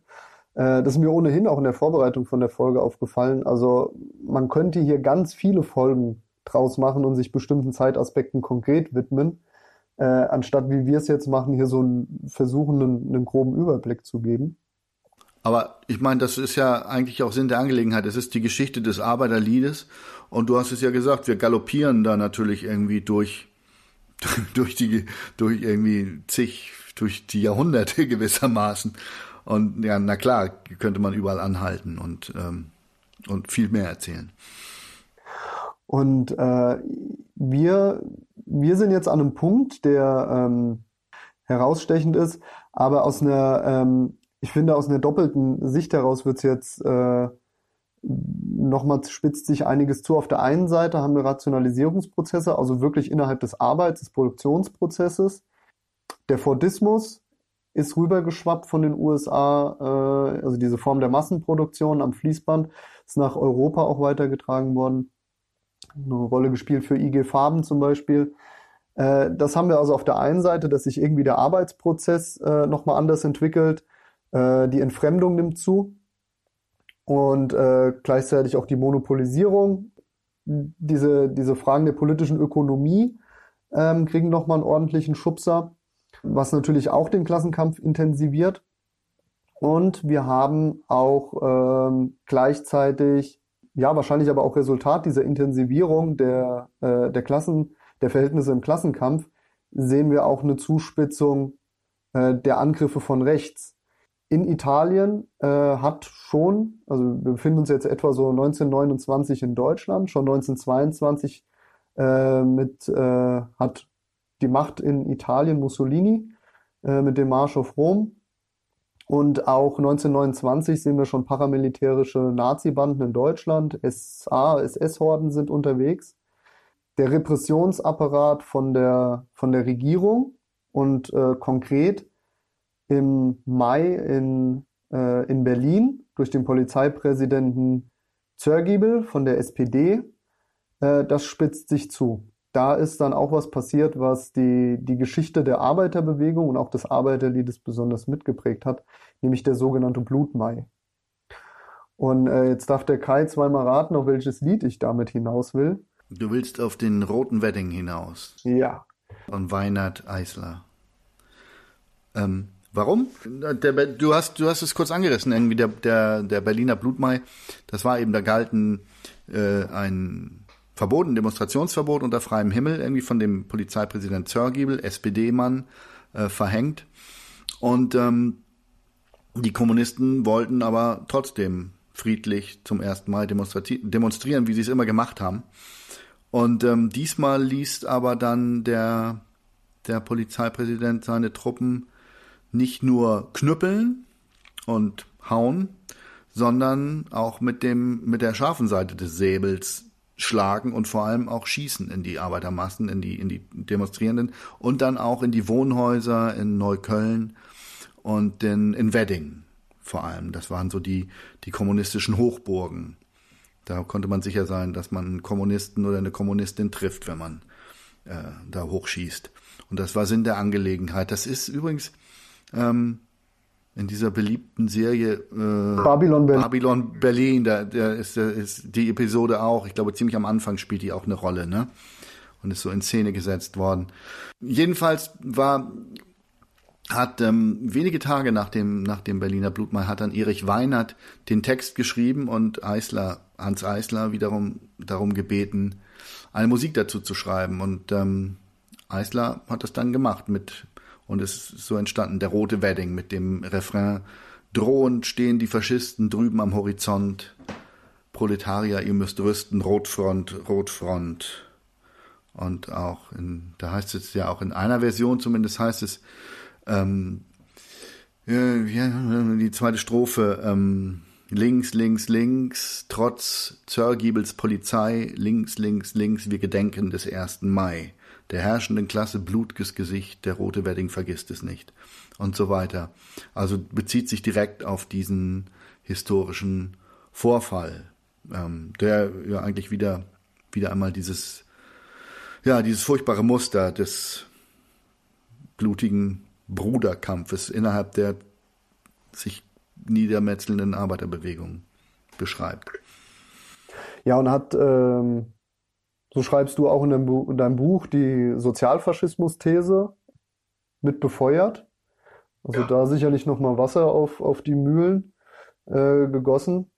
Äh, das ist mir ohnehin auch in der Vorbereitung von der Folge aufgefallen. Also man könnte hier ganz viele Folgen draus machen und sich bestimmten Zeitaspekten konkret widmen, äh, anstatt wie wir es jetzt machen, hier so einen, versuchen, einen, einen groben Überblick zu geben. Aber ich meine, das ist ja eigentlich auch Sinn der Angelegenheit. Es ist die Geschichte des Arbeiterliedes. Und du hast es ja gesagt, wir galoppieren da natürlich irgendwie durch durch die, durch irgendwie zig, durch die Jahrhunderte gewissermaßen. Und ja, na klar, könnte man überall anhalten und, ähm, und viel mehr erzählen. Und äh, wir, wir sind jetzt an einem Punkt, der ähm, herausstechend ist, aber aus einer, ähm, ich finde, aus einer doppelten Sicht heraus wird es jetzt äh, nochmal spitzt sich einiges zu. Auf der einen Seite haben wir Rationalisierungsprozesse, also wirklich innerhalb des Arbeits, des Produktionsprozesses. Der Fordismus ist rübergeschwappt von den USA, äh, also diese Form der Massenproduktion am Fließband ist nach Europa auch weitergetragen worden. Eine Rolle gespielt für IG Farben zum Beispiel. Äh, das haben wir also auf der einen Seite, dass sich irgendwie der Arbeitsprozess äh, nochmal anders entwickelt. Äh, die Entfremdung nimmt zu und äh, gleichzeitig auch die Monopolisierung. Diese, diese Fragen der politischen Ökonomie ähm, kriegen nochmal einen ordentlichen Schubser, was natürlich auch den Klassenkampf intensiviert. Und wir haben auch ähm, gleichzeitig, ja, wahrscheinlich aber auch Resultat dieser Intensivierung der, äh, der Klassen, der Verhältnisse im Klassenkampf, sehen wir auch eine Zuspitzung äh, der Angriffe von rechts in Italien äh, hat schon, also wir befinden uns jetzt etwa so 1929 in Deutschland, schon 1922 äh, mit, äh, hat die Macht in Italien Mussolini äh, mit dem Marsch auf Rom. Und auch 1929 sehen wir schon paramilitärische Nazi-Banden in Deutschland. SA, SS-Horden sind unterwegs. Der Repressionsapparat von der, von der Regierung und äh, konkret im Mai in, äh, in Berlin durch den Polizeipräsidenten Zörgiebel von der SPD. Äh, das spitzt sich zu. Da ist dann auch was passiert, was die, die Geschichte der Arbeiterbewegung und auch des Arbeiterliedes besonders mitgeprägt hat, nämlich der sogenannte Blutmai. Und äh, jetzt darf der Kai zweimal raten, auf welches Lied ich damit hinaus will. Du willst auf den roten Wedding hinaus. Ja. Von Weinert Eisler. Ähm, Warum? Der, du hast du hast es kurz angerissen, irgendwie der der der Berliner Blutmai. Das war eben da galten äh, ein verboten Demonstrationsverbot unter freiem Himmel irgendwie von dem Polizeipräsident Zörgiebel, SPD-Mann, äh, verhängt. Und ähm, die Kommunisten wollten aber trotzdem friedlich zum ersten Mal demonstrieren, wie sie es immer gemacht haben. Und ähm, diesmal liest aber dann der der Polizeipräsident seine Truppen nicht nur knüppeln und hauen, sondern auch mit dem, mit der scharfen Seite des Säbels schlagen und vor allem auch schießen in die Arbeitermassen, in die, in die Demonstrierenden und dann auch in die Wohnhäuser in Neukölln und in, in Wedding vor allem. Das waren so die, die kommunistischen Hochburgen. Da konnte man sicher sein, dass man einen Kommunisten oder eine Kommunistin trifft, wenn man äh, da hochschießt. Und das war Sinn der Angelegenheit. Das ist übrigens ähm, in dieser beliebten Serie äh, Babylon, Berlin. Babylon Berlin, da, da ist, da ist die Episode auch, ich glaube ziemlich am Anfang spielt die auch eine Rolle, ne? Und ist so in Szene gesetzt worden. Jedenfalls war hat ähm, wenige Tage nach dem nach dem Berliner Blutmal hat dann Erich Weinert den Text geschrieben und Eisler Hans Eisler wiederum darum gebeten eine Musik dazu zu schreiben und ähm, Eisler hat das dann gemacht mit und es ist so entstanden der rote Wedding mit dem Refrain drohend stehen die Faschisten drüben am Horizont. Proletarier ihr müsst rüsten Rotfront Rotfront. Und auch in da heißt es ja auch in einer Version zumindest heißt es ähm, ja, die zweite Strophe ähm, links links links trotz Zörgiebels Polizei links links links wir gedenken des ersten Mai der herrschenden Klasse blutges Gesicht, der rote Wedding vergisst es nicht und so weiter. Also bezieht sich direkt auf diesen historischen Vorfall, ähm, der ja eigentlich wieder, wieder einmal dieses, ja, dieses furchtbare Muster des blutigen Bruderkampfes innerhalb der sich niedermetzelnden Arbeiterbewegung beschreibt. Ja, und hat ähm, so schreibst du auch in deinem, Bu in deinem Buch die Sozialfaschismus-These mit befeuert. Also ja. da sicherlich nochmal Wasser auf, auf die Mühlen äh, gegossen.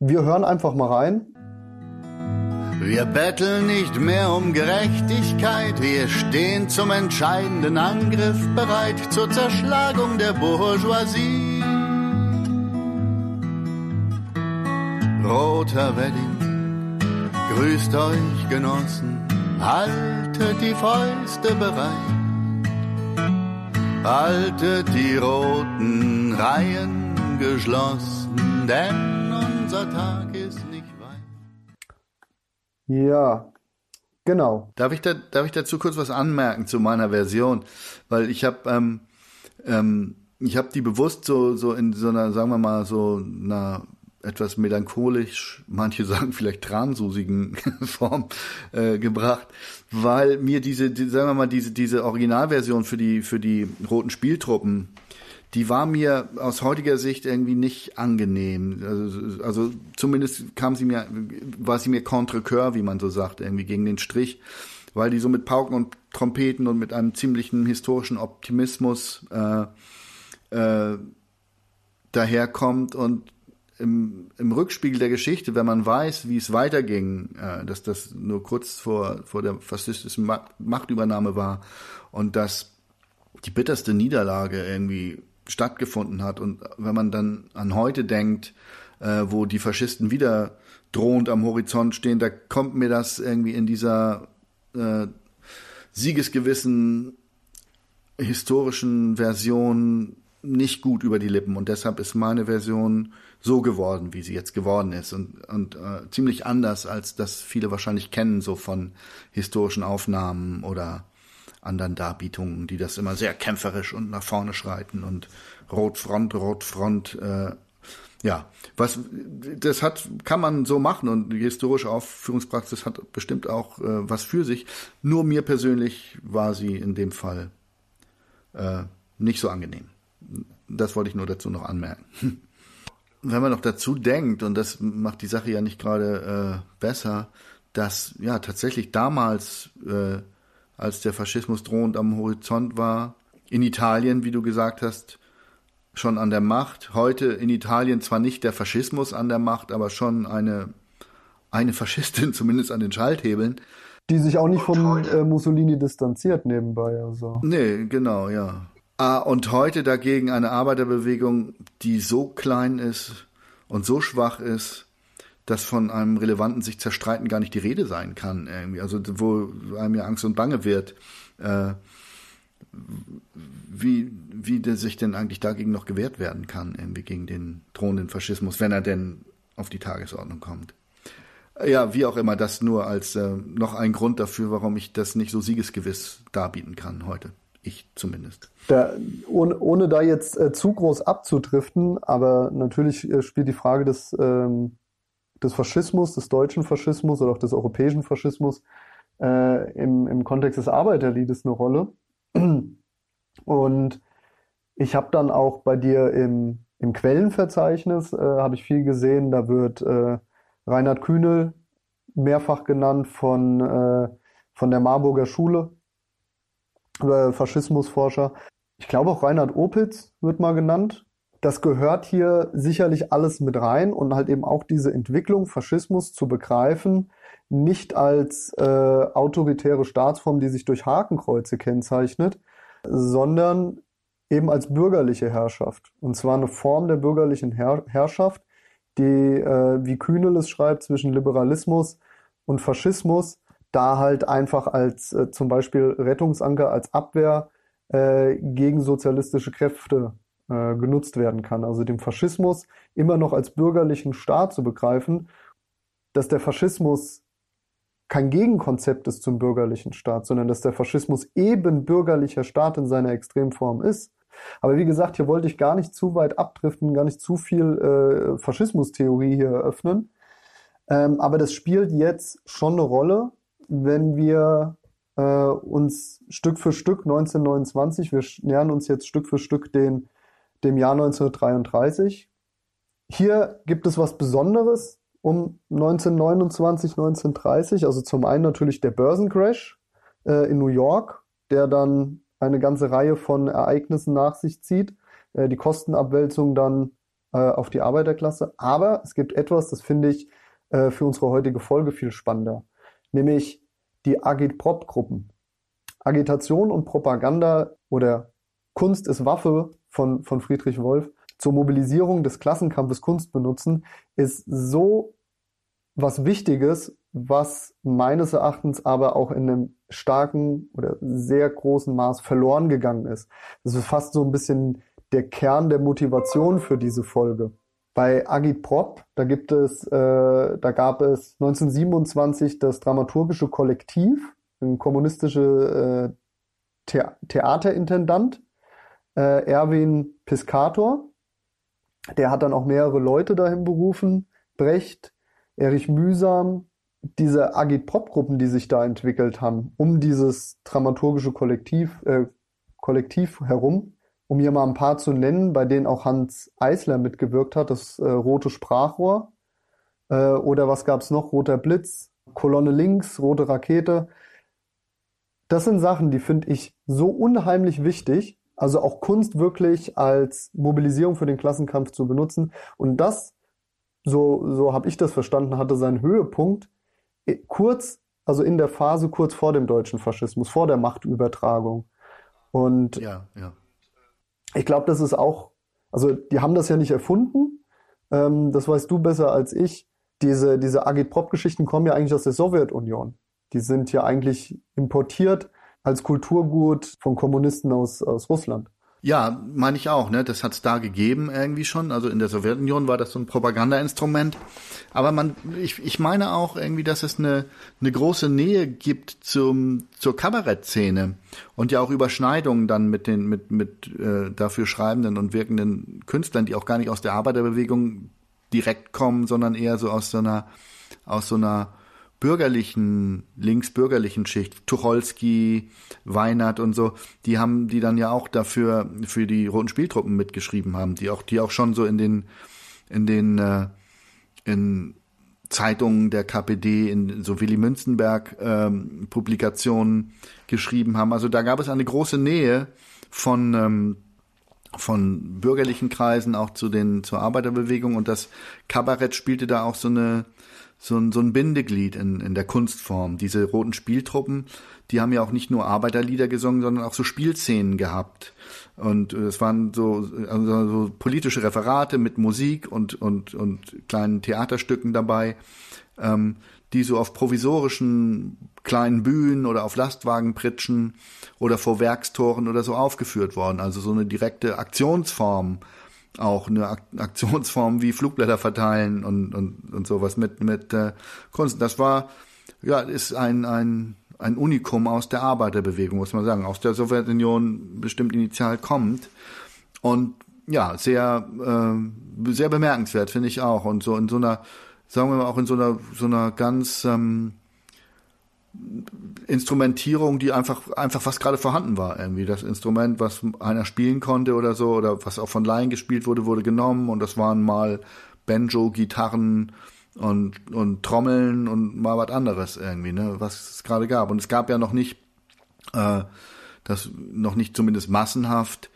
Wir hören einfach mal rein. Wir betteln nicht mehr um Gerechtigkeit, wir stehen zum entscheidenden Angriff bereit zur Zerschlagung der Bourgeoisie. Roter Wedding Grüßt euch, Genossen, haltet die Fäuste bereit. Haltet die roten Reihen geschlossen, denn unser Tag ist nicht weit. Ja, genau. Darf ich, da, darf ich dazu kurz was anmerken zu meiner Version? Weil ich habe ähm, ähm, ich habe die bewusst so so in so einer sagen wir mal so einer etwas melancholisch, manche sagen vielleicht transusigen Form äh, gebracht, weil mir diese, die, sagen wir mal, diese, diese Originalversion für die, für die roten Spieltruppen, die war mir aus heutiger Sicht irgendwie nicht angenehm. Also, also zumindest kam sie mir, war sie mir contre wie man so sagt, irgendwie gegen den Strich, weil die so mit Pauken und Trompeten und mit einem ziemlichen historischen Optimismus äh, äh, daherkommt und im, im Rückspiegel der Geschichte, wenn man weiß, wie es weiterging, äh, dass das nur kurz vor, vor der faschistischen Machtübernahme war und dass die bitterste Niederlage irgendwie stattgefunden hat. Und wenn man dann an heute denkt, äh, wo die Faschisten wieder drohend am Horizont stehen, da kommt mir das irgendwie in dieser äh, Siegesgewissen historischen Version nicht gut über die Lippen. Und deshalb ist meine Version so geworden, wie sie jetzt geworden ist und, und äh, ziemlich anders, als das viele wahrscheinlich kennen, so von historischen Aufnahmen oder anderen Darbietungen, die das immer sehr kämpferisch und nach vorne schreiten und Rotfront, Rotfront, äh, ja, was das hat, kann man so machen und die historische Aufführungspraxis hat bestimmt auch äh, was für sich. Nur mir persönlich war sie in dem Fall äh, nicht so angenehm. Das wollte ich nur dazu noch anmerken. wenn man noch dazu denkt, und das macht die Sache ja nicht gerade äh, besser, dass ja tatsächlich damals, äh, als der Faschismus drohend am Horizont war, in Italien, wie du gesagt hast, schon an der Macht. Heute in Italien zwar nicht der Faschismus an der Macht, aber schon eine, eine Faschistin zumindest an den Schalthebeln. Die sich auch nicht von äh, Mussolini distanziert nebenbei. Also. Nee, genau, ja. Ah, und heute dagegen eine Arbeiterbewegung, die so klein ist und so schwach ist, dass von einem relevanten sich zerstreiten gar nicht die Rede sein kann. Irgendwie. Also wo einem ja Angst und Bange wird. Äh, wie, wie der sich denn eigentlich dagegen noch gewehrt werden kann, irgendwie gegen den drohenden Faschismus, wenn er denn auf die Tagesordnung kommt. Ja, wie auch immer, das nur als äh, noch ein Grund dafür, warum ich das nicht so siegesgewiss darbieten kann heute. Ich zumindest. Da, ohne, ohne da jetzt äh, zu groß abzudriften, aber natürlich äh, spielt die Frage des, ähm, des Faschismus, des deutschen Faschismus oder auch des europäischen Faschismus äh, im, im Kontext des Arbeiterliedes eine Rolle. Und ich habe dann auch bei dir im, im Quellenverzeichnis, äh, habe ich viel gesehen, da wird äh, Reinhard Kühnel mehrfach genannt von, äh, von der Marburger Schule, äh, Faschismusforscher. Ich glaube auch Reinhard Opitz wird mal genannt. Das gehört hier sicherlich alles mit rein und halt eben auch diese Entwicklung Faschismus zu begreifen, nicht als äh, autoritäre Staatsform, die sich durch Hakenkreuze kennzeichnet, sondern eben als bürgerliche Herrschaft. Und zwar eine Form der bürgerlichen Herr Herrschaft, die, äh, wie Kühnel es schreibt, zwischen Liberalismus und Faschismus da halt einfach als äh, zum Beispiel Rettungsanker, als Abwehr äh, gegen sozialistische Kräfte äh, genutzt werden kann. Also dem Faschismus immer noch als bürgerlichen Staat zu begreifen, dass der Faschismus kein Gegenkonzept ist zum bürgerlichen Staat, sondern dass der Faschismus eben bürgerlicher Staat in seiner Extremform ist. Aber wie gesagt, hier wollte ich gar nicht zu weit abdriften, gar nicht zu viel äh, Faschismustheorie hier eröffnen. Ähm, aber das spielt jetzt schon eine Rolle, wenn wir äh, uns Stück für Stück 1929, wir nähern uns jetzt Stück für Stück den, dem Jahr 1933. Hier gibt es was Besonderes, um 1929, 1930. Also zum einen natürlich der Börsencrash äh, in New York, der dann eine ganze Reihe von Ereignissen nach sich zieht. Äh, die Kostenabwälzung dann äh, auf die Arbeiterklasse. Aber es gibt etwas, das finde ich äh, für unsere heutige Folge viel spannender, nämlich die Agitprop-Gruppen. Agitation und Propaganda oder Kunst ist Waffe von, von Friedrich Wolf zur Mobilisierung des Klassenkampfes Kunst benutzen, ist so was Wichtiges, was meines Erachtens aber auch in einem starken oder sehr großen Maß verloren gegangen ist. Das ist fast so ein bisschen der Kern der Motivation für diese Folge. Bei Agitprop, da gibt es, äh, da gab es 1927 das dramaturgische Kollektiv, ein kommunistischer äh, The Theaterintendant, äh, Erwin Piscator. Der hat dann auch mehrere Leute dahin berufen. Brecht, Erich Mühsam, diese Agit-Pop-Gruppen, die sich da entwickelt haben, um dieses dramaturgische Kollektiv, äh, Kollektiv herum, um hier mal ein paar zu nennen, bei denen auch Hans Eisler mitgewirkt hat, das äh, Rote Sprachrohr. Äh, oder was gab's noch? Roter Blitz, Kolonne links, Rote Rakete. Das sind Sachen, die finde ich so unheimlich wichtig. Also auch Kunst wirklich als Mobilisierung für den Klassenkampf zu benutzen. Und das so, so habe ich das verstanden, hatte seinen Höhepunkt kurz, also in der Phase kurz vor dem deutschen Faschismus, vor der Machtübertragung. Und ja, ja. Ich glaube, das ist auch, also die haben das ja nicht erfunden, ähm, das weißt du besser als ich. Diese, diese Agitprop-Geschichten kommen ja eigentlich aus der Sowjetunion. Die sind ja eigentlich importiert als Kulturgut von Kommunisten aus, aus Russland. Ja, meine ich auch, ne? Das hat's da gegeben irgendwie schon. Also in der Sowjetunion war das so ein Propagandainstrument. Aber man, ich, ich meine auch irgendwie, dass es eine, eine große Nähe gibt zum, zur Kabarettszene und ja auch Überschneidungen dann mit den, mit, mit äh, dafür schreibenden und wirkenden Künstlern, die auch gar nicht aus der Arbeiterbewegung direkt kommen, sondern eher so aus so einer, aus so einer bürgerlichen, linksbürgerlichen Schicht, Tucholsky, Weinert und so, die haben, die dann ja auch dafür, für die roten Spieltruppen mitgeschrieben haben, die auch, die auch schon so in den, in den, äh, in Zeitungen der KPD, in so Willy Münzenberg ähm, Publikationen geschrieben haben. Also da gab es eine große Nähe von, ähm, von bürgerlichen Kreisen auch zu den, zur Arbeiterbewegung und das Kabarett spielte da auch so eine, so ein, so ein Bindeglied in, in der Kunstform. Diese roten Spieltruppen, die haben ja auch nicht nur Arbeiterlieder gesungen, sondern auch so Spielszenen gehabt. Und äh, es waren so, also so politische Referate mit Musik und, und, und kleinen Theaterstücken dabei, ähm, die so auf provisorischen kleinen Bühnen oder auf Lastwagenpritschen oder vor Werkstoren oder so aufgeführt worden. Also so eine direkte Aktionsform, auch eine Aktionsform wie Flugblätter verteilen und, und, und sowas mit, mit äh, Kunst. Das war, ja, ist ein, ein, ein Unikum aus der Arbeiterbewegung, muss man sagen, aus der Sowjetunion bestimmt initial kommt. Und ja, sehr, äh, sehr bemerkenswert, finde ich auch. Und so in so einer, sagen wir mal, auch in so einer, so einer ganz ähm, Instrumentierung, die einfach, einfach was gerade vorhanden war, irgendwie. Das Instrument, was einer spielen konnte oder so, oder was auch von Laien gespielt wurde, wurde genommen und das waren mal Banjo, Gitarren und, und Trommeln und mal was anderes irgendwie, ne, was es gerade gab. Und es gab ja noch nicht, äh, das noch nicht zumindest massenhaft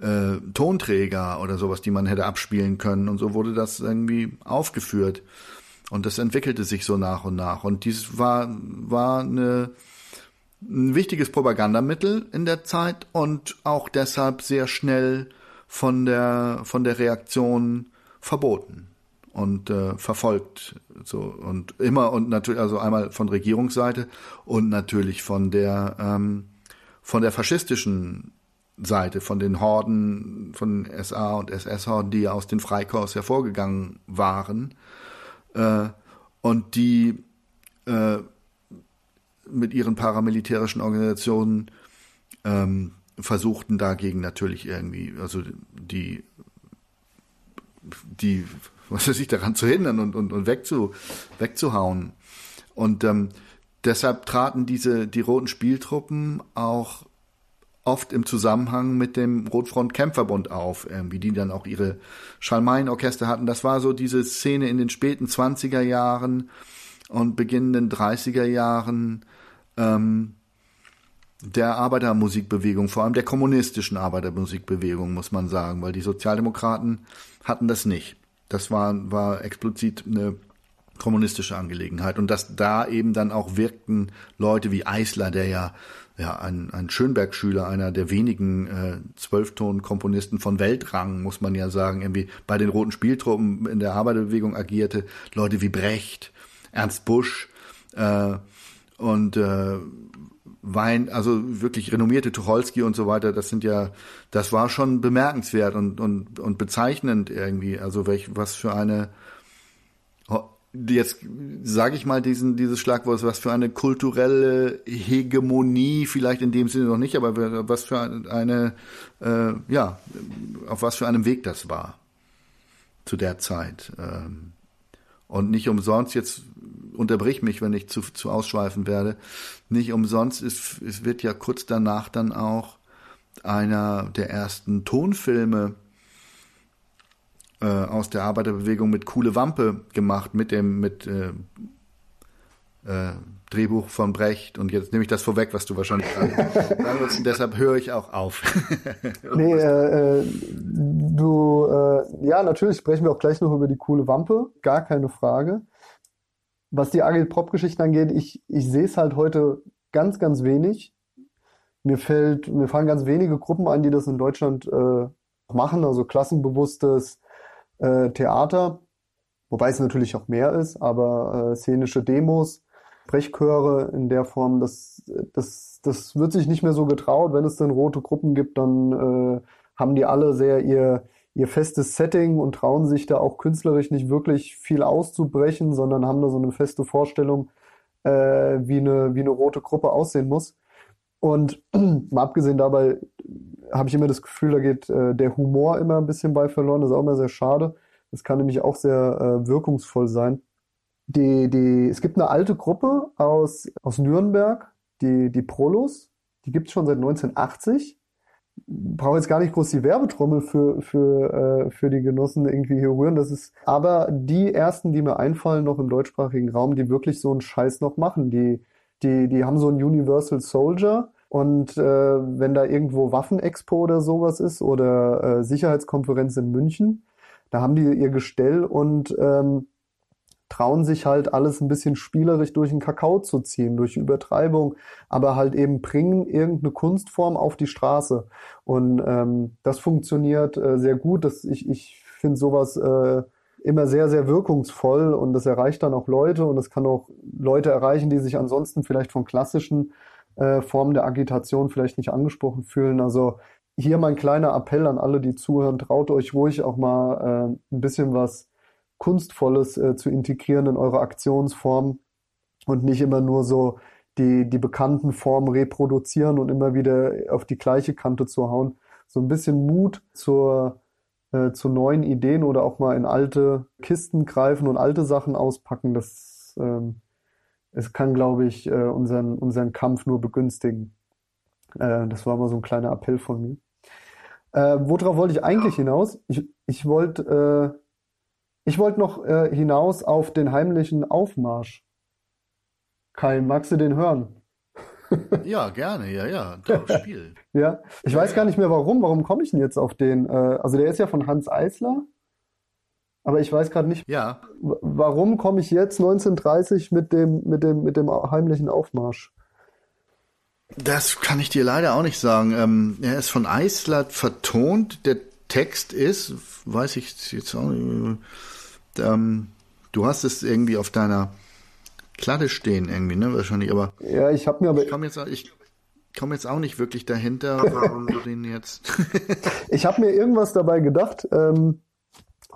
äh, Tonträger oder sowas, die man hätte abspielen können. Und so wurde das irgendwie aufgeführt. Und das entwickelte sich so nach und nach. Und dies war, war eine, ein wichtiges Propagandamittel in der Zeit und auch deshalb sehr schnell von der, von der Reaktion verboten und äh, verfolgt so und immer und natürlich also einmal von Regierungsseite und natürlich von der ähm, von der faschistischen Seite, von den Horden, von SA und SS-Horden, die aus den Freikorps hervorgegangen waren äh, und die äh, mit ihren paramilitärischen Organisationen ähm, versuchten dagegen natürlich irgendwie, also die, die, was weiß ich, daran zu hindern und, und, und wegzu, wegzuhauen. Und ähm, deshalb traten diese, die roten Spieltruppen auch oft im Zusammenhang mit dem Rotfront-Kämpferbund auf, irgendwie, die dann auch ihre Schalmein-Orchester hatten. Das war so diese Szene in den späten 20er Jahren und beginnenden 30er Jahren ähm, der Arbeitermusikbewegung, vor allem der kommunistischen Arbeitermusikbewegung, muss man sagen, weil die Sozialdemokraten hatten das nicht. Das war, war explizit eine kommunistische Angelegenheit. Und dass da eben dann auch wirkten Leute wie Eisler, der ja ja, ein, ein Schönberg-Schüler, einer der wenigen äh, Zwölfton-Komponisten von Weltrang, muss man ja sagen, irgendwie bei den Roten Spieltruppen in der Arbeiterbewegung agierte, Leute wie Brecht, Ernst Busch äh, und äh, Wein, also wirklich renommierte Tucholsky und so weiter, das sind ja, das war schon bemerkenswert und, und, und bezeichnend irgendwie, also welch, was für eine jetzt sage ich mal diesen dieses Schlagwort, was für eine kulturelle Hegemonie, vielleicht in dem Sinne noch nicht, aber was für eine, äh, ja, auf was für einem Weg das war zu der Zeit. Ähm, und nicht umsonst, jetzt unterbrich mich, wenn ich zu, zu ausschweifen werde, nicht umsonst ist, es wird ja kurz danach dann auch einer der ersten Tonfilme äh, aus der Arbeiterbewegung mit Coole Wampe gemacht, mit dem, mit äh, äh, Drehbuch von Brecht. Und jetzt nehme ich das vorweg, was du wahrscheinlich sagen willst. Deshalb höre ich auch auf. nee, äh, äh, du, äh, ja, natürlich sprechen wir auch gleich noch über die Coole Wampe, gar keine Frage. Was die Agil-Pop-Geschichten angeht, ich, ich sehe es halt heute ganz, ganz wenig. Mir fällt, mir fallen ganz wenige Gruppen ein, die das in Deutschland äh, machen, also klassenbewusstes äh, Theater, wobei es natürlich auch mehr ist, aber äh, szenische Demos, Sprechchöre in der Form, das, das, das wird sich nicht mehr so getraut. Wenn es dann rote Gruppen gibt, dann äh, haben die alle sehr ihr, ihr festes Setting und trauen sich da auch künstlerisch nicht wirklich viel auszubrechen, sondern haben da so eine feste Vorstellung, äh, wie, eine, wie eine rote Gruppe aussehen muss. Und mal abgesehen dabei habe ich immer das Gefühl, da geht äh, der Humor immer ein bisschen bei verloren. Das ist auch immer sehr schade. Das kann nämlich auch sehr äh, wirkungsvoll sein. Die, die, es gibt eine alte Gruppe aus, aus Nürnberg, die, die Prolos. Die gibt es schon seit 1980. Brauche jetzt gar nicht groß die Werbetrommel für, für, äh, für die Genossen irgendwie hier rühren. Das ist aber die ersten, die mir einfallen, noch im deutschsprachigen Raum, die wirklich so einen Scheiß noch machen. Die, die, die haben so einen Universal Soldier und äh, wenn da irgendwo Waffenexpo oder sowas ist oder äh, Sicherheitskonferenz in München, da haben die ihr Gestell und ähm, trauen sich halt alles ein bisschen spielerisch durch den Kakao zu ziehen, durch Übertreibung, aber halt eben bringen irgendeine Kunstform auf die Straße. Und ähm, das funktioniert äh, sehr gut. Das, ich ich finde sowas äh, immer sehr, sehr wirkungsvoll und das erreicht dann auch Leute und es kann auch Leute erreichen, die sich ansonsten vielleicht von klassischen äh, Formen der Agitation vielleicht nicht angesprochen fühlen. Also hier mein kleiner Appell an alle, die zuhören, traut euch ruhig auch mal äh, ein bisschen was Kunstvolles äh, zu integrieren in eure Aktionsform und nicht immer nur so die, die bekannten Formen reproduzieren und immer wieder auf die gleiche Kante zu hauen. So ein bisschen Mut zur, äh, zu neuen Ideen oder auch mal in alte Kisten greifen und alte Sachen auspacken, das ähm, es kann, glaube ich, äh, unseren, unseren Kampf nur begünstigen. Äh, das war mal so ein kleiner Appell von mir. Äh, worauf wollte ich eigentlich hinaus? Ich, ich wollte äh, ich wollte noch äh, hinaus auf den heimlichen Aufmarsch. Kai, magst du den hören? ja, gerne, ja, ja, Spiel. ja, ich weiß gar nicht mehr warum. Warum komme ich denn jetzt auf den? Äh, also der ist ja von Hans Eisler, aber ich weiß gerade nicht. Ja. Warum komme ich jetzt 1930 mit dem mit dem mit dem heimlichen Aufmarsch? Das kann ich dir leider auch nicht sagen. Ähm, er ist von Eisler vertont. Der Text ist, weiß ich jetzt auch nicht. Ähm, du hast es irgendwie auf deiner Kladde stehen irgendwie, ne? Wahrscheinlich, aber. Ja, ich habe mir aber. Ich komme jetzt, ich komme jetzt auch nicht wirklich dahinter, warum du den jetzt. ich habe mir irgendwas dabei gedacht, ähm,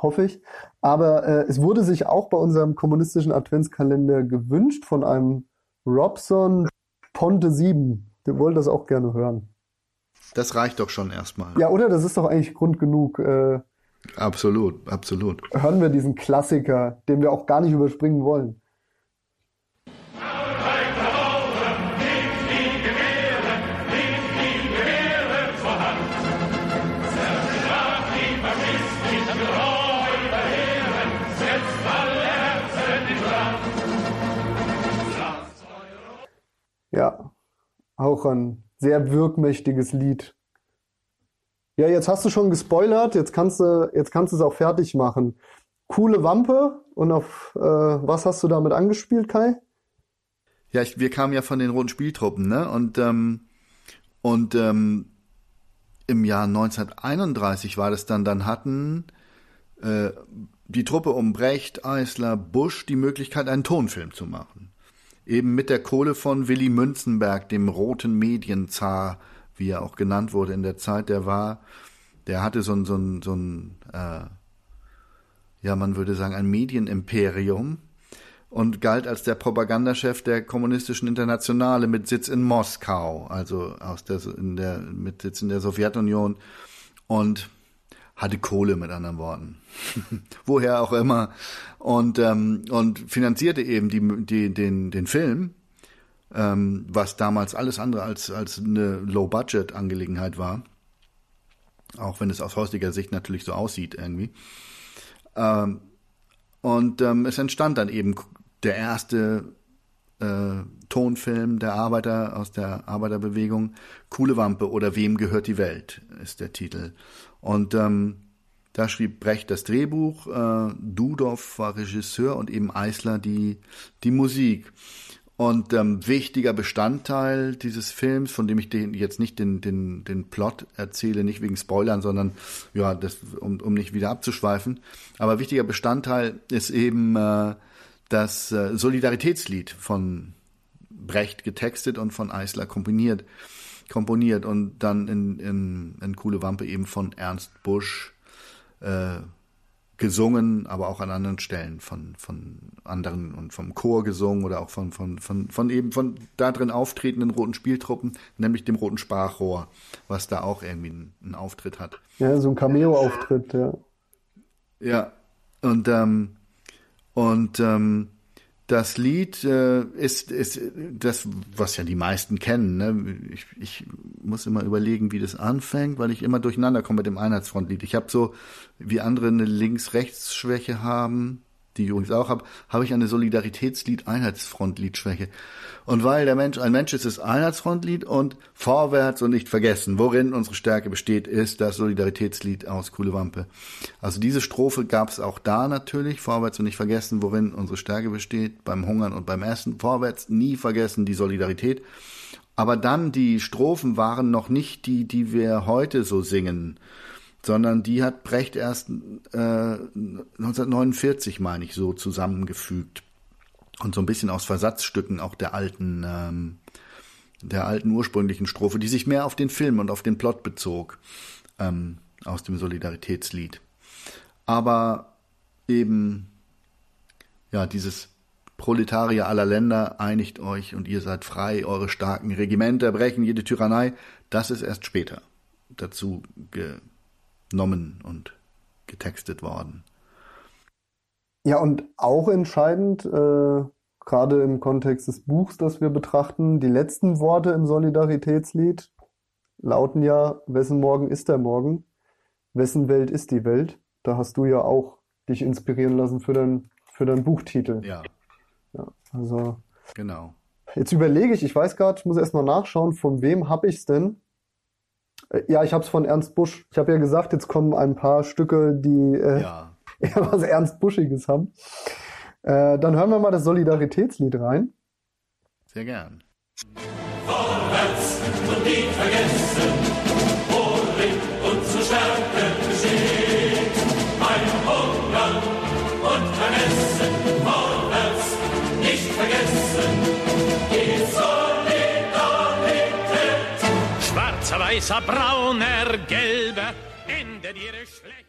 hoffe ich. Aber äh, es wurde sich auch bei unserem kommunistischen Adventskalender gewünscht von einem Robson Ponte 7. Wir wollen das auch gerne hören. Das reicht doch schon erstmal. Ja, oder? Das ist doch eigentlich Grund genug. Äh, absolut, absolut. Hören wir diesen Klassiker, den wir auch gar nicht überspringen wollen. Auch ein sehr wirkmächtiges Lied. Ja, jetzt hast du schon gespoilert, jetzt kannst du, jetzt kannst du es auch fertig machen. Coole Wampe und auf äh, was hast du damit angespielt, Kai? Ja, ich, wir kamen ja von den roten Spieltruppen, ne? Und ähm, und ähm, im Jahr 1931 war das dann, dann hatten äh, die Truppe um Brecht, Eisler, Busch die Möglichkeit, einen Tonfilm zu machen eben mit der Kohle von Willy Münzenberg, dem roten Medienzar, wie er auch genannt wurde in der Zeit, der war, der hatte so ein, so ein, so ein äh, ja, man würde sagen, ein Medienimperium und galt als der Propagandachef der kommunistischen Internationale mit Sitz in Moskau, also aus der, in der, mit Sitz in der Sowjetunion. Und hatte Kohle mit anderen Worten. Woher auch immer. Und, ähm, und finanzierte eben die, die, den, den Film, ähm, was damals alles andere als, als eine Low-Budget-Angelegenheit war. Auch wenn es aus heutiger Sicht natürlich so aussieht irgendwie. Ähm, und ähm, es entstand dann eben der erste äh, Tonfilm der Arbeiter aus der Arbeiterbewegung. Coole Wampe oder Wem gehört die Welt ist der Titel. Und ähm, da schrieb Brecht das Drehbuch, äh, Dudorf war Regisseur und eben Eisler die, die Musik. Und ähm, wichtiger Bestandteil dieses Films, von dem ich den, jetzt nicht den, den, den Plot erzähle, nicht wegen Spoilern, sondern ja, das, um, um nicht wieder abzuschweifen. Aber wichtiger Bestandteil ist eben äh, das äh, Solidaritätslied von Brecht getextet und von Eisler komponiert komponiert und dann in, in, in Coole Wampe eben von Ernst Busch äh, gesungen, aber auch an anderen Stellen von, von anderen und vom Chor gesungen oder auch von, von, von, von eben von da drin auftretenden roten Spieltruppen, nämlich dem roten Sprachrohr, was da auch irgendwie einen, einen Auftritt hat. Ja, so ein Cameo-Auftritt, ja. Ja, und, ähm, und ähm, das Lied äh, ist, ist das, was ja die meisten kennen. Ne? Ich, ich muss immer überlegen, wie das anfängt, weil ich immer durcheinander komme mit dem Einheitsfrontlied. Ich habe so, wie andere eine Links-Rechts-Schwäche haben, die ich übrigens auch habe, habe ich eine Solidaritätslied-Einheitsfrontlied-Schwäche. Und weil der Mensch ein Mensch ist, ist Einheitsfrontlied und vorwärts und nicht vergessen. Worin unsere Stärke besteht, ist das Solidaritätslied aus Coole Wampe. Also diese Strophe gab es auch da natürlich, vorwärts und nicht vergessen, worin unsere Stärke besteht, beim Hungern und beim Essen. Vorwärts nie vergessen die Solidarität. Aber dann die Strophen waren noch nicht die, die wir heute so singen sondern die hat Brecht erst äh, 1949, meine ich, so zusammengefügt und so ein bisschen aus Versatzstücken auch der alten ähm, der alten ursprünglichen Strophe, die sich mehr auf den Film und auf den Plot bezog ähm, aus dem Solidaritätslied. Aber eben ja dieses Proletarier aller Länder, einigt euch und ihr seid frei, eure starken Regimenter brechen jede Tyrannei, das ist erst später dazu genommen und getextet worden. Ja, und auch entscheidend, äh, gerade im Kontext des Buchs, das wir betrachten, die letzten Worte im Solidaritätslied lauten ja, wessen Morgen ist der Morgen? Wessen Welt ist die Welt? Da hast du ja auch dich inspirieren lassen für dein, für deinen Buchtitel. Ja. Ja, also. Genau. Jetzt überlege ich, ich weiß gerade, ich muss erstmal nachschauen, von wem habe ich es denn? Äh, Ja, ich habe es von Ernst Busch. Ich habe ja gesagt, jetzt kommen ein paar Stücke, die äh, Ja. eher was Ernst Buschiges haben. Äh, dann hören wir mal das Solidaritätslied rein. Sehr gern. Vorwärts und nie vergessen, weißer, brauner, gelber, endet ihre Schlecht.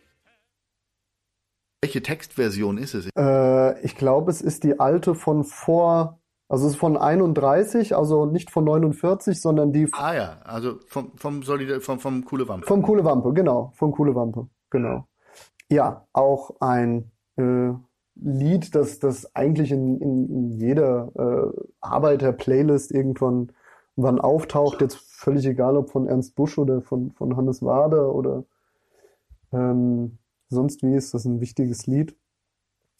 Welche Textversion ist es? Äh, ich glaube, es ist die alte von vor, also es ist von 31, also nicht von 49, sondern die Ah ja, also vom vom Solidar vom vom Kuhle Wampe. vom Kuhle Wampe, genau, vom Kuhle Wampe, genau. Ja, auch ein äh, Lied, das, das eigentlich in, in, in jeder äh, Arbeiter-Playlist irgendwann wann auftaucht, jetzt völlig egal, ob von Ernst Busch oder von, von Hannes Wader oder ähm, sonst wie ist das ein wichtiges Lied.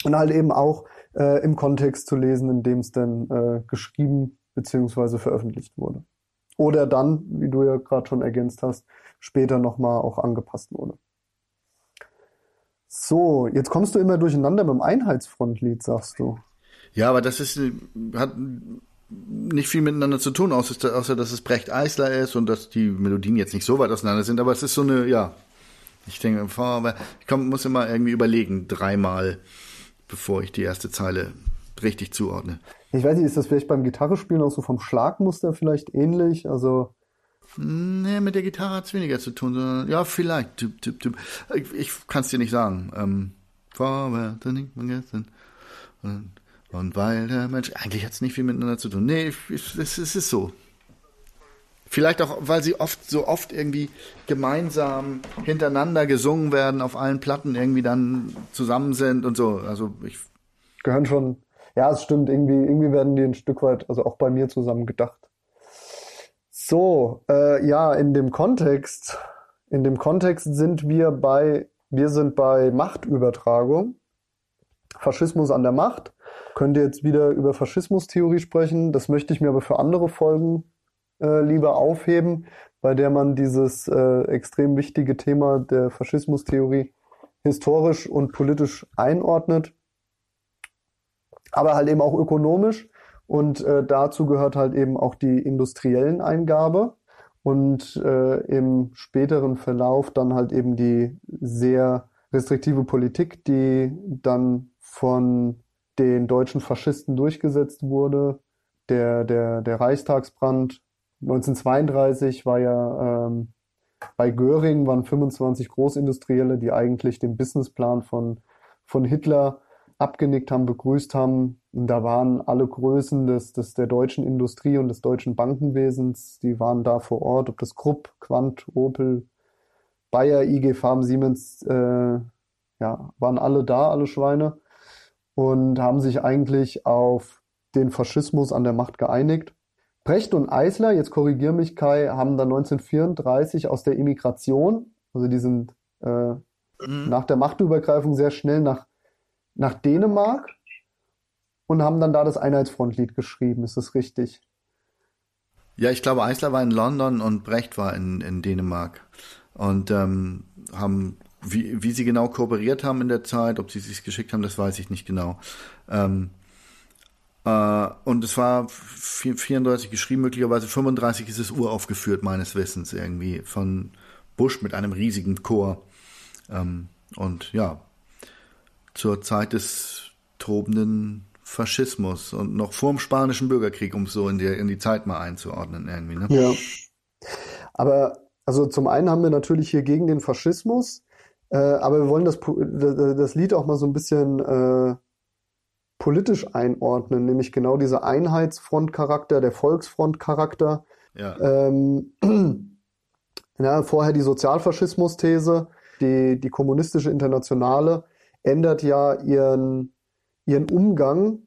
Und halt eben auch äh, im Kontext zu lesen, in dem es dann äh, geschrieben beziehungsweise veröffentlicht wurde. Oder dann, wie du ja gerade schon ergänzt hast, später nochmal auch angepasst wurde. So, jetzt kommst du immer durcheinander mit dem Einheitsfrontlied, sagst du. Ja, aber das ist hat nicht viel miteinander zu tun, außer, außer dass es Brecht Eisler ist und dass die Melodien jetzt nicht so weit auseinander sind, aber es ist so eine, ja, ich denke, aber ich komm, muss immer irgendwie überlegen, dreimal, bevor ich die erste Zeile richtig zuordne. Ich weiß nicht, ist das vielleicht beim Gitarrespielen auch so vom Schlagmuster vielleicht ähnlich? Also, Nee, mit der Gitarre hat's weniger zu tun, sondern ja, vielleicht. Typ, typ, typ. Ich, ich kann es dir nicht sagen. Ähm, vorwärts nicht vergessen. Und, und weil der Mensch, eigentlich hat's nicht viel miteinander zu tun. Nee, es, es ist so. Vielleicht auch, weil sie oft so oft irgendwie gemeinsam hintereinander gesungen werden, auf allen Platten irgendwie dann zusammen sind und so. Also ich gehören schon, ja, es stimmt, irgendwie, irgendwie werden die ein Stück weit, also auch bei mir zusammen gedacht. So, äh, ja, in dem Kontext, in dem Kontext sind wir bei, wir sind bei Machtübertragung, Faschismus an der Macht. Könnt ihr jetzt wieder über Faschismustheorie sprechen? Das möchte ich mir aber für andere Folgen äh, lieber aufheben, bei der man dieses äh, extrem wichtige Thema der Faschismustheorie historisch und politisch einordnet aber halt eben auch ökonomisch. Und äh, dazu gehört halt eben auch die industriellen Eingabe und äh, im späteren Verlauf dann halt eben die sehr restriktive Politik, die dann von den deutschen Faschisten durchgesetzt wurde. Der, der, der Reichstagsbrand 1932 war ja ähm, bei Göring waren 25 Großindustrielle, die eigentlich den Businessplan von, von Hitler abgenickt haben, begrüßt haben. Und da waren alle Größen des, des, der deutschen Industrie und des deutschen Bankenwesens, die waren da vor Ort, ob das Krupp, Quant, Opel, Bayer, IG Farm, Siemens, äh, ja, waren alle da, alle Schweine, und haben sich eigentlich auf den Faschismus an der Macht geeinigt. Brecht und Eisler, jetzt korrigier mich Kai, haben dann 1934 aus der Immigration, also die sind äh, nach der Machtübergreifung sehr schnell nach nach Dänemark und haben dann da das Einheitsfrontlied geschrieben. Ist das richtig? Ja, ich glaube, Eisler war in London und Brecht war in, in Dänemark. Und ähm, haben, wie, wie sie genau kooperiert haben in der Zeit, ob sie sich geschickt haben, das weiß ich nicht genau. Ähm, äh, und es war 34 geschrieben, möglicherweise 35 ist es uraufgeführt, meines Wissens, irgendwie, von Bush mit einem riesigen Chor. Ähm, und ja, zur Zeit des tobenden Faschismus und noch vor dem Spanischen Bürgerkrieg, um es so in die, in die Zeit mal einzuordnen irgendwie. Ne? Ja. Aber also zum einen haben wir natürlich hier gegen den Faschismus, äh, aber wir wollen das, das Lied auch mal so ein bisschen äh, politisch einordnen, nämlich genau dieser Einheitsfrontcharakter, der Volksfrontcharakter. Ja. Ähm, ja, vorher die Sozialfaschismus-These, die, die kommunistische Internationale ändert ja ihren, ihren Umgang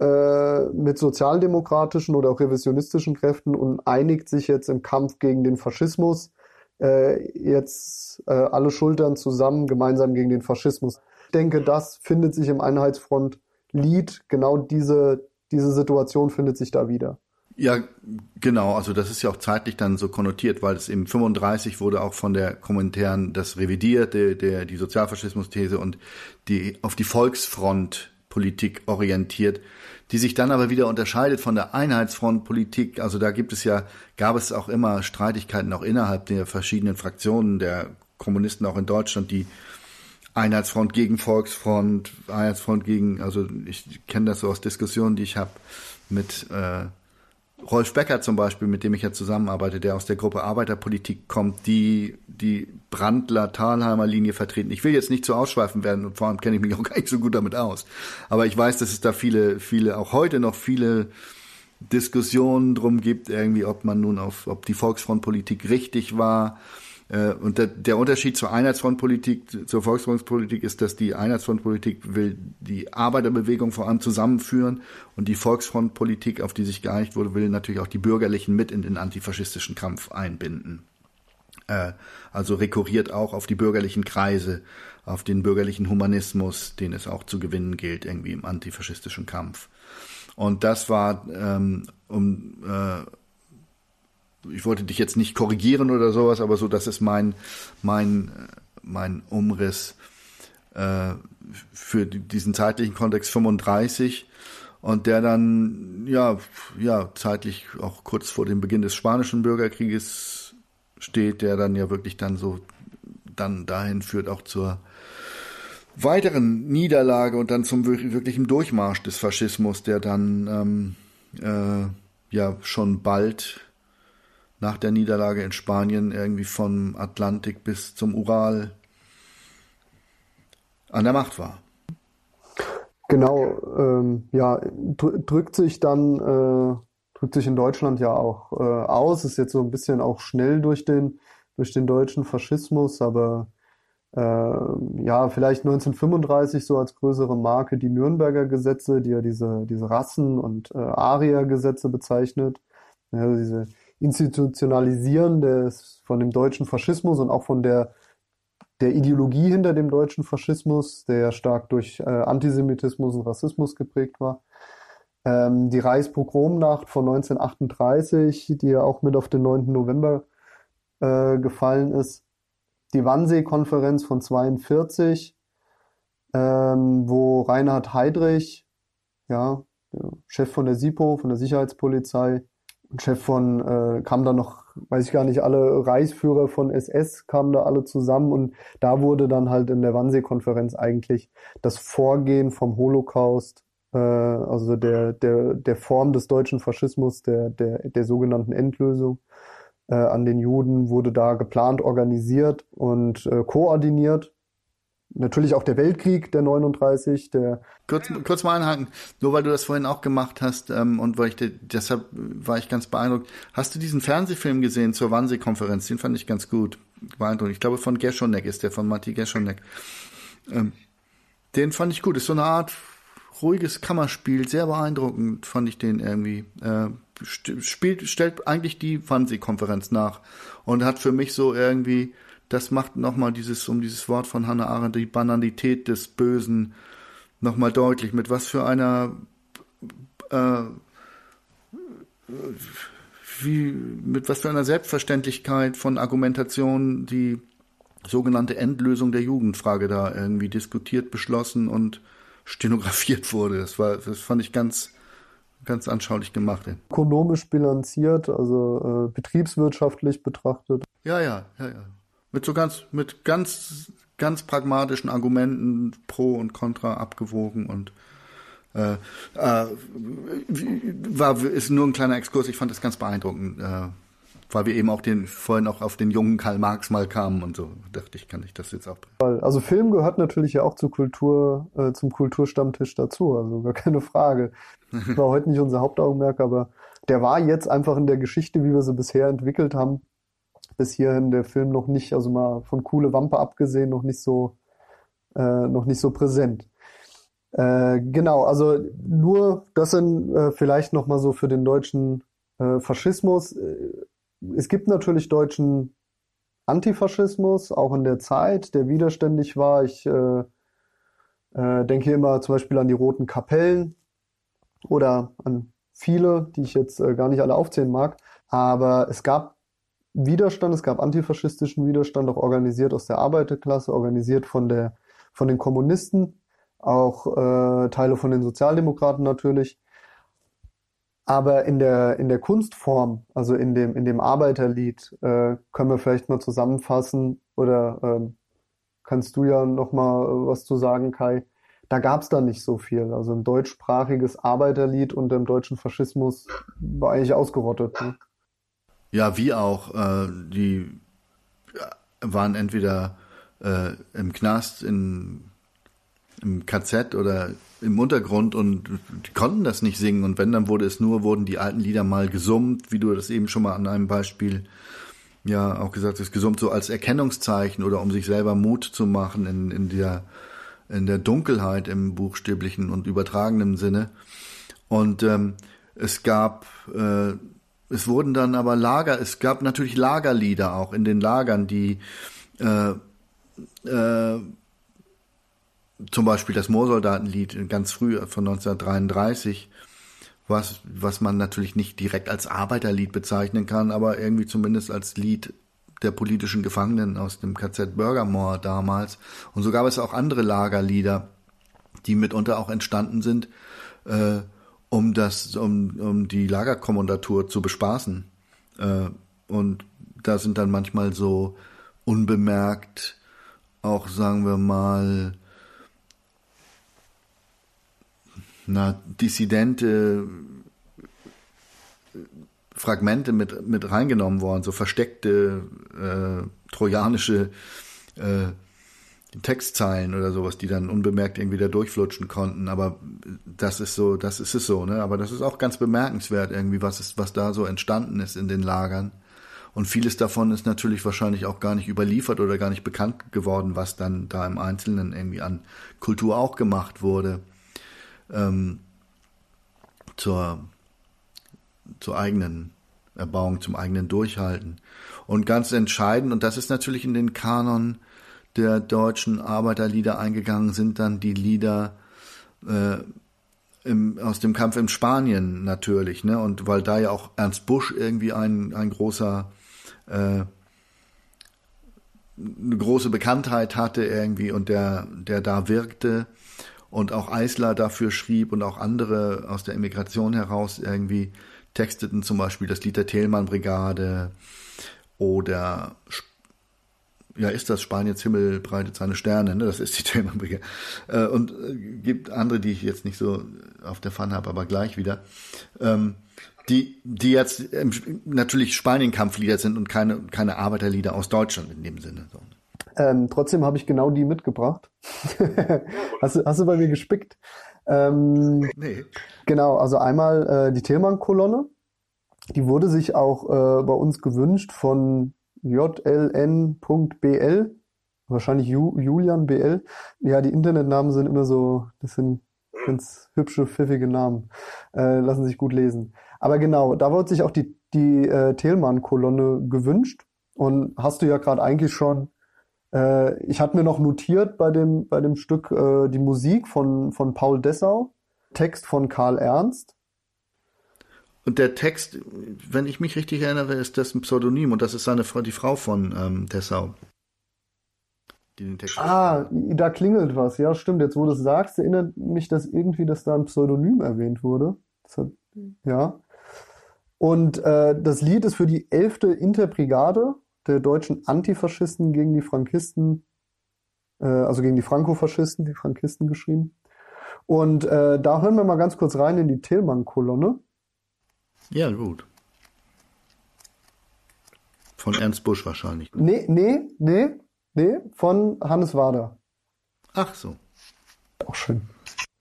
äh, mit sozialdemokratischen oder auch revisionistischen Kräften und einigt sich jetzt im Kampf gegen den Faschismus. Äh, jetzt äh, alle Schultern zusammen, gemeinsam gegen den Faschismus. Ich denke, das findet sich im Einheitsfront-Lied, genau diese, diese Situation findet sich da wieder. Ja, genau. Also das ist ja auch zeitlich dann so konnotiert, weil es im 35 wurde auch von der Kommentaren das revidiert, der, der, die Sozialfaschismus-These und die auf die Volksfront-Politik orientiert, die sich dann aber wieder unterscheidet von der Einheitsfront-Politik. Also da gibt es ja, gab es auch immer Streitigkeiten auch innerhalb der verschiedenen Fraktionen der Kommunisten auch in Deutschland, die Einheitsfront gegen Volksfront, Einheitsfront gegen, also ich kenne das so aus Diskussionen, die ich habe mit äh, Rolf Becker zum Beispiel, mit dem ich ja zusammenarbeite, der aus der Gruppe Arbeiterpolitik kommt, die die Brandler-Thalheimer Linie vertreten. Ich will jetzt nicht zu ausschweifen werden und vor allem kenne ich mich auch gar nicht so gut damit aus. Aber ich weiß, dass es da viele, viele, auch heute noch viele Diskussionen drum gibt, irgendwie, ob man nun auf, ob die Volksfrontpolitik richtig war, und der, der Unterschied zur Einheitsfrontpolitik, zur Volksfrontpolitik ist, dass die Einheitsfrontpolitik will die Arbeiterbewegung vor allem zusammenführen und die Volksfrontpolitik, auf die sich geeinigt wurde, will natürlich auch die Bürgerlichen mit in den antifaschistischen Kampf einbinden. Äh, also rekurriert auch auf die bürgerlichen Kreise, auf den bürgerlichen Humanismus, den es auch zu gewinnen gilt, irgendwie im antifaschistischen Kampf. Und das war ähm, um äh, ich wollte dich jetzt nicht korrigieren oder sowas, aber so, das ist mein, mein, mein Umriss äh, für diesen zeitlichen Kontext 35 und der dann, ja, ja, zeitlich auch kurz vor dem Beginn des Spanischen Bürgerkrieges steht, der dann ja wirklich dann so, dann dahin führt auch zur weiteren Niederlage und dann zum wirklichen Durchmarsch des Faschismus, der dann ähm, äh, ja schon bald nach der Niederlage in Spanien irgendwie vom Atlantik bis zum Ural an der Macht war. Genau, ähm, ja, drückt sich dann, äh, drückt sich in Deutschland ja auch äh, aus, ist jetzt so ein bisschen auch schnell durch den, durch den deutschen Faschismus, aber äh, ja, vielleicht 1935 so als größere Marke die Nürnberger Gesetze, die ja diese, diese Rassen- und äh, Ariergesetze bezeichnet. Ja, diese Institutionalisieren des, von dem deutschen Faschismus und auch von der, der Ideologie hinter dem deutschen Faschismus, der stark durch äh, Antisemitismus und Rassismus geprägt war. Ähm, die Reichspogromnacht von 1938, die ja auch mit auf den 9. November äh, gefallen ist. Die Wannsee-Konferenz von 42, ähm, wo Reinhard Heydrich, ja, Chef von der SIPO, von der Sicherheitspolizei, Chef von, äh, kam da noch, weiß ich gar nicht, alle Reichsführer von SS kamen da alle zusammen und da wurde dann halt in der Wannsee-Konferenz eigentlich das Vorgehen vom Holocaust, äh, also der, der, der Form des deutschen Faschismus, der, der, der sogenannten Endlösung äh, an den Juden, wurde da geplant, organisiert und äh, koordiniert Natürlich auch der Weltkrieg, der 39, der. Kurz, kurz mal einhaken, nur weil du das vorhin auch gemacht hast ähm, und weil ich deshalb war ich ganz beeindruckt. Hast du diesen Fernsehfilm gesehen zur Wannsee-Konferenz? Den fand ich ganz gut. Beeindruckend. Ich glaube, von Geschonek ist der, von Matti Geschonek. Ähm, den fand ich gut. Ist so eine Art ruhiges Kammerspiel, sehr beeindruckend fand ich den irgendwie. Äh, spielt, stellt eigentlich die Wannsee-Konferenz nach und hat für mich so irgendwie das macht nochmal dieses, um dieses Wort von Hannah Arendt, die Banalität des Bösen nochmal deutlich, mit was für einer äh, wie, mit was für einer Selbstverständlichkeit von Argumentation die sogenannte Endlösung der Jugendfrage da irgendwie diskutiert, beschlossen und stenografiert wurde. Das war, das fand ich ganz, ganz anschaulich gemacht. Ökonomisch bilanziert, also äh, betriebswirtschaftlich betrachtet. Ja, ja, ja, ja. Mit so ganz, mit ganz, ganz pragmatischen Argumenten pro und contra abgewogen und äh, äh, war ist nur ein kleiner Exkurs. Ich fand das ganz beeindruckend, äh, weil wir eben auch den vorhin auch auf den jungen Karl Marx mal kamen und so. Dachte ich, kann ich das jetzt auch. Also Film gehört natürlich ja auch zur Kultur, äh, zum Kulturstammtisch dazu. Also gar keine Frage. War heute nicht unser Hauptaugenmerk, aber der war jetzt einfach in der Geschichte, wie wir sie bisher entwickelt haben, bis hierhin der Film noch nicht, also mal von coole Wampe abgesehen, noch nicht so, äh, noch nicht so präsent. Äh, genau, also nur das sind äh, vielleicht noch mal so für den deutschen äh, Faschismus. Äh, es gibt natürlich deutschen Antifaschismus, auch in der Zeit, der widerständig war. Ich äh, äh, denke immer zum Beispiel an die Roten Kapellen oder an viele, die ich jetzt äh, gar nicht alle aufzählen mag. Aber es gab Widerstand, es gab antifaschistischen Widerstand, auch organisiert aus der Arbeiterklasse, organisiert von der von den Kommunisten auch äh, Teile von den Sozialdemokraten natürlich. Aber in der, in der Kunstform, also in dem, in dem Arbeiterlied, äh, können wir vielleicht mal zusammenfassen oder ähm, kannst du ja noch mal was zu sagen, Kai. Da gab es da nicht so viel. Also ein deutschsprachiges Arbeiterlied unter dem deutschen Faschismus war eigentlich ausgerottet. Ne? Ja, wie auch. Äh, die waren entweder äh, im Knast in im KZ oder im Untergrund und die konnten das nicht singen. Und wenn, dann wurde es nur, wurden die alten Lieder mal gesummt, wie du das eben schon mal an einem Beispiel ja auch gesagt hast, gesummt so als Erkennungszeichen oder um sich selber Mut zu machen in, in der in der Dunkelheit im buchstäblichen und übertragenen Sinne. Und ähm, es gab, äh, es wurden dann aber Lager, es gab natürlich Lagerlieder auch in den Lagern, die äh, äh, zum Beispiel das Moorsoldatenlied ganz früh von 1933, was, was man natürlich nicht direkt als Arbeiterlied bezeichnen kann, aber irgendwie zumindest als Lied der politischen Gefangenen aus dem KZ Bürgermoor damals. Und so gab es auch andere Lagerlieder, die mitunter auch entstanden sind, äh, um das, um, um die Lagerkommandatur zu bespaßen. Äh, und da sind dann manchmal so unbemerkt auch, sagen wir mal, na, dissidente Fragmente mit, mit reingenommen worden, so versteckte äh, trojanische äh, Textzeilen oder sowas, die dann unbemerkt irgendwie da durchflutschen konnten. Aber das ist so, das ist es so, ne? Aber das ist auch ganz bemerkenswert irgendwie, was ist, was da so entstanden ist in den Lagern. Und vieles davon ist natürlich wahrscheinlich auch gar nicht überliefert oder gar nicht bekannt geworden, was dann da im Einzelnen irgendwie an Kultur auch gemacht wurde ähm, zur, zur eigenen Erbauung, zum eigenen Durchhalten. Und ganz entscheidend, und das ist natürlich in den Kanon der deutschen Arbeiterlieder eingegangen, sind dann die Lieder äh, im, aus dem Kampf in Spanien natürlich, ne? Und weil da ja auch Ernst Busch irgendwie ein, ein großer äh, eine große Bekanntheit hatte irgendwie und der, der da wirkte und auch Eisler dafür schrieb und auch andere aus der Emigration heraus irgendwie texteten, zum Beispiel das Lied der Thälmann-Brigade oder ja, ist das Spaniens Himmel breitet seine Sterne, ne? Das ist die Thälmann-Brigade. Äh, und äh, gibt andere, die ich jetzt nicht so auf der Pfanne habe, aber gleich wieder. Ähm, die, die jetzt natürlich Spanien-Kampflieder sind und keine, keine Arbeiterlieder aus Deutschland in dem Sinne. So. Ähm, trotzdem habe ich genau die mitgebracht. hast, du, hast du bei mir gespickt? Ähm, nee. Genau, also einmal äh, die Tillmann-Kolonne. Die wurde sich auch äh, bei uns gewünscht von jln.bl, wahrscheinlich Ju, Julian. Ja, die Internetnamen sind immer so, das sind ganz hübsche, pfiffige Namen. Äh, lassen sich gut lesen. Aber genau, da wurde sich auch die, die äh, Thelmann-Kolonne gewünscht. Und hast du ja gerade eigentlich schon äh, ich hatte mir noch notiert bei dem, bei dem Stück äh, die Musik von, von Paul Dessau, Text von Karl Ernst. Und der Text, wenn ich mich richtig erinnere, ist das ein Pseudonym und das ist seine Frau, die Frau von ähm, Dessau. Die den Text ah, da klingelt was. Ja, stimmt. Jetzt, wo du es sagst, erinnert mich das irgendwie, dass da ein Pseudonym erwähnt wurde. Hat, ja. Und äh, das Lied ist für die 11. Interbrigade der deutschen Antifaschisten gegen die Frankisten äh, also gegen die Franco-Faschisten, die Frankisten geschrieben. Und äh, da hören wir mal ganz kurz rein in die Tillmann-Kolonne. Ja, gut. Von Ernst Busch wahrscheinlich. Nee, nee, nee, nee, von Hannes Wader. Ach so. Auch schön.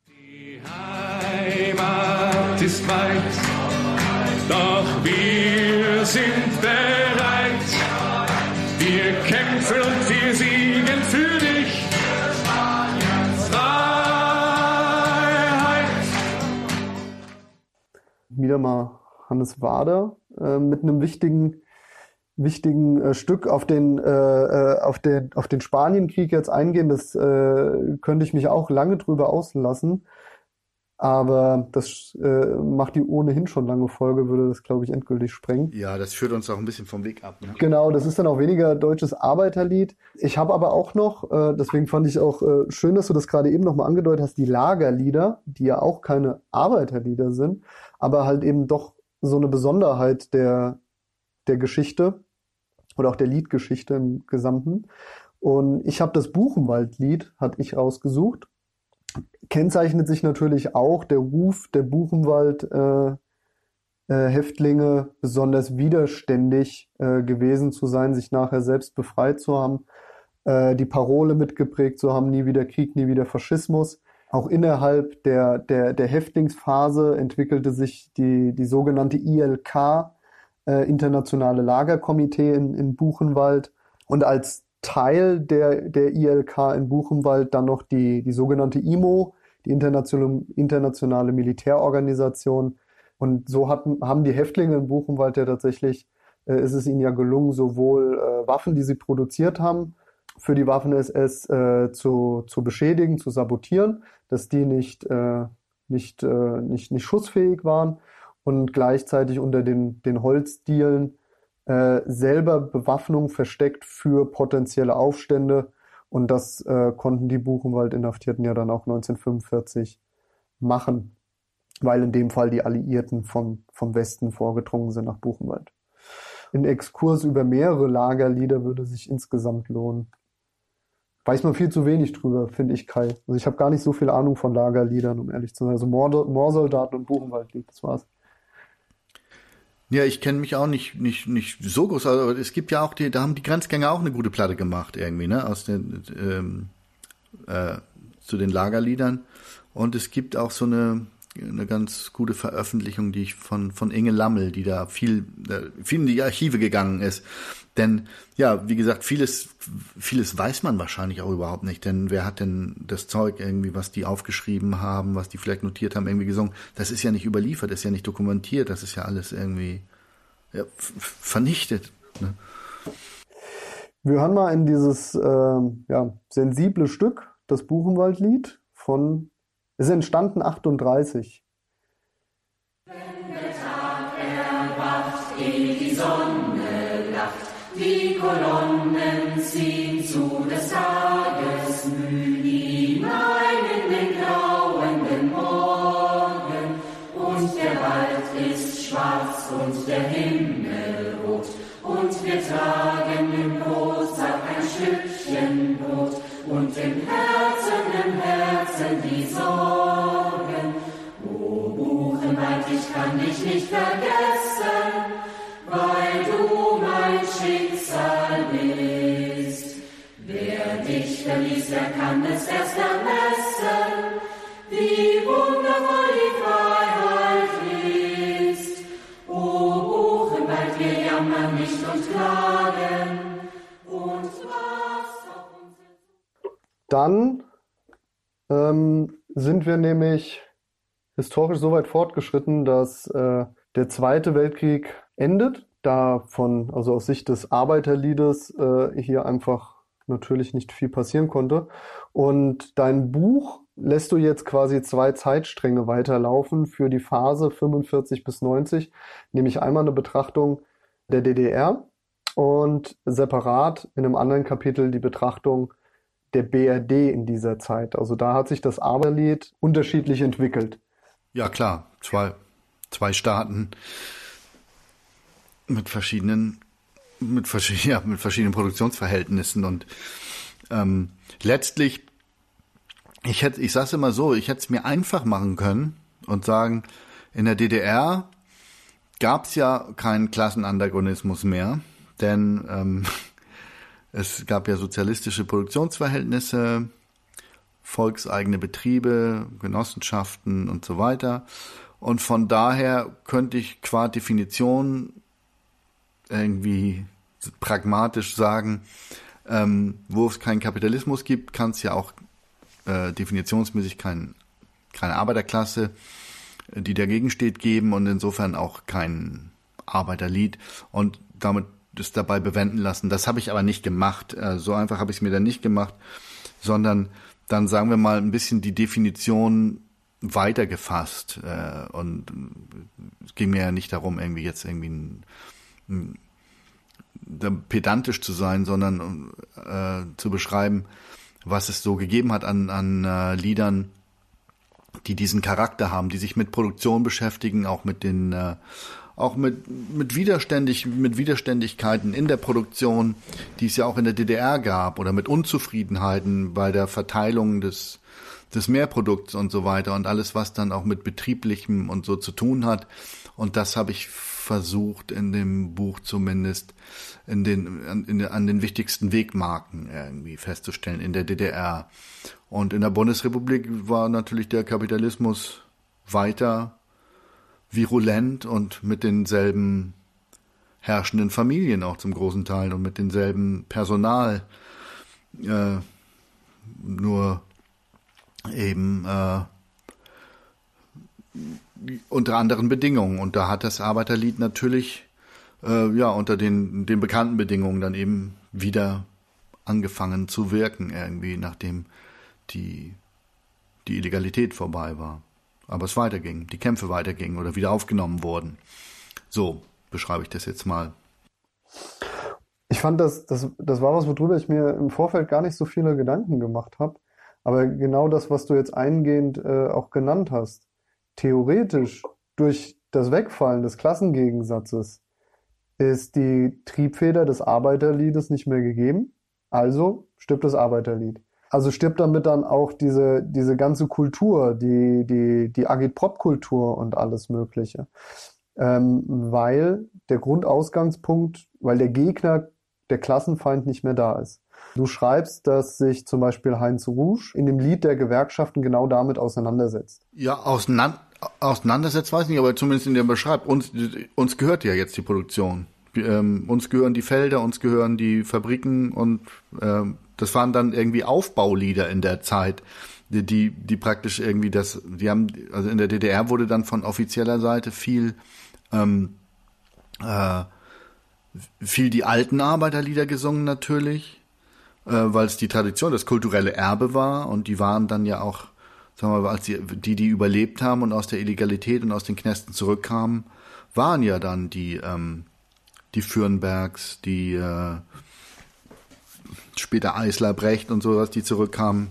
Die Heimat ist weit, doch wir sind bereit. Wir kämpfen und wir siegen für dich. Freiheit. Wieder mal Hannes Wader äh, mit einem wichtigen wichtigen äh, Stück auf den äh, äh, auf den auf den Spanienkrieg jetzt eingehen. Das äh, könnte ich mich auch lange drüber auslassen, aber das äh, macht die ohnehin schon lange Folge, würde das glaube ich endgültig sprengen. Ja, das führt uns auch ein bisschen vom Weg ab. Ne? Genau, das ist dann auch weniger deutsches Arbeiterlied. Ich habe aber auch noch, äh, deswegen fand ich auch äh, schön, dass du das gerade eben nochmal angedeutet hast, die Lagerlieder, die ja auch keine Arbeiterlieder sind, aber halt eben doch so eine Besonderheit der der Geschichte oder auch der Liedgeschichte im Gesamten. Und ich habe das Buchenwaldlied, hatte ich ausgesucht. Kennzeichnet sich natürlich auch der Ruf der Buchenwald äh, äh, Häftlinge besonders widerständig äh, gewesen zu sein, sich nachher selbst befreit zu haben, äh, die Parole mitgeprägt zu haben, nie wieder Krieg, nie wieder Faschismus. Auch innerhalb der, der, der Häftlingsphase entwickelte sich die, die sogenannte ILK, äh, internationale Lagerkomitee in, in Buchenwald und als Teil der, der ILK in Buchenwald dann noch die, die sogenannte IMO, die internationale, internationale Militärorganisation. Und so hatten, haben die Häftlinge in Buchenwald ja tatsächlich, äh, ist es ihnen ja gelungen, sowohl äh, Waffen, die sie produziert haben, für die Waffen-SS äh, zu, zu beschädigen, zu sabotieren, dass die nicht, äh, nicht, äh, nicht, nicht schussfähig waren und gleichzeitig unter den, den Holzdielen äh, selber Bewaffnung versteckt für potenzielle Aufstände. Und das äh, konnten die Buchenwald-Inhaftierten ja dann auch 1945 machen, weil in dem Fall die Alliierten vom, vom Westen vorgedrungen sind nach Buchenwald. Ein Exkurs über mehrere Lagerlieder würde sich insgesamt lohnen. Weiß man viel zu wenig drüber, finde ich, Kai. Also ich habe gar nicht so viel Ahnung von Lagerliedern, um ehrlich zu sein. Also Moorsoldaten und Buchenwaldlied, das war's. Ja, ich kenne mich auch nicht, nicht, nicht so groß, aber es gibt ja auch die, da haben die Grenzgänger auch eine gute Platte gemacht irgendwie, ne, aus den, ähm, äh, zu den Lagerliedern. Und es gibt auch so eine, eine ganz gute Veröffentlichung, die ich von, von Inge Lammel, die da viel, äh, viel in die Archive gegangen ist. Denn, ja, wie gesagt, vieles, vieles weiß man wahrscheinlich auch überhaupt nicht. Denn wer hat denn das Zeug irgendwie, was die aufgeschrieben haben, was die vielleicht notiert haben, irgendwie gesungen? Das ist ja nicht überliefert, das ist ja nicht dokumentiert, das ist ja alles irgendwie ja, vernichtet. Ne? Wir hören mal in dieses äh, ja, sensible Stück, das Buchenwaldlied von, ist entstanden 38. Wenn der Tag erwacht, ehe die Sonne lacht, die Kolonnen ziehen zu des Tages Mühen hinein in den grauenden Morgen. Und der Wald ist schwarz und der Himmel rot. Und wir tragen im Brotsack ein Stückchen Brot. Und im Herzen, Sorgen. O Buchenwald, ich kann dich nicht vergessen, weil du mein Schicksal bist. Wer dich verließ, der kann es erst ermessen, wie wundervoll die Freiheit ist. O Buchenwald, wir jammern nicht und klagen, und was auf uns Dann ähm, sind wir nämlich historisch so weit fortgeschritten, dass äh, der Zweite Weltkrieg endet, da von, also aus Sicht des Arbeiterliedes äh, hier einfach natürlich nicht viel passieren konnte. Und dein Buch lässt du jetzt quasi zwei Zeitstränge weiterlaufen für die Phase 45 bis 90, nämlich einmal eine Betrachtung der DDR und separat in einem anderen Kapitel die Betrachtung der BRD in dieser Zeit. Also da hat sich das Arbeiterlied unterschiedlich entwickelt. Ja, klar, zwei, zwei Staaten mit verschiedenen, mit, verschiedenen, ja, mit verschiedenen Produktionsverhältnissen und ähm, letztlich, ich hätte, ich sag's immer so, ich hätte es mir einfach machen können und sagen, in der DDR gab's ja keinen Klassenantagonismus mehr, denn ähm, es gab ja sozialistische Produktionsverhältnisse, volkseigene Betriebe, Genossenschaften und so weiter. Und von daher könnte ich qua Definition irgendwie pragmatisch sagen, ähm, wo es keinen Kapitalismus gibt, kann es ja auch äh, definitionsmäßig kein, keine Arbeiterklasse, die dagegen steht, geben und insofern auch kein Arbeiterlied und damit das dabei bewenden lassen. Das habe ich aber nicht gemacht. Äh, so einfach habe ich es mir dann nicht gemacht, sondern dann sagen wir mal ein bisschen die Definition weitergefasst. Äh, und es ging mir ja nicht darum, irgendwie jetzt irgendwie ein, ein, pedantisch zu sein, sondern äh, zu beschreiben, was es so gegeben hat an, an äh, Liedern, die diesen Charakter haben, die sich mit Produktion beschäftigen, auch mit den äh, auch mit, mit, Widerständig, mit Widerständigkeiten in der Produktion, die es ja auch in der DDR gab, oder mit Unzufriedenheiten bei der Verteilung des, des Mehrprodukts und so weiter und alles, was dann auch mit betrieblichem und so zu tun hat. Und das habe ich versucht in dem Buch zumindest in den, an, in, an den wichtigsten Wegmarken irgendwie festzustellen in der DDR. Und in der Bundesrepublik war natürlich der Kapitalismus weiter virulent und mit denselben herrschenden Familien auch zum großen Teil und mit denselben Personal. Äh, nur eben äh, unter anderen Bedingungen. Und da hat das Arbeiterlied natürlich äh, ja unter den, den bekannten Bedingungen dann eben wieder angefangen zu wirken, irgendwie, nachdem die, die Illegalität vorbei war. Aber es weiterging, die Kämpfe weitergingen oder wieder aufgenommen wurden. So beschreibe ich das jetzt mal. Ich fand, das, das, das war was, worüber ich mir im Vorfeld gar nicht so viele Gedanken gemacht habe. Aber genau das, was du jetzt eingehend äh, auch genannt hast, theoretisch durch das Wegfallen des Klassengegensatzes ist die Triebfeder des Arbeiterliedes nicht mehr gegeben. Also stirbt das Arbeiterlied. Also stirbt damit dann auch diese, diese ganze Kultur, die, die, die Agitprop-Kultur und alles Mögliche. Ähm, weil der Grundausgangspunkt, weil der Gegner, der Klassenfeind nicht mehr da ist. Du schreibst, dass sich zum Beispiel Heinz Rouge in dem Lied der Gewerkschaften genau damit auseinandersetzt. Ja, auseinander, auseinandersetzt weiß ich nicht, aber zumindest in dem beschreibt, uns, uns gehört ja jetzt die Produktion. Ähm, uns gehören die Felder, uns gehören die Fabriken und ähm, das waren dann irgendwie Aufbaulieder in der Zeit, die, die, die praktisch irgendwie das, die haben, also in der DDR wurde dann von offizieller Seite viel, ähm, äh, viel die alten Arbeiterlieder gesungen natürlich äh, weil es die Tradition, das kulturelle Erbe war und die waren dann ja auch, sagen wir mal, als die, die, die überlebt haben und aus der Illegalität und aus den Knästen zurückkamen, waren ja dann die, ähm, die Fürnbergs, die äh, später Eisler, Brecht und sowas, die zurückkamen.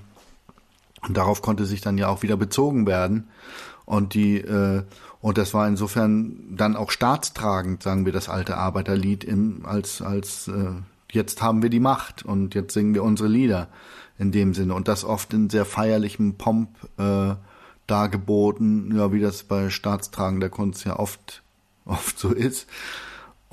Und darauf konnte sich dann ja auch wieder bezogen werden. Und die, äh, und das war insofern dann auch staatstragend, sagen wir, das alte Arbeiterlied im, als, als äh, jetzt haben wir die Macht und jetzt singen wir unsere Lieder in dem Sinne und das oft in sehr feierlichem Pomp äh, dargeboten, ja, wie das bei staatstragender Kunst ja oft oft so ist.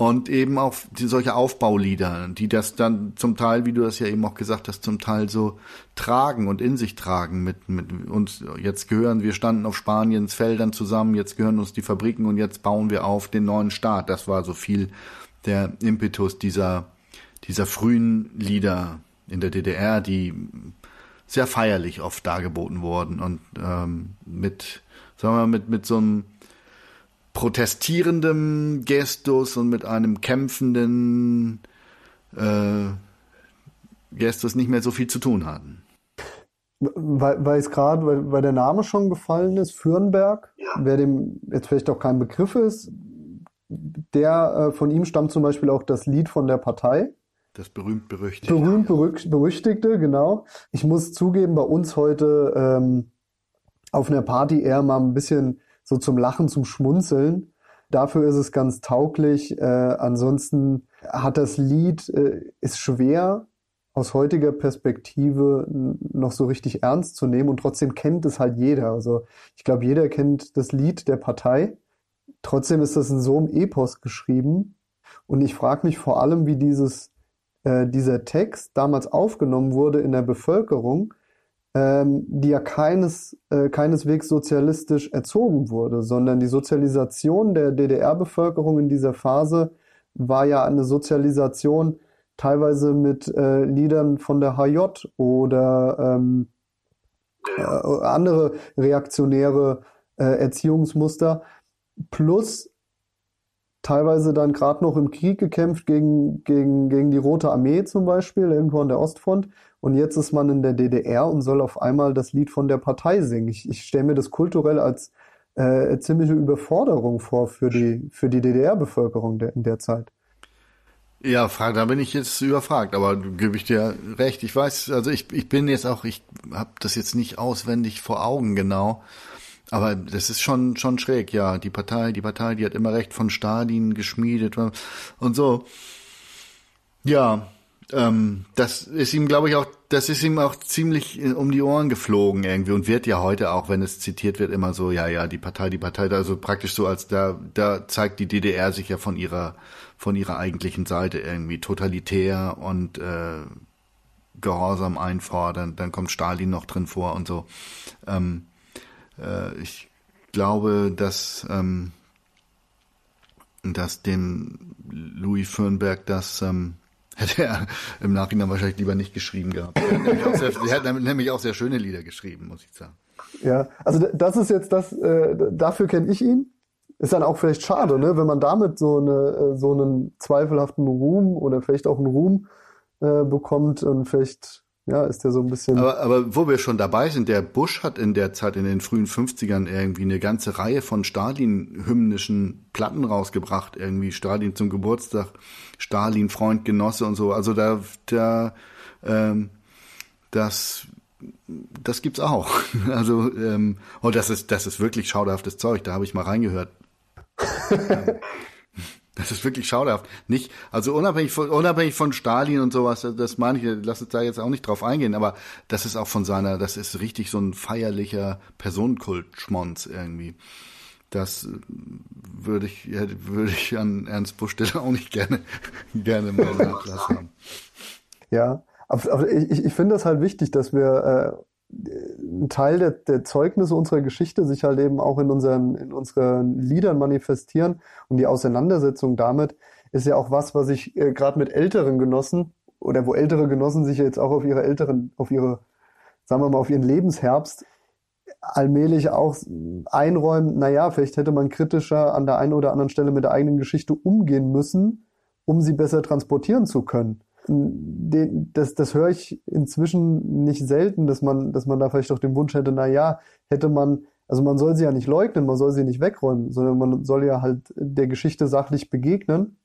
Und eben auch die, solche Aufbaulieder, die das dann zum Teil, wie du das ja eben auch gesagt hast, zum Teil so tragen und in sich tragen mit, mit uns. Jetzt gehören, wir standen auf Spaniens Feldern zusammen, jetzt gehören uns die Fabriken und jetzt bauen wir auf den neuen Staat. Das war so viel der Impetus dieser, dieser frühen Lieder in der DDR, die sehr feierlich oft dargeboten wurden und ähm, mit, sagen wir mal, mit, mit so einem protestierendem Gestus und mit einem kämpfenden äh, Gestus nicht mehr so viel zu tun hatten. Weil, weil es gerade, weil, weil der Name schon gefallen ist, Fürnberg, ja. wer dem jetzt vielleicht auch kein Begriff ist, der äh, von ihm stammt zum Beispiel auch das Lied von der Partei. Das berühmt-berüchtigte. Berühmt-berüchtigte, genau. Ich muss zugeben, bei uns heute ähm, auf einer Party eher mal ein bisschen so zum Lachen, zum Schmunzeln. Dafür ist es ganz tauglich. Äh, ansonsten hat das Lied, äh, ist schwer aus heutiger Perspektive noch so richtig ernst zu nehmen und trotzdem kennt es halt jeder. Also ich glaube, jeder kennt das Lied der Partei. Trotzdem ist das in so einem Epos geschrieben. Und ich frage mich vor allem, wie dieses, äh, dieser Text damals aufgenommen wurde in der Bevölkerung, ähm, die ja keines, äh, keineswegs sozialistisch erzogen wurde, sondern die Sozialisation der DDR-Bevölkerung in dieser Phase war ja eine Sozialisation teilweise mit äh, Liedern von der HJ oder ähm, äh, andere reaktionäre äh, Erziehungsmuster, plus teilweise dann gerade noch im Krieg gekämpft gegen, gegen, gegen die Rote Armee zum Beispiel, irgendwo an der Ostfront. Und jetzt ist man in der DDR und soll auf einmal das Lied von der Partei singen. Ich, ich stelle mir das kulturell als äh, ziemliche Überforderung vor für die, für die DDR-Bevölkerung der, in der Zeit. Ja, frag, da bin ich jetzt überfragt, aber gebe ich dir recht. Ich weiß, also ich, ich bin jetzt auch, ich habe das jetzt nicht auswendig vor Augen genau, aber das ist schon schon schräg, ja. Die Partei, die Partei, die hat immer recht von Stalin geschmiedet und so. Ja, ähm, das ist ihm, glaube ich, auch, das ist ihm auch ziemlich äh, um die Ohren geflogen irgendwie und wird ja heute auch, wenn es zitiert wird, immer so, ja, ja, die Partei, die Partei, also praktisch so als da, da zeigt die DDR sich ja von ihrer, von ihrer eigentlichen Seite irgendwie totalitär und äh, Gehorsam einfordern, dann kommt Stalin noch drin vor und so. Ähm, äh, ich glaube, dass ähm, dass dem Louis Fürnberg das ähm, hätte er im Nachhinein wahrscheinlich lieber nicht geschrieben gehabt. Er hat sehr, er hat nämlich auch sehr schöne Lieder geschrieben, muss ich sagen. Ja, also das ist jetzt das, äh, dafür kenne ich ihn. Ist dann auch vielleicht schade, ne, wenn man damit so eine äh, so einen zweifelhaften Ruhm oder vielleicht auch einen Ruhm äh, bekommt und vielleicht ja, ist der so ein bisschen. Aber, aber wo wir schon dabei sind, der Bush hat in der Zeit, in den frühen 50ern, irgendwie eine ganze Reihe von Stalin-hymnischen Platten rausgebracht. Irgendwie Stalin zum Geburtstag, Stalin, Freund, Genosse und so. Also da, da, ähm, das, das gibt's auch. Also, ähm, und das ist, das ist wirklich schauderhaftes Zeug. Da habe ich mal reingehört. Das ist wirklich schauderhaft. Nicht, also unabhängig von, unabhängig von Stalin und sowas, das meine ich, lass uns da jetzt auch nicht drauf eingehen, aber das ist auch von seiner, das ist richtig so ein feierlicher Personenkult-Schmonz irgendwie. Das würde ich, würde ich an Ernst Busch auch nicht gerne, gerne mal Nachlass haben. Ja, aber ich, ich finde das halt wichtig, dass wir äh, ein Teil der, der Zeugnisse unserer Geschichte sich halt eben auch in unseren, in unseren Liedern manifestieren. Und die Auseinandersetzung damit ist ja auch was, was ich äh, gerade mit älteren Genossen oder wo ältere Genossen sich jetzt auch auf ihre älteren, auf ihre, sagen wir mal, auf ihren Lebensherbst allmählich auch einräumen, naja, vielleicht hätte man kritischer an der einen oder anderen Stelle mit der eigenen Geschichte umgehen müssen, um sie besser transportieren zu können den, das, das höre ich inzwischen nicht selten, dass man, dass man da vielleicht auch den Wunsch hätte, na ja, hätte man, also man soll sie ja nicht leugnen, man soll sie nicht wegräumen, sondern man soll ja halt der Geschichte sachlich begegnen.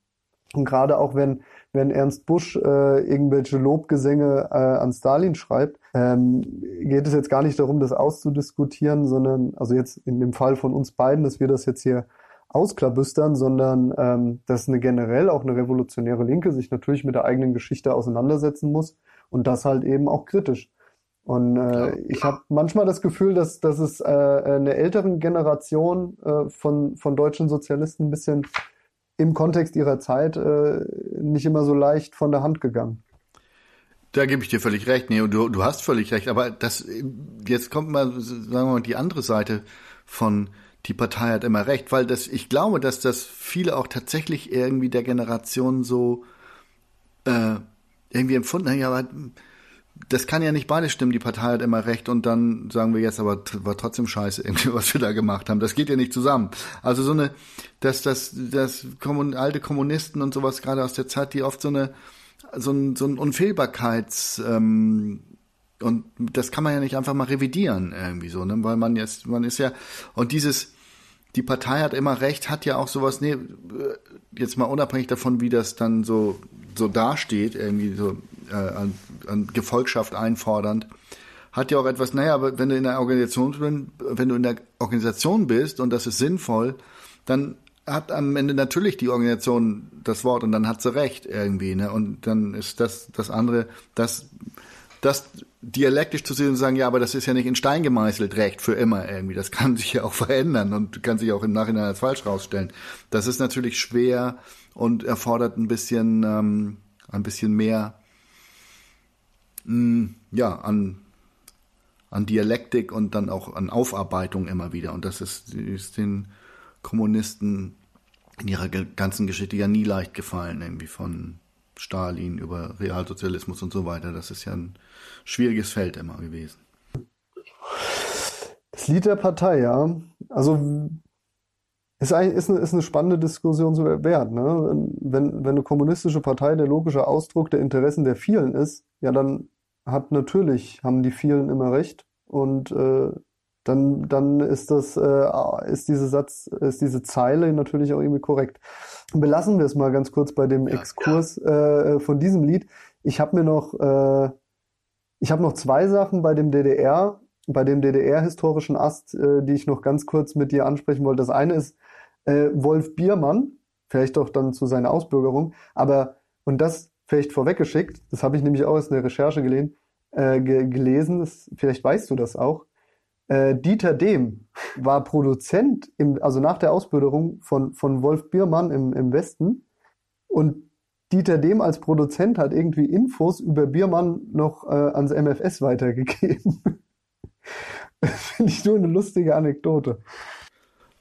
Und gerade auch wenn, wenn Ernst Busch äh, irgendwelche Lobgesänge äh, an Stalin schreibt, ähm, geht es jetzt gar nicht darum, das auszudiskutieren, sondern, also jetzt in dem Fall von uns beiden, dass wir das jetzt hier ausklabüstern, sondern ähm, dass eine generell auch eine revolutionäre Linke sich natürlich mit der eigenen Geschichte auseinandersetzen muss und das halt eben auch kritisch. Und äh, ich habe manchmal das Gefühl, dass, dass es äh, eine älteren Generation äh, von, von deutschen Sozialisten ein bisschen im Kontext ihrer Zeit äh, nicht immer so leicht von der Hand gegangen. Da gebe ich dir völlig recht. Nee, du, du hast völlig recht. Aber das jetzt kommt mal, sagen wir mal, die andere Seite von die Partei hat immer recht, weil das, ich glaube, dass das viele auch tatsächlich irgendwie der Generation so äh, irgendwie empfunden haben, ja, aber das kann ja nicht beides stimmen, die Partei hat immer recht und dann sagen wir jetzt, aber war trotzdem scheiße, irgendwie, was wir da gemacht haben. Das geht ja nicht zusammen. Also so eine, dass das, das Kommun, alte Kommunisten und sowas gerade aus der Zeit, die oft so eine, so ein, so ein Unfehlbarkeits, ähm, und das kann man ja nicht einfach mal revidieren irgendwie so, ne? Weil man jetzt, man ist ja, und dieses, die Partei hat immer recht, hat ja auch sowas, nee, jetzt mal unabhängig davon, wie das dann so, so dasteht, irgendwie so äh, an, an Gefolgschaft einfordernd, hat ja auch etwas, naja, aber wenn du in der Organisation wenn du in der Organisation bist und das ist sinnvoll, dann hat am Ende natürlich die Organisation das Wort und dann hat sie recht irgendwie, ne? Und dann ist das das andere, das das dialektisch zu sehen und sagen, ja, aber das ist ja nicht in Stein gemeißelt recht für immer irgendwie. Das kann sich ja auch verändern und kann sich auch im Nachhinein als falsch rausstellen. Das ist natürlich schwer und erfordert ein bisschen ähm, ein bisschen mehr mh, mm, ja an an Dialektik und dann auch an Aufarbeitung immer wieder. Und das ist, ist den Kommunisten in ihrer ganzen Geschichte ja nie leicht gefallen, irgendwie von Stalin über Realsozialismus und so weiter. Das ist ja ein schwieriges Feld immer gewesen. Das Lied der Partei, ja. Also ist, eigentlich, ist, eine, ist eine spannende Diskussion so wert. Ne? Wenn, wenn eine kommunistische Partei der logische Ausdruck der Interessen der vielen ist, ja, dann hat natürlich, haben die vielen immer recht. Und äh, dann, dann ist das, äh, ist diese Satz, ist diese Zeile natürlich auch irgendwie korrekt. Belassen wir es mal ganz kurz bei dem ja, Exkurs ja. Äh, von diesem Lied. Ich habe mir noch, äh, ich habe noch zwei Sachen bei dem DDR, bei dem DDR-historischen Ast, äh, die ich noch ganz kurz mit dir ansprechen wollte. Das eine ist äh, Wolf Biermann, vielleicht doch dann zu seiner Ausbürgerung, aber und das vielleicht vorweggeschickt, das habe ich nämlich auch aus der Recherche gelesen, äh, gelesen, das, vielleicht weißt du das auch. Äh, Dieter Dehm war Produzent, im, also nach der Ausbildung von, von Wolf Biermann im, im Westen. Und Dieter Dehm als Produzent hat irgendwie Infos über Biermann noch äh, ans MFS weitergegeben. finde ich nur eine lustige Anekdote.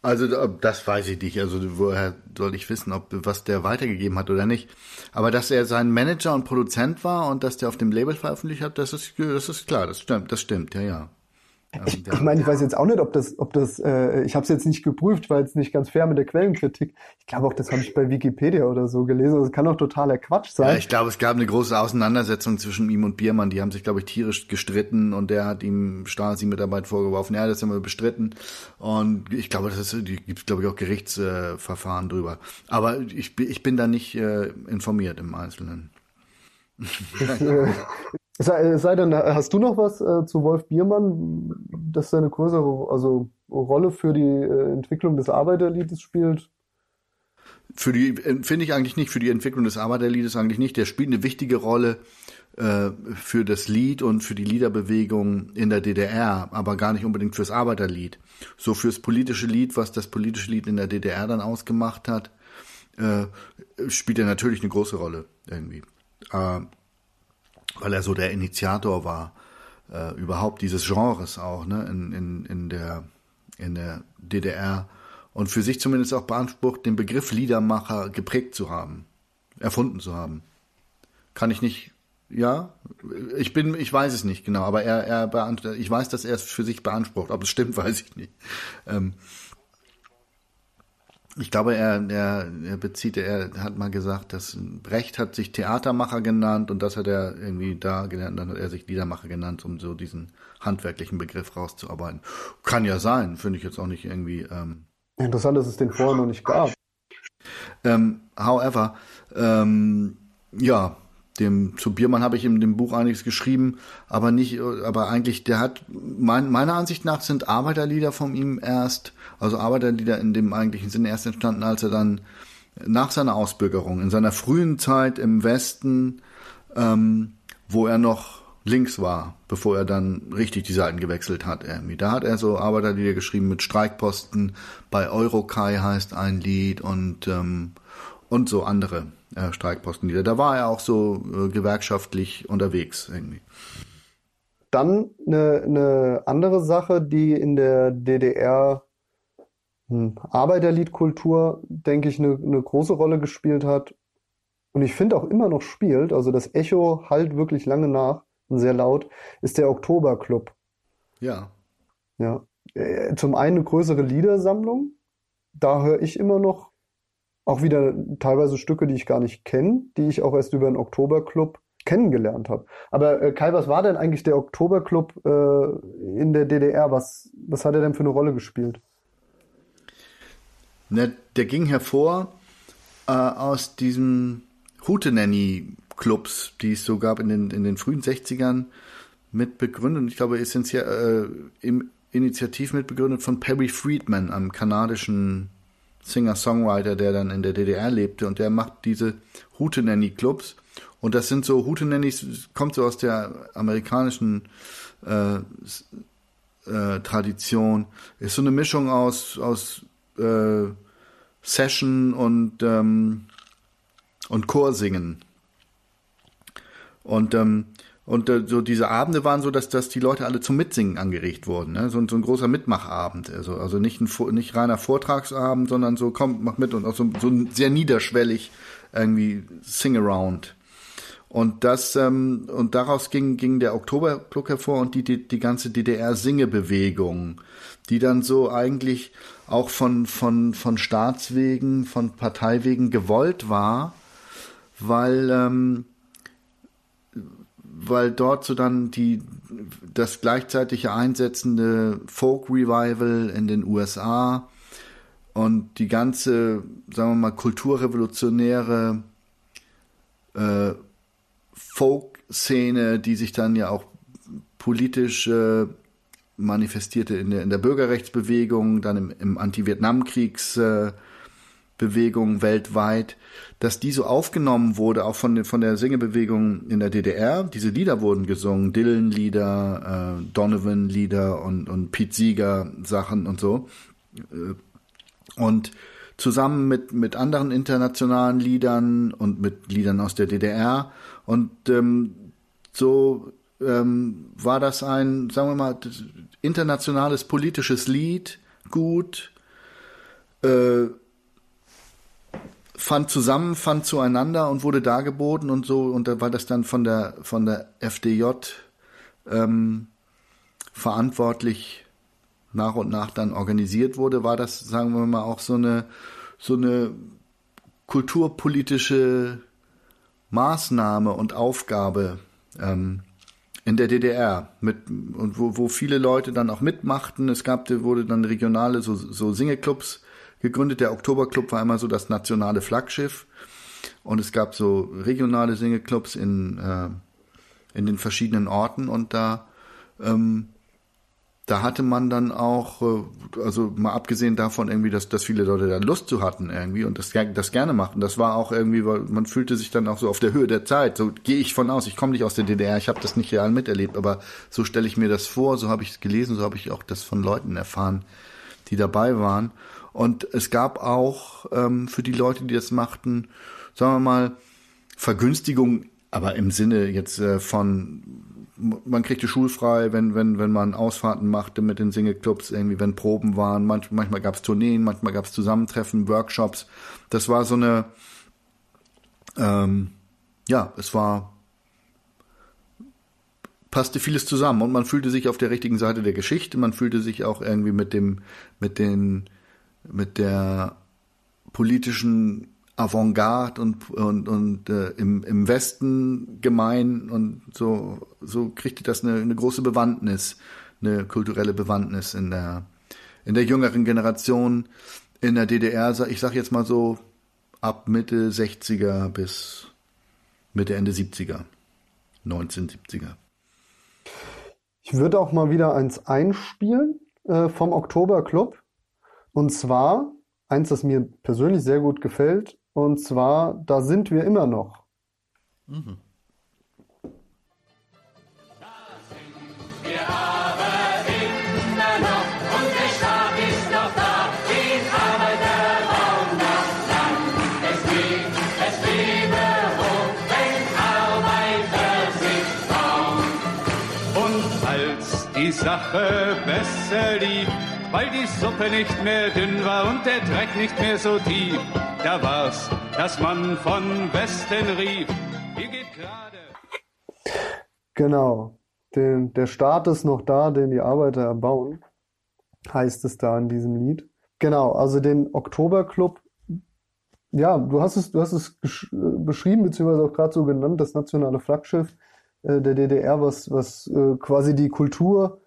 Also das weiß ich nicht. Also woher soll ich wissen, ob was der weitergegeben hat oder nicht. Aber dass er sein Manager und Produzent war und dass der auf dem Label veröffentlicht hat, das ist das ist klar. Das stimmt. Das stimmt. Ja, ja. Ich, ich meine, ich weiß jetzt auch nicht, ob das, ob das, äh, ich habe es jetzt nicht geprüft, weil es nicht ganz fair mit der Quellenkritik. Ich glaube auch, das habe ich bei Wikipedia oder so gelesen. Das kann doch totaler Quatsch sein. Ja, ich glaube, es gab eine große Auseinandersetzung zwischen ihm und Biermann. Die haben sich, glaube ich, tierisch gestritten und der hat ihm Stasi-Mitarbeit vorgeworfen. Ja, das haben wir bestritten. Und ich glaube, das ist, die gibt glaube ich, auch Gerichtsverfahren äh, drüber. Aber ich, ich bin da nicht äh, informiert im Einzelnen. Das, äh, Sei, sei denn, hast du noch was äh, zu Wolf Biermann, dass seine größere also Rolle für die äh, Entwicklung des Arbeiterliedes spielt? Für die äh, finde ich eigentlich nicht. Für die Entwicklung des Arbeiterliedes eigentlich nicht. Der spielt eine wichtige Rolle äh, für das Lied und für die Liederbewegung in der DDR, aber gar nicht unbedingt fürs Arbeiterlied. So fürs politische Lied, was das politische Lied in der DDR dann ausgemacht hat, äh, spielt er natürlich eine große Rolle irgendwie. Weil er so der Initiator war, äh, überhaupt dieses Genres auch, ne, in, in, in der, in der DDR und für sich zumindest auch beansprucht, den Begriff Liedermacher geprägt zu haben, erfunden zu haben. Kann ich nicht, ja, ich bin, ich weiß es nicht genau, aber er, er ich weiß, dass er es für sich beansprucht. Ob es stimmt, weiß ich nicht. Ähm, ich glaube, er, er, er bezieht, er hat mal gesagt, dass Brecht hat sich Theatermacher genannt und das hat er irgendwie da genannt, dann hat er sich Liedermacher genannt, um so diesen handwerklichen Begriff rauszuarbeiten. Kann ja sein, finde ich jetzt auch nicht irgendwie. Ähm, Interessant, dass es den vorher noch nicht gab. Ähm, however, ähm, ja, dem zu Biermann habe ich in dem Buch einiges geschrieben, aber nicht, aber eigentlich, der hat mein, meiner Ansicht nach sind Arbeiterlieder von ihm erst also Arbeiterlieder in dem eigentlichen Sinne erst entstanden, als er dann nach seiner Ausbürgerung, in seiner frühen Zeit im Westen, ähm, wo er noch links war, bevor er dann richtig die Seiten gewechselt hat irgendwie. Da hat er so Arbeiterlieder geschrieben mit Streikposten, bei Eurokai heißt ein Lied und, ähm, und so andere äh, Streikpostenlieder. Da war er auch so äh, gewerkschaftlich unterwegs irgendwie. Dann eine, eine andere Sache, die in der DDR hm. Arbeiterliedkultur, denke ich, eine, eine große Rolle gespielt hat. Und ich finde auch immer noch spielt, also das Echo halt wirklich lange nach und sehr laut, ist der Oktoberclub. Ja. Ja. Äh, zum einen eine größere Liedersammlung. Da höre ich immer noch auch wieder teilweise Stücke, die ich gar nicht kenne, die ich auch erst über den Oktoberclub kennengelernt habe. Aber äh, Kai, was war denn eigentlich der Oktoberclub äh, in der DDR? Was, was hat er denn für eine Rolle gespielt? Ne, der ging hervor äh, aus diesen Hootenanny-Clubs, die es so gab in den, in den frühen 60ern, mitbegründet. Ich glaube, essentiell äh, im Initiativ mitbegründet von Perry Friedman, einem kanadischen Singer-Songwriter, der dann in der DDR lebte und der macht diese Hootenanny-Clubs. Und das sind so, Hootenannys kommt so aus der amerikanischen äh, äh, Tradition. Ist so eine Mischung aus, aus äh, Session und, ähm, und Chorsingen. Und, ähm, und äh, so diese Abende waren so, dass, dass die Leute alle zum Mitsingen angeregt wurden. Ne? So, so ein großer Mitmachabend. Also, also nicht ein nicht reiner Vortragsabend, sondern so, komm, mach mit und auch so, so sehr niederschwellig irgendwie Sing-Around. Und das ähm, und daraus ging ging der Oktoberclub hervor und die die, die ganze DDR-Singebewegung, die dann so eigentlich auch von von von Staatswegen, von Parteiwegen gewollt war, weil ähm, weil dort so dann die das gleichzeitige einsetzende Folk Revival in den USA und die ganze, sagen wir mal, kulturrevolutionäre äh, Folk-Szene, die sich dann ja auch politisch äh, manifestierte in der, in der Bürgerrechtsbewegung, dann im, im Anti-Vietnam-Kriegs- Bewegung weltweit, dass die so aufgenommen wurde, auch von, von der Singebewegung in der DDR. Diese Lieder wurden gesungen, Dylan-Lieder, äh, Donovan-Lieder und, und Pete Seeger-Sachen und so. Äh, und zusammen mit, mit anderen internationalen Liedern und mit Liedern aus der DDR. Und ähm, so ähm, war das ein, sagen wir mal, internationales politisches Lied, gut, äh, fand zusammen, fand zueinander und wurde dargeboten und so, und weil das dann von der, von der FDJ ähm, verantwortlich nach und nach dann organisiert wurde, war das, sagen wir mal, auch so eine, so eine kulturpolitische Maßnahme und Aufgabe ähm, in der DDR mit und wo, wo viele Leute dann auch mitmachten. Es gab, wurde dann regionale so, so Singeclubs gegründet. Der Oktoberclub war immer so das nationale Flaggschiff. Und es gab so regionale Singleclubs in, äh, in den verschiedenen Orten und da, ähm, da hatte man dann auch, äh, also mal abgesehen davon irgendwie, dass, dass viele Leute da Lust zu hatten irgendwie und das, das gerne machten. Das war auch irgendwie, weil man fühlte sich dann auch so auf der Höhe der Zeit. So gehe ich von aus. Ich komme nicht aus der DDR, ich habe das nicht real miterlebt, aber so stelle ich mir das vor, so habe ich es gelesen, so habe ich auch das von Leuten erfahren, die dabei waren. Und es gab auch ähm, für die Leute, die das machten, sagen wir mal, Vergünstigung, aber im Sinne jetzt äh, von man kriegte schulfrei, wenn, wenn, wenn man Ausfahrten machte mit den Singleclubs, irgendwie, wenn Proben waren, manch, manchmal gab es Tourneen, manchmal gab es Zusammentreffen, Workshops. Das war so eine, ähm, ja, es war, passte vieles zusammen. Und man fühlte sich auf der richtigen Seite der Geschichte, man fühlte sich auch irgendwie mit dem, mit den mit der politischen Avantgarde und, und, und äh, im, im Westen gemein und so, so kriegte das eine, eine große Bewandtnis, eine kulturelle Bewandtnis in der, in der jüngeren Generation in der DDR, ich sag jetzt mal so ab Mitte 60er bis Mitte, Ende 70er, 1970er. Ich würde auch mal wieder eins einspielen äh, vom Oktoberclub. Und zwar eins, das mir persönlich sehr gut gefällt. Und zwar, da sind wir immer noch. Mhm. Wir aber immer noch und der Staat ist noch da, den Arbeiterbaum das Land. Es lebt, es lebe hoch, wenn Arbeiter sich bauen. Und als die Sache besser lief, weil die Suppe nicht mehr dünn war und der Dreck nicht mehr so tief. Da war's, dass man von Westen rief. Hier geht gerade. Genau. Den, der Staat ist noch da, den die Arbeiter erbauen, heißt es da in diesem Lied. Genau, also den Oktoberclub, ja, du hast es, du hast es beschrieben, beziehungsweise auch gerade so genannt, das nationale Flaggschiff äh, der DDR, was, was äh, quasi die Kultur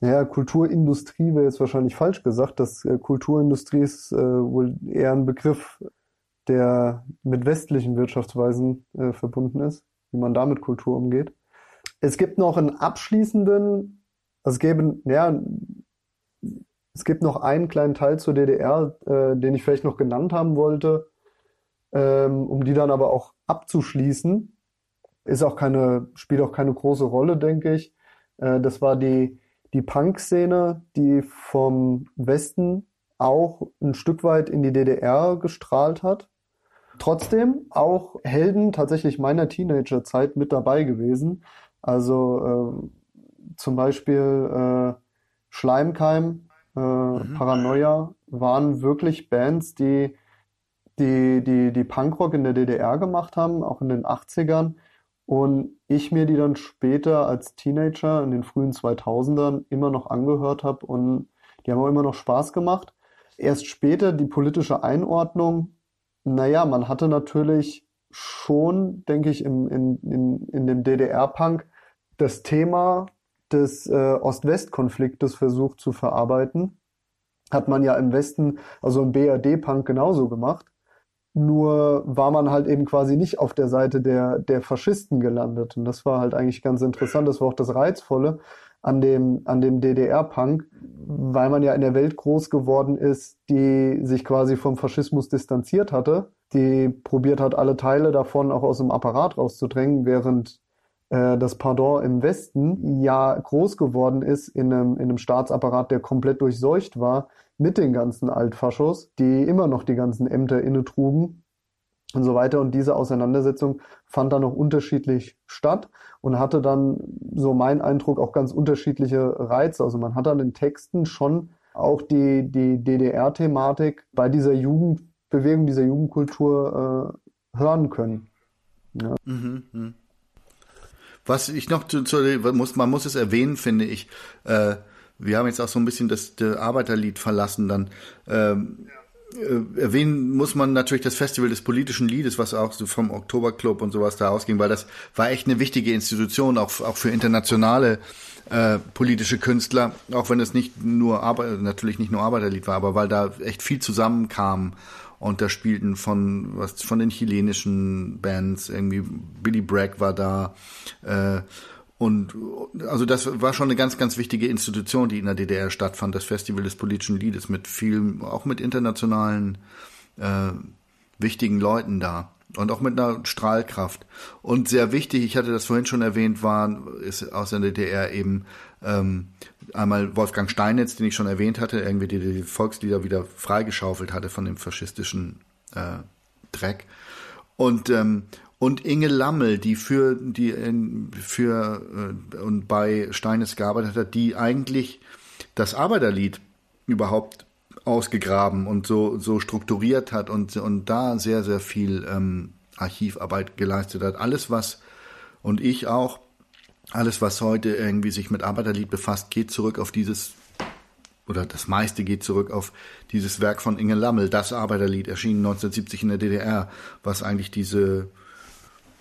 ja, Kulturindustrie wäre jetzt wahrscheinlich falsch gesagt. Das äh, Kulturindustrie ist äh, wohl eher ein Begriff, der mit westlichen Wirtschaftsweisen äh, verbunden ist, wie man damit Kultur umgeht. Es gibt noch einen abschließenden, es gäbe, ja, Es gibt noch einen kleinen Teil zur DDR, äh, den ich vielleicht noch genannt haben wollte, ähm, um die dann aber auch abzuschließen. Ist auch keine, spielt auch keine große Rolle, denke ich. Äh, das war die, die Punk-Szene, die vom Westen auch ein Stück weit in die DDR gestrahlt hat. Trotzdem auch Helden tatsächlich meiner Teenagerzeit mit dabei gewesen. Also äh, zum Beispiel äh, Schleimkeim, äh, mhm. Paranoia waren wirklich Bands, die die, die, die Punkrock in der DDR gemacht haben, auch in den 80ern. Und ich mir die dann später als Teenager in den frühen 2000ern immer noch angehört habe und die haben auch immer noch Spaß gemacht. Erst später die politische Einordnung. Naja, man hatte natürlich schon, denke ich, im, in, in, in dem DDR-Punk das Thema des äh, Ost-West-Konfliktes versucht zu verarbeiten. Hat man ja im Westen, also im BRD-Punk genauso gemacht. Nur war man halt eben quasi nicht auf der Seite der, der Faschisten gelandet. Und das war halt eigentlich ganz interessant. Das war auch das Reizvolle an dem, an dem DDR-Punk, weil man ja in der Welt groß geworden ist, die sich quasi vom Faschismus distanziert hatte, die probiert hat, alle Teile davon auch aus dem Apparat rauszudrängen, während äh, das Pardon im Westen ja groß geworden ist in einem, in einem Staatsapparat, der komplett durchseucht war mit den ganzen Altfaschos, die immer noch die ganzen Ämter inne trugen und so weiter. Und diese Auseinandersetzung fand dann noch unterschiedlich statt und hatte dann, so mein Eindruck, auch ganz unterschiedliche Reize. Also man hat dann in Texten schon auch die, die DDR-Thematik bei dieser Jugendbewegung, dieser Jugendkultur äh, hören können. Ja. Mhm, mh. Was ich noch zu, zu muss, man muss es erwähnen, finde ich, äh, wir haben jetzt auch so ein bisschen das, das Arbeiterlied verlassen, dann. Ähm, äh, erwähnen muss man natürlich das Festival des politischen Liedes, was auch so vom Oktoberclub und sowas da ausging, weil das war echt eine wichtige Institution, auch, auch für internationale äh, politische Künstler, auch wenn es nicht nur Arbeit, natürlich nicht nur Arbeiterlied war, aber weil da echt viel zusammenkam und da spielten von was von den chilenischen Bands irgendwie Billy Bragg war da äh, und also das war schon eine ganz, ganz wichtige Institution, die in der DDR stattfand, das Festival des politischen Liedes mit vielen, auch mit internationalen äh, wichtigen Leuten da und auch mit einer Strahlkraft. Und sehr wichtig, ich hatte das vorhin schon erwähnt, war, ist aus der DDR eben ähm, einmal Wolfgang Steinitz, den ich schon erwähnt hatte, irgendwie die, die Volkslieder wieder freigeschaufelt hatte von dem faschistischen äh, Dreck. Und ähm, und Inge Lammel, die für die in, für äh, und bei Steines gearbeitet hat, die eigentlich das Arbeiterlied überhaupt ausgegraben und so so strukturiert hat und und da sehr sehr viel ähm, Archivarbeit geleistet hat. Alles was und ich auch alles was heute irgendwie sich mit Arbeiterlied befasst, geht zurück auf dieses oder das meiste geht zurück auf dieses Werk von Inge Lammel, das Arbeiterlied, erschienen 1970 in der DDR, was eigentlich diese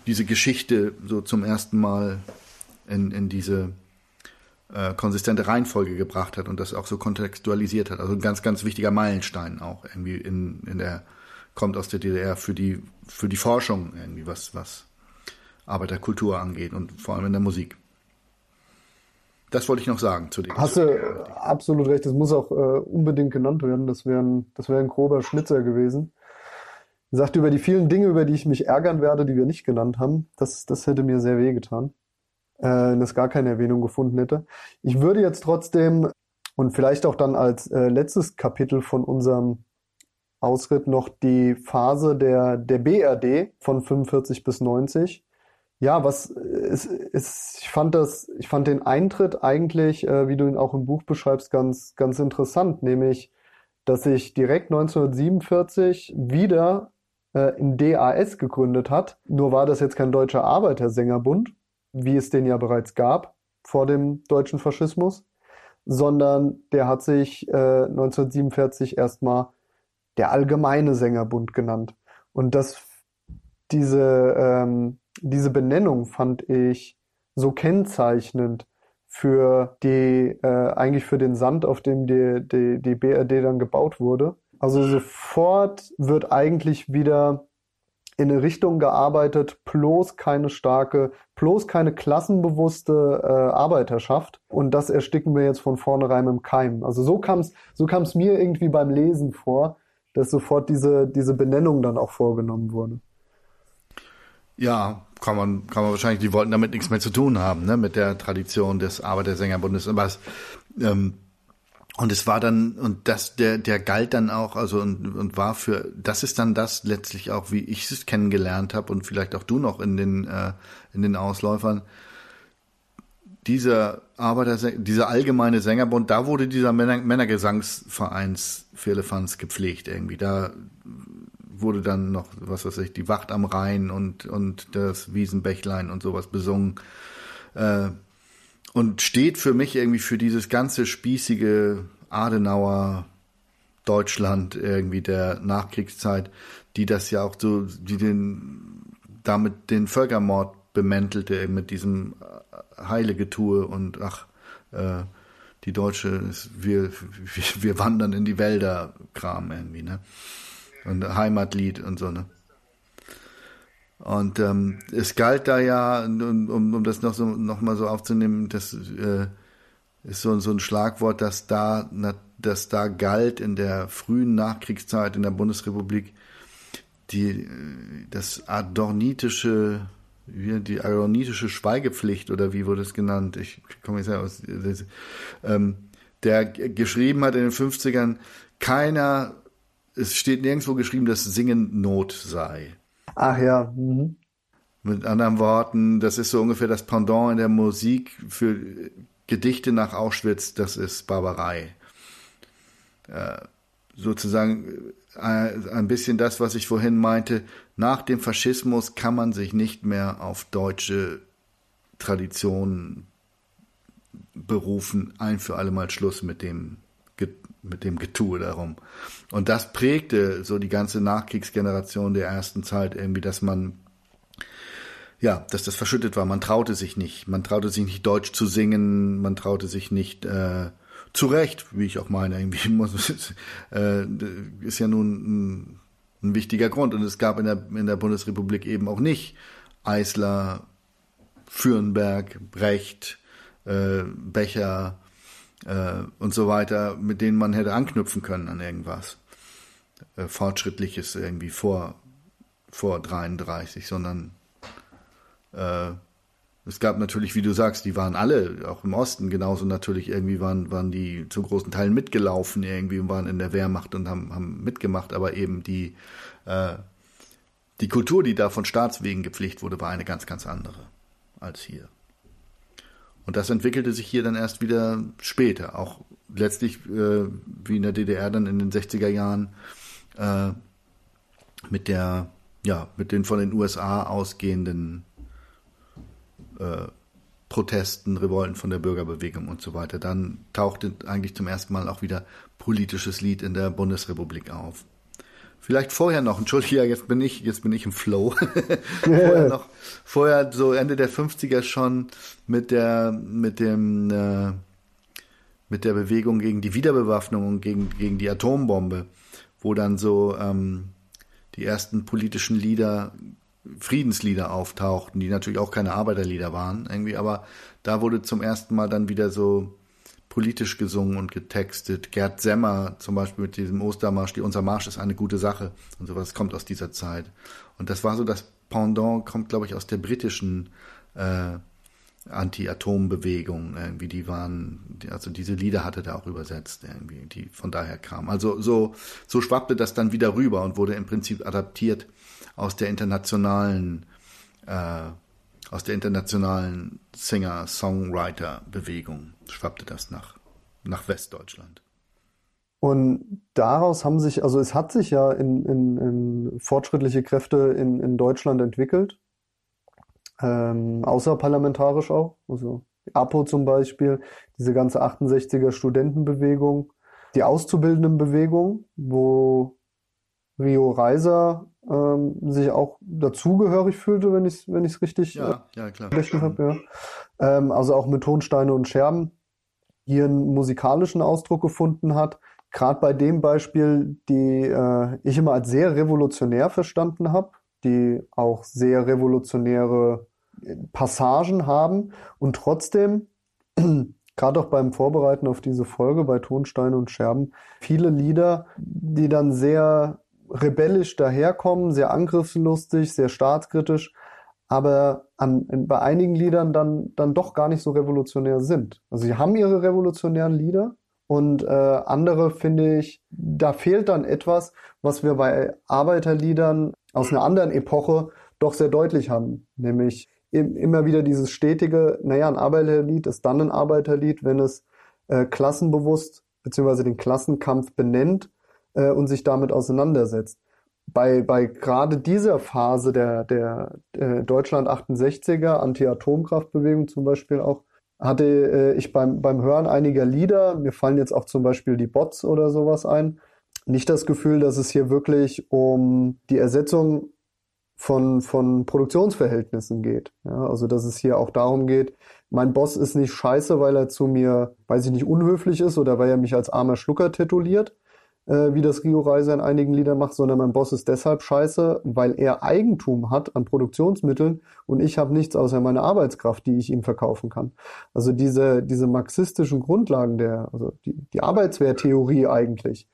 diese Geschichte so zum ersten Mal in, in diese äh, konsistente Reihenfolge gebracht hat und das auch so kontextualisiert hat. Also ein ganz, ganz wichtiger Meilenstein auch irgendwie in, in der, kommt aus der DDR für die, für die Forschung irgendwie, was, was Arbeiterkultur angeht und vor allem in der Musik. Das wollte ich noch sagen zu dem. Hast du absolut recht, das muss auch äh, unbedingt genannt werden. Das wäre ein, das wäre ein grober Schnitzer gewesen. Sagt über die vielen Dinge, über die ich mich ärgern werde, die wir nicht genannt haben. Das, das hätte mir sehr wehgetan, äh, dass gar keine Erwähnung gefunden hätte. Ich würde jetzt trotzdem und vielleicht auch dann als äh, letztes Kapitel von unserem Ausritt noch die Phase der, der BRD von 45 bis 90. Ja, was ist, ist, ich fand das, ich fand den Eintritt eigentlich, äh, wie du ihn auch im Buch beschreibst, ganz, ganz interessant, nämlich, dass sich direkt 1947 wieder äh, in DAS gegründet hat. Nur war das jetzt kein deutscher Arbeitersängerbund, wie es den ja bereits gab vor dem deutschen Faschismus, sondern der hat sich äh, 1947 erstmal der Allgemeine Sängerbund genannt. Und das, diese, ähm, diese Benennung fand ich so kennzeichnend für die, äh, eigentlich für den Sand, auf dem die, die, die BRD dann gebaut wurde. Also sofort wird eigentlich wieder in eine Richtung gearbeitet, bloß keine starke, bloß keine klassenbewusste äh, Arbeiterschaft. Und das ersticken wir jetzt von vornherein im Keim. Also so kam es so kam's mir irgendwie beim Lesen vor, dass sofort diese, diese Benennung dann auch vorgenommen wurde. Ja, kann man, kann man wahrscheinlich, die wollten damit nichts mehr zu tun haben, ne, mit der Tradition des Arbeitersängerbundes. Aber es, ähm, und es war dann, und das, der, der galt dann auch, also und, und war für, das ist dann das letztlich auch, wie ich es kennengelernt habe und vielleicht auch du noch in den, äh, in den Ausläufern. Dieser Arbeiter, dieser allgemeine Sängerbund, da wurde dieser Männer, Männergesangsvereins Firlefanz gepflegt irgendwie. Da wurde dann noch, was weiß ich, die Wacht am Rhein und, und das Wiesenbächlein und sowas besungen. Äh, und steht für mich irgendwie für dieses ganze spießige Adenauer Deutschland irgendwie der Nachkriegszeit, die das ja auch so, die den, damit den Völkermord bemäntelte, eben mit diesem heilige Tue und ach, äh, die Deutsche, wir, wir, wir wandern in die Wälder Kram irgendwie, ne? Und Heimatlied und so, ne? Und ähm, es galt da ja, um, um das noch so noch mal so aufzunehmen, das äh, ist so, so ein Schlagwort, dass da, dass da galt in der frühen Nachkriegszeit in der Bundesrepublik die das adornitische wie die adornitische Schweigepflicht oder wie wurde es genannt? Ich komme jetzt ja aus. Das, ähm, der geschrieben hat in den 50ern, keiner, es steht nirgendwo geschrieben, dass Singen Not sei. Ach ja. Mhm. Mit anderen Worten, das ist so ungefähr das Pendant in der Musik für Gedichte nach Auschwitz, das ist Barbarei. Äh, sozusagen äh, ein bisschen das, was ich vorhin meinte, nach dem Faschismus kann man sich nicht mehr auf deutsche Traditionen berufen, ein für alle Mal Schluss mit dem mit dem Getue darum. Und das prägte so die ganze Nachkriegsgeneration der ersten Zeit irgendwie, dass man ja, dass das verschüttet war. Man traute sich nicht. Man traute sich nicht Deutsch zu singen. Man traute sich nicht äh, zu Recht, wie ich auch meine. Irgendwie muss äh, ist ja nun ein, ein wichtiger Grund. Und es gab in der in der Bundesrepublik eben auch nicht Eisler, Fürnberg, Brecht, äh, Becher, äh, und so weiter, mit denen man hätte anknüpfen können an irgendwas äh, Fortschrittliches irgendwie vor, vor 33, sondern äh, es gab natürlich, wie du sagst, die waren alle, auch im Osten genauso natürlich, irgendwie waren, waren die zu großen Teilen mitgelaufen irgendwie und waren in der Wehrmacht und haben, haben mitgemacht, aber eben die, äh, die Kultur, die da von Staatswegen gepflegt wurde, war eine ganz, ganz andere als hier. Und das entwickelte sich hier dann erst wieder später, auch letztlich äh, wie in der DDR dann in den 60er Jahren äh, mit der, ja, mit den von den USA ausgehenden äh, Protesten, Revolten von der Bürgerbewegung und so weiter. Dann tauchte eigentlich zum ersten Mal auch wieder politisches Lied in der Bundesrepublik auf. Vielleicht vorher noch, Entschuldigung, jetzt bin ich, jetzt bin ich im Flow. vorher noch, vorher so Ende der 50er schon mit der, mit dem, äh, mit der Bewegung gegen die Wiederbewaffnung und gegen, gegen die Atombombe, wo dann so ähm, die ersten politischen Lieder, Friedenslieder auftauchten, die natürlich auch keine Arbeiterlieder waren, irgendwie, aber da wurde zum ersten Mal dann wieder so politisch gesungen und getextet. Gerd Semmer zum Beispiel mit diesem Ostermarsch, die Unser Marsch ist eine gute Sache und sowas kommt aus dieser Zeit. Und das war so das Pendant, kommt glaube ich aus der britischen äh, Anti-Atom-Bewegung. Irgendwie die waren, also diese Lieder hatte er auch übersetzt, irgendwie, die von daher kamen. Also so, so schwappte das dann wieder rüber und wurde im Prinzip adaptiert aus der internationalen äh, aus der internationalen Singer-Songwriter-Bewegung schwappte das nach, nach Westdeutschland. Und daraus haben sich, also es hat sich ja in, in, in fortschrittliche Kräfte in, in Deutschland entwickelt, ähm, außerparlamentarisch auch, also APO zum Beispiel, diese ganze 68er Studentenbewegung, die Auszubildendenbewegung, wo Rio Reiser ähm, sich auch dazugehörig fühlte, wenn ich es wenn ich's richtig ja, äh, ja, klar. habe. Ja. Ähm, also auch mit Tonsteine und Scherben hier einen musikalischen Ausdruck gefunden hat. Gerade bei dem Beispiel, die äh, ich immer als sehr revolutionär verstanden habe, die auch sehr revolutionäre Passagen haben und trotzdem, gerade auch beim Vorbereiten auf diese Folge bei Tonsteine und Scherben, viele Lieder, die dann sehr rebellisch daherkommen, sehr angriffslustig, sehr staatskritisch, aber an, bei einigen Liedern dann, dann doch gar nicht so revolutionär sind. Also sie haben ihre revolutionären Lieder und äh, andere finde ich, da fehlt dann etwas, was wir bei Arbeiterliedern aus einer anderen Epoche doch sehr deutlich haben, nämlich immer wieder dieses stetige, naja, ein Arbeiterlied ist dann ein Arbeiterlied, wenn es äh, klassenbewusst beziehungsweise den Klassenkampf benennt äh, und sich damit auseinandersetzt. Bei, bei gerade dieser Phase der, der, der Deutschland 68er, Anti-Atomkraftbewegung zum Beispiel auch, hatte äh, ich beim, beim Hören einiger Lieder, mir fallen jetzt auch zum Beispiel die Bots oder sowas ein, nicht das Gefühl, dass es hier wirklich um die Ersetzung von, von Produktionsverhältnissen geht. Ja, also dass es hier auch darum geht, mein Boss ist nicht scheiße, weil er zu mir, weiß ich nicht, unhöflich ist oder weil er mich als armer Schlucker tituliert, äh, wie das Rio Reiser in einigen Liedern macht, sondern mein Boss ist deshalb scheiße, weil er Eigentum hat an Produktionsmitteln und ich habe nichts außer meine Arbeitskraft, die ich ihm verkaufen kann. Also diese, diese marxistischen Grundlagen der, also die, die Arbeitswerttheorie eigentlich,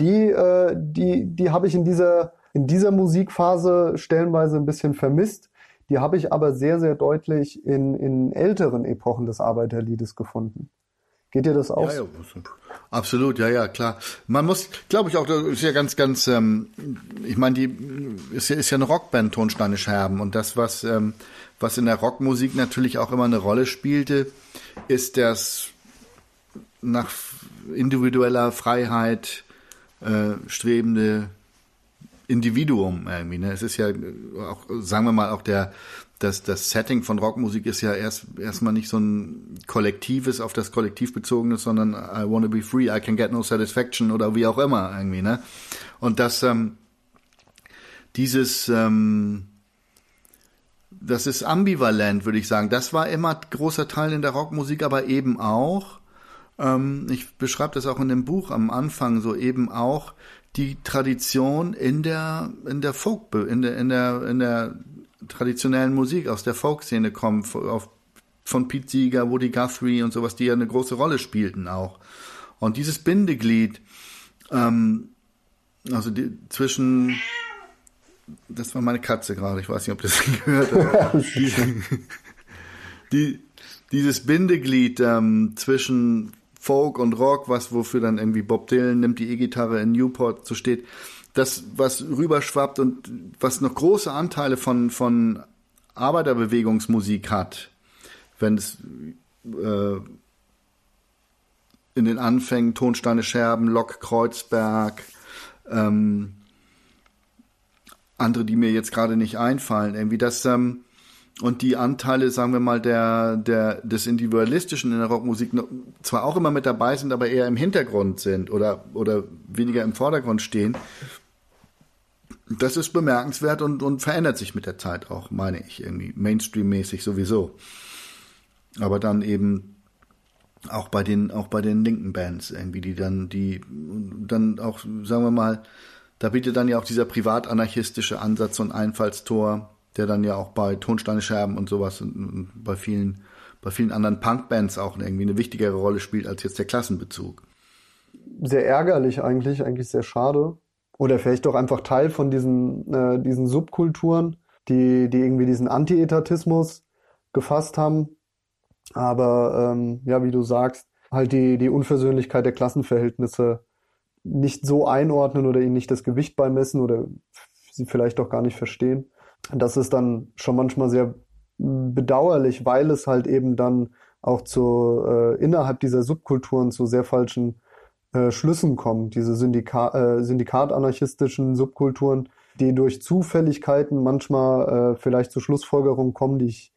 die, äh, die, die habe ich in dieser in dieser Musikphase stellenweise ein bisschen vermisst. Die habe ich aber sehr, sehr deutlich in, in älteren Epochen des Arbeiterliedes gefunden. Geht dir das auch? Ja, ja, absolut, ja, ja, klar. Man muss, glaube ich, auch, das ist ja ganz, ganz, ähm, ich meine, die ist ja, ist ja eine Rockband, Tonsteine Scherben. Und das, was, ähm, was in der Rockmusik natürlich auch immer eine Rolle spielte, ist das nach individueller Freiheit äh, strebende Individuum irgendwie. Ne? Es ist ja auch, sagen wir mal, auch der das, das Setting von Rockmusik ist ja erst erstmal nicht so ein kollektives, auf das Kollektiv bezogenes, sondern I wanna be free, I can get no satisfaction oder wie auch immer irgendwie, ne? Und das, ähm, dieses, ähm, das ist ambivalent, würde ich sagen. Das war immer großer Teil in der Rockmusik, aber eben auch, ähm, ich beschreibe das auch in dem Buch am Anfang, so eben auch die Tradition in der in der Folk in der in der in der traditionellen Musik aus der Folkszene kommt auf, von Pete Seeger, Woody Guthrie und sowas, die ja eine große Rolle spielten auch. Und dieses Bindeglied, ähm, also die, zwischen das war meine Katze gerade, ich weiß nicht, ob das gehört hat. die, dieses Bindeglied ähm, zwischen Folk und Rock, was wofür dann irgendwie Bob Dylan nimmt die E-Gitarre in Newport so steht, das was rüberschwappt und was noch große Anteile von von Arbeiterbewegungsmusik hat, wenn es äh, in den Anfängen Tonsteine Scherben, Lok Kreuzberg, ähm, andere, die mir jetzt gerade nicht einfallen, irgendwie das ähm, und die Anteile, sagen wir mal, der, der, des Individualistischen in der Rockmusik zwar auch immer mit dabei sind, aber eher im Hintergrund sind oder, oder weniger im Vordergrund stehen. Das ist bemerkenswert und, und verändert sich mit der Zeit auch, meine ich, irgendwie Mainstream-mäßig sowieso. Aber dann eben auch bei den, auch bei den linken Bands irgendwie, die dann, die dann auch, sagen wir mal, da bietet dann ja auch dieser privatanarchistische Ansatz und Einfallstor der dann ja auch bei Tonsteine Scherben und sowas und, und bei vielen, bei vielen anderen Punkbands auch irgendwie eine wichtigere Rolle spielt als jetzt der Klassenbezug. Sehr ärgerlich eigentlich, eigentlich sehr schade. Oder vielleicht doch einfach Teil von diesen, äh, diesen Subkulturen, die, die irgendwie diesen Anti-Etatismus gefasst haben. Aber ähm, ja, wie du sagst, halt die, die Unversöhnlichkeit der Klassenverhältnisse nicht so einordnen oder ihnen nicht das Gewicht beimessen oder sie vielleicht auch gar nicht verstehen das ist dann schon manchmal sehr bedauerlich, weil es halt eben dann auch zu äh, innerhalb dieser Subkulturen zu sehr falschen äh, Schlüssen kommt. Diese Syndika äh, syndikatanarchistischen Subkulturen, die durch Zufälligkeiten manchmal äh, vielleicht zu Schlussfolgerungen kommen, die ich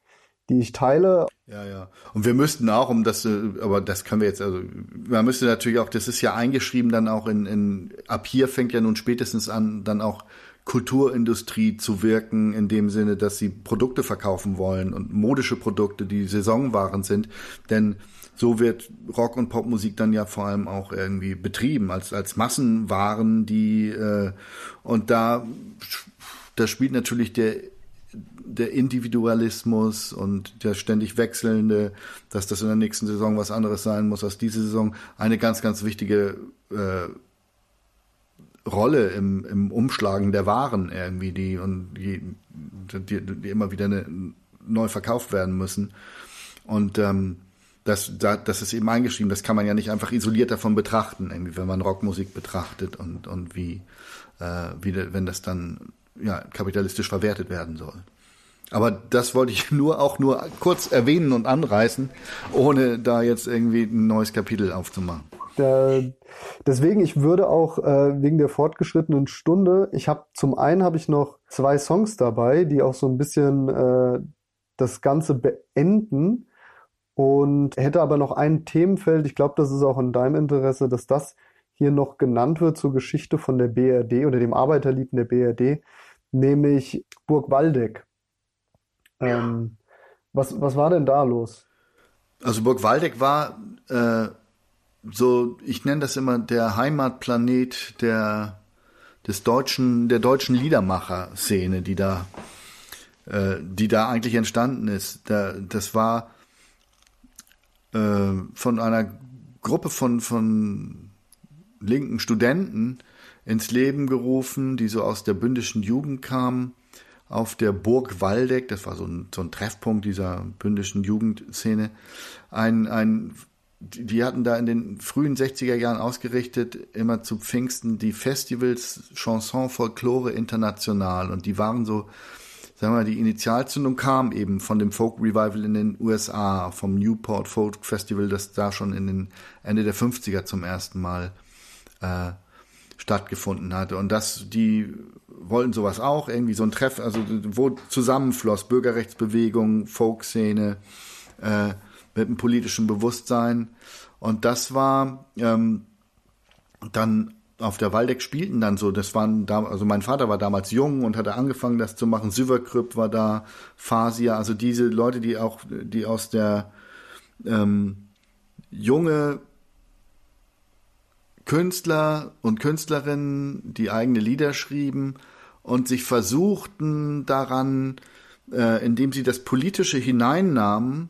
die ich teile. Ja, ja. Und wir müssten auch, um das, äh, aber das können wir jetzt, also man müsste natürlich auch, das ist ja eingeschrieben dann auch in, in ab hier fängt ja nun spätestens an, dann auch Kulturindustrie zu wirken, in dem Sinne, dass sie Produkte verkaufen wollen und modische Produkte, die Saisonwaren sind. Denn so wird Rock- und Popmusik dann ja vor allem auch irgendwie betrieben, als, als Massenwaren, die äh, und da da spielt natürlich der der Individualismus und der ständig wechselnde, dass das in der nächsten Saison was anderes sein muss als diese Saison, eine ganz, ganz wichtige äh, Rolle im, im Umschlagen der Waren irgendwie, die und die, die, die immer wieder eine, neu verkauft werden müssen. Und ähm, das, das ist eben eingeschrieben, das kann man ja nicht einfach isoliert davon betrachten, irgendwie, wenn man Rockmusik betrachtet und, und wie, äh, wie, wenn das dann ja, kapitalistisch verwertet werden soll. Aber das wollte ich nur auch nur kurz erwähnen und anreißen, ohne da jetzt irgendwie ein neues Kapitel aufzumachen. Da, deswegen, ich würde auch äh, wegen der fortgeschrittenen Stunde, ich habe zum einen habe ich noch zwei Songs dabei, die auch so ein bisschen äh, das Ganze beenden und hätte aber noch ein Themenfeld, ich glaube, das ist auch in deinem Interesse, dass das hier noch genannt wird zur Geschichte von der BRD oder dem Arbeiterlied in der BRD, nämlich Burg Waldeck. Ähm, was, was war denn da los? Also Burg Waldeck war äh, so, ich nenne das immer der Heimatplanet der des deutschen, der deutschen Liedermacher-Szene, die da, äh, die da eigentlich entstanden ist. Da, das war äh, von einer Gruppe von von linken Studenten ins Leben gerufen, die so aus der bündischen Jugend kamen, auf der Burg Waldeck, das war so ein, so ein Treffpunkt dieser bündischen Jugendszene, ein, ein die hatten da in den frühen 60er Jahren ausgerichtet, immer zu Pfingsten, die Festivals Chanson Folklore International. Und die waren so, sagen wir mal, die Initialzündung kam eben von dem Folk Revival in den USA, vom Newport Folk Festival, das da schon in den Ende der 50er zum ersten Mal äh, stattgefunden hatte. Und das, die wollten sowas auch, irgendwie so ein Treff, also wo zusammenfloss Bürgerrechtsbewegung, Folkszene, äh, mit einem politischen Bewusstsein. Und das war ähm, dann auf der Waldeck spielten dann so, das waren da, also mein Vater war damals jung und hatte angefangen, das zu machen. Süverkrüpp war da, Fasia, also diese Leute, die auch, die aus der ähm, junge Künstler und Künstlerinnen, die eigene Lieder schrieben und sich versuchten daran, äh, indem sie das Politische hineinnahmen,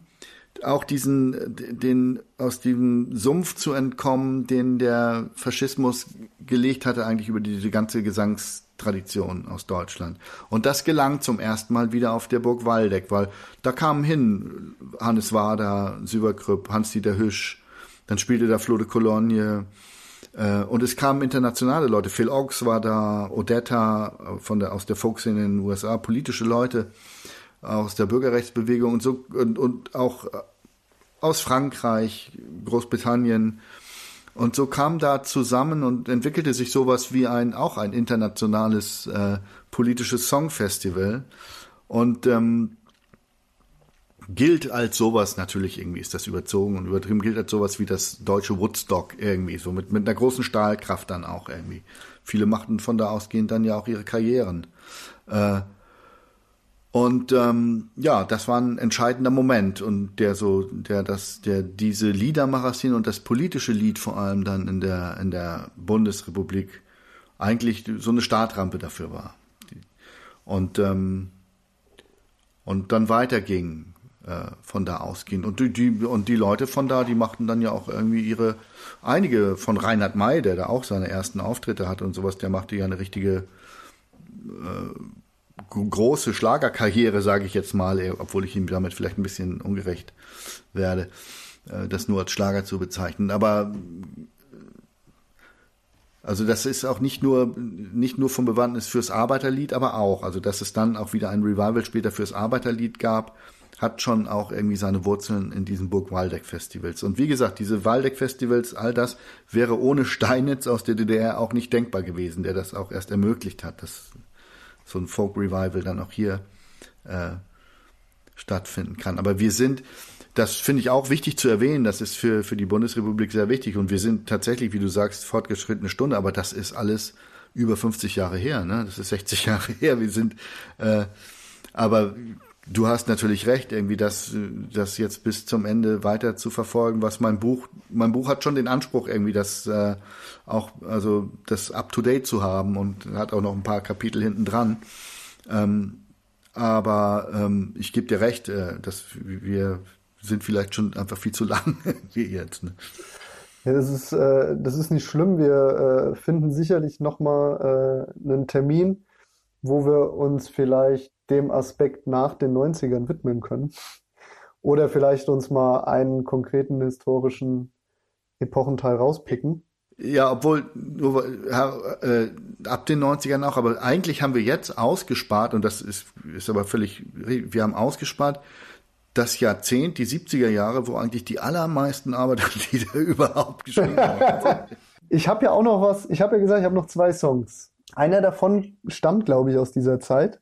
auch diesen, den, aus diesem Sumpf zu entkommen, den der Faschismus gelegt hatte, eigentlich über diese ganze Gesangstradition aus Deutschland. Und das gelang zum ersten Mal wieder auf der Burg Waldeck, weil da kamen hin Hannes Wader, Süberkrüpp, Hans-Dieter Hüsch, dann spielte da Flo de Cologne, äh, und es kamen internationale Leute. Phil Oggs war da, Odetta von der, aus der Folkszene in den USA, politische Leute aus der Bürgerrechtsbewegung und so und, und auch aus Frankreich, Großbritannien. Und so kam da zusammen und entwickelte sich sowas wie ein auch ein internationales äh, politisches Songfestival und ähm, gilt als sowas natürlich irgendwie ist das überzogen und übertrieben gilt als sowas wie das deutsche Woodstock irgendwie so mit mit einer großen Stahlkraft dann auch irgendwie. Viele machten von da ausgehend dann ja auch ihre Karrieren. Äh, und ähm, ja, das war ein entscheidender Moment und der so, der das, der diese Liedermacher-Szene und das politische Lied vor allem dann in der in der Bundesrepublik eigentlich so eine Startrampe dafür war. Und ähm, und dann weiterging äh, von da ausgehend. Und die, die, und die Leute von da, die machten dann ja auch irgendwie ihre, einige von Reinhard May, der da auch seine ersten Auftritte hatte und sowas, der machte ja eine richtige äh, große Schlagerkarriere, sage ich jetzt mal, obwohl ich ihm damit vielleicht ein bisschen ungerecht werde, äh, das nur als Schlager zu bezeichnen. Aber also das ist auch nicht nur nicht nur vom Bewandtnis fürs Arbeiterlied, aber auch, also dass es dann auch wieder ein Revival später fürs Arbeiterlied gab, hat schon auch irgendwie seine Wurzeln in diesen Burg Waldeck Festivals. Und wie gesagt, diese Waldeck Festivals, all das wäre ohne Steinitz aus der DDR auch nicht denkbar gewesen, der das auch erst ermöglicht hat. Das so ein Folk Revival dann auch hier äh, stattfinden kann. Aber wir sind, das finde ich auch wichtig zu erwähnen, das ist für, für die Bundesrepublik sehr wichtig und wir sind tatsächlich, wie du sagst, fortgeschrittene Stunde, aber das ist alles über 50 Jahre her, ne? Das ist 60 Jahre her. Wir sind, äh, aber du hast natürlich recht, irgendwie das, das jetzt bis zum Ende weiter zu verfolgen, was mein Buch, mein Buch hat schon den Anspruch irgendwie, das äh, auch, also das up to date zu haben und hat auch noch ein paar Kapitel hinten dran. Ähm, aber ähm, ich gebe dir recht, äh, dass wir sind vielleicht schon einfach viel zu lang wie jetzt. Ne? Ja, das ist, äh, das ist nicht schlimm. Wir äh, finden sicherlich nochmal äh, einen Termin, wo wir uns vielleicht dem Aspekt nach den 90ern widmen können. Oder vielleicht uns mal einen konkreten historischen Epochenteil rauspicken. Ja, obwohl nur, äh, ab den 90ern auch, aber eigentlich haben wir jetzt ausgespart, und das ist, ist aber völlig, wir haben ausgespart, das Jahrzehnt, die 70er Jahre, wo eigentlich die allermeisten Arbeiterlieder überhaupt geschrieben wurden. Ich habe ja auch noch was, ich habe ja gesagt, ich habe noch zwei Songs. Einer davon stammt, glaube ich, aus dieser Zeit.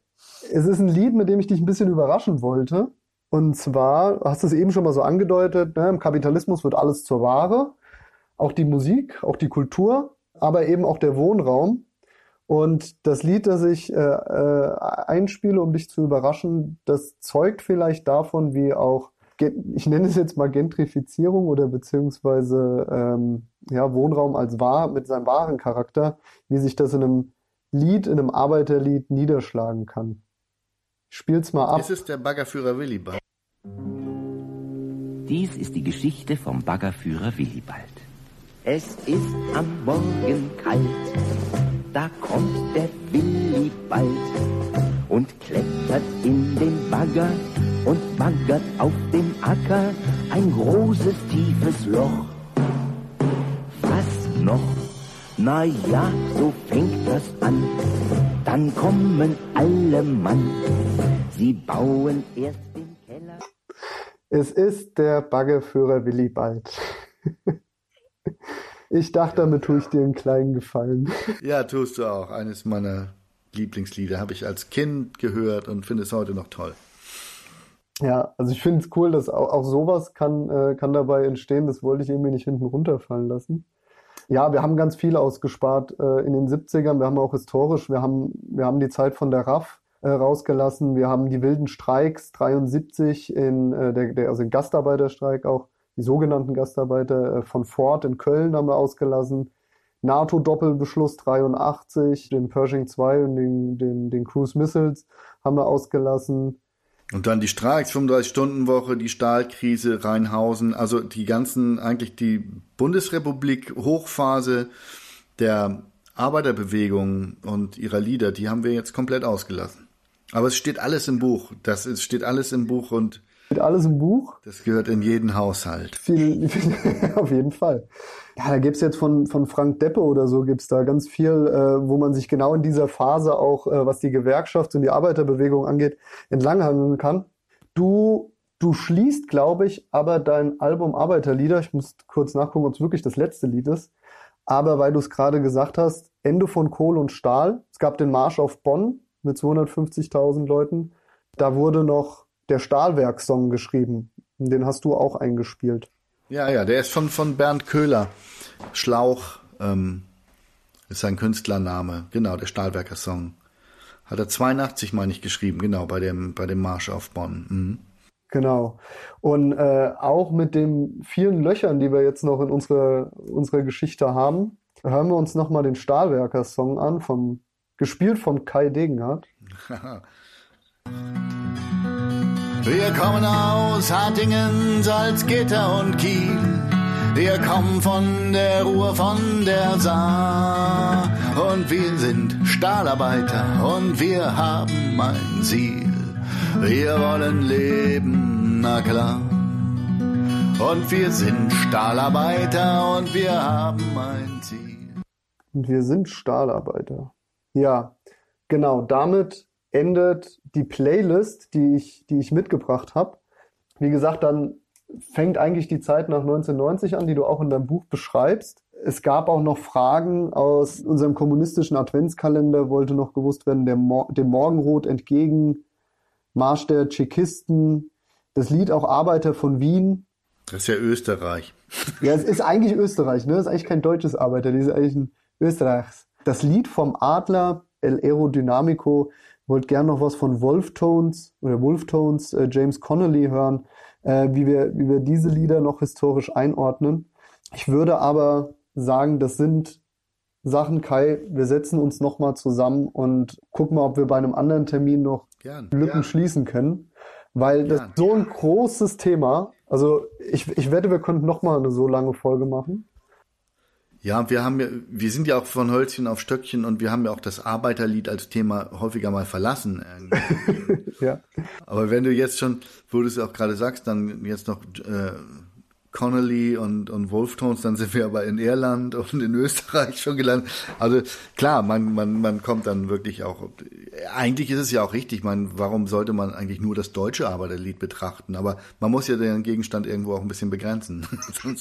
Es ist ein Lied, mit dem ich dich ein bisschen überraschen wollte. Und zwar, hast du es eben schon mal so angedeutet, ne, im Kapitalismus wird alles zur Ware. Auch die Musik, auch die Kultur, aber eben auch der Wohnraum. Und das Lied, das ich äh, äh, einspiele, um dich zu überraschen, das zeugt vielleicht davon, wie auch, ich nenne es jetzt mal Gentrifizierung oder beziehungsweise ähm, ja, Wohnraum als wahr mit seinem wahren Charakter, wie sich das in einem Lied, in einem Arbeiterlied niederschlagen kann. Spiel's mal ab. Das ist der Baggerführer Willibald. Dies ist die Geschichte vom Baggerführer Willibald. Es ist am Morgen kalt, da kommt der Willibald und klettert in den Bagger und baggert auf dem Acker ein großes, tiefes Loch. Was noch? Na ja, so fängt das an. Dann kommen alle Mann. Sie bauen erst den Keller. Es ist der Baggerführer Willibald. Ich dachte, damit tue ich dir einen kleinen Gefallen. Ja, tust du auch. Eines meiner Lieblingslieder habe ich als Kind gehört und finde es heute noch toll. Ja, also ich finde es cool, dass auch, auch sowas kann, äh, kann dabei entstehen. Das wollte ich irgendwie nicht hinten runterfallen lassen. Ja, wir haben ganz viel ausgespart äh, in den 70ern. Wir haben auch historisch, wir haben, wir haben die Zeit von der RAF äh, rausgelassen. Wir haben die wilden Streiks 73 in äh, der, der, also Gastarbeiterstreik auch die sogenannten Gastarbeiter äh, von Ford in Köln haben wir ausgelassen. NATO-Doppelbeschluss 83, den Pershing 2 und den, den, den Cruise Missiles haben wir ausgelassen. Und dann die Streiks, 35-Stunden-Woche, die Stahlkrise, Rheinhausen, also die ganzen, eigentlich die Bundesrepublik, Hochphase der Arbeiterbewegung und ihrer Lieder, die haben wir jetzt komplett ausgelassen. Aber es steht alles im Buch. Das ist, steht alles im Buch und Steht alles im Buch. Das gehört in jeden Haushalt. Viel, auf jeden Fall. Ja, da gibt's jetzt von, von Frank Deppe oder so, gibt's da ganz viel, äh, wo man sich genau in dieser Phase auch, äh, was die Gewerkschafts- und die Arbeiterbewegung angeht, entlanghangeln kann. Du, du schließt, glaube ich, aber dein Album Arbeiterlieder, ich muss kurz nachgucken, ob es wirklich das letzte Lied ist, aber weil du es gerade gesagt hast, Ende von Kohl und Stahl. Es gab den Marsch auf Bonn mit 250.000 Leuten. Da wurde noch der Stahlwerk-Song geschrieben. Den hast du auch eingespielt. Ja, ja, der ist von, von Bernd Köhler. Schlauch ähm, ist sein Künstlername. Genau, der Stahlwerker-Song. Hat er 82, meine ich, geschrieben, genau, bei dem, bei dem Marsch auf Bonn. Mhm. Genau. Und äh, auch mit den vielen Löchern, die wir jetzt noch in unserer, unserer Geschichte haben, hören wir uns nochmal den Stahlwerker-Song an, vom, gespielt von Kai Degenhardt. Wir kommen aus Hattingen, Salzgitter und Kiel. Wir kommen von der Ruhr, von der Saar. Und wir sind Stahlarbeiter und wir haben ein Ziel. Wir wollen leben, na klar. Und wir sind Stahlarbeiter und wir haben ein Ziel. Und wir sind Stahlarbeiter. Ja, genau. Damit endet die Playlist, die ich, die ich mitgebracht habe. Wie gesagt, dann fängt eigentlich die Zeit nach 1990 an, die du auch in deinem Buch beschreibst. Es gab auch noch Fragen aus unserem kommunistischen Adventskalender, wollte noch gewusst werden, Mo dem Morgenrot entgegen, Marsch der Tschechisten, das Lied auch Arbeiter von Wien. Das ist ja Österreich. Ja, es ist eigentlich Österreich, ne? Das ist eigentlich kein deutsches Arbeiter, das ist eigentlich ein Österreichs. Das Lied vom Adler, El Aerodynamico, wollt gern noch was von Wolftones oder Wolftones, äh, James Connolly hören, äh, wie, wir, wie wir diese Lieder noch historisch einordnen. Ich würde aber sagen, das sind Sachen, Kai, wir setzen uns nochmal zusammen und gucken mal, ob wir bei einem anderen Termin noch Gern. Lücken schließen können. Weil das Gern. so ein großes Thema. Also ich, ich wette, wir könnten nochmal eine so lange Folge machen. Ja, wir haben ja, wir sind ja auch von Hölzchen auf Stöckchen und wir haben ja auch das Arbeiterlied als Thema häufiger mal verlassen. Ja. Aber wenn du jetzt schon, wo du es auch gerade sagst, dann jetzt noch äh, Connolly und, und Wolftones, dann sind wir aber in Irland und in Österreich schon gelandet. Also klar, man, man, man kommt dann wirklich auch. Eigentlich ist es ja auch richtig, man, warum sollte man eigentlich nur das deutsche Arbeiterlied betrachten? Aber man muss ja den Gegenstand irgendwo auch ein bisschen begrenzen.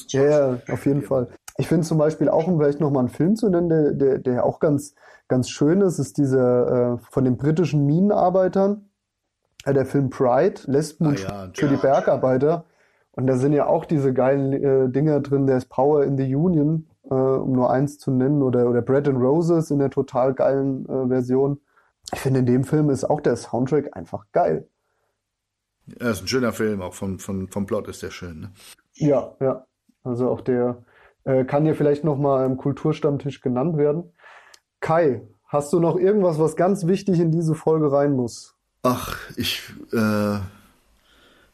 Ja, ja, auf jeden Fall. Ich finde zum Beispiel auch, um vielleicht nochmal einen Film zu nennen, der, der, der auch ganz, ganz schön ist, ist dieser äh, von den britischen Minenarbeitern, äh, der Film Pride, Lesben Ah ja, für die ja. Bergarbeiter. Und da sind ja auch diese geilen äh, Dinger drin, der ist Power in the Union, äh, um nur eins zu nennen, oder, oder Bread and Roses in der total geilen äh, Version. Ich finde, in dem Film ist auch der Soundtrack einfach geil. Ja, ist ein schöner Film, auch vom, vom, vom Plot ist der schön. Ne? Ja, ja. Also auch der äh, kann hier vielleicht nochmal im Kulturstammtisch genannt werden. Kai, hast du noch irgendwas, was ganz wichtig in diese Folge rein muss? Ach, ich, äh,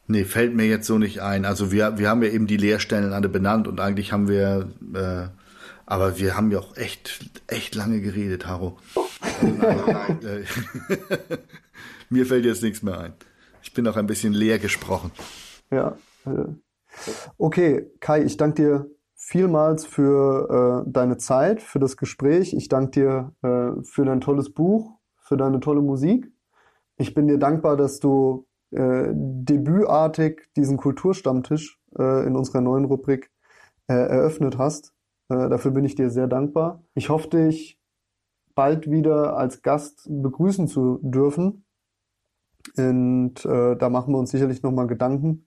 nee, fällt mir jetzt so nicht ein. Also wir, wir haben ja eben die Leerstellen alle benannt und eigentlich haben wir, äh, aber wir haben ja auch echt, echt lange geredet, Haro. Äh, Mir fällt jetzt nichts mehr ein. Ich bin auch ein bisschen leer gesprochen. Ja. Okay, Kai, ich danke dir vielmals für äh, deine Zeit, für das Gespräch. Ich danke dir äh, für dein tolles Buch, für deine tolle Musik. Ich bin dir dankbar, dass du äh, debütartig diesen Kulturstammtisch äh, in unserer neuen Rubrik äh, eröffnet hast. Äh, dafür bin ich dir sehr dankbar. Ich hoffe, dich bald wieder als Gast begrüßen zu dürfen. Und äh, da machen wir uns sicherlich nochmal Gedanken.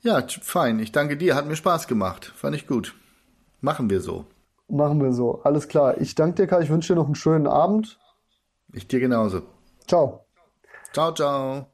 Ja, fein. Ich danke dir. Hat mir Spaß gemacht. Fand ich gut. Machen wir so. Machen wir so. Alles klar. Ich danke dir, Kai. Ich wünsche dir noch einen schönen Abend. Ich dir genauso. Ciao. Ciao, ciao.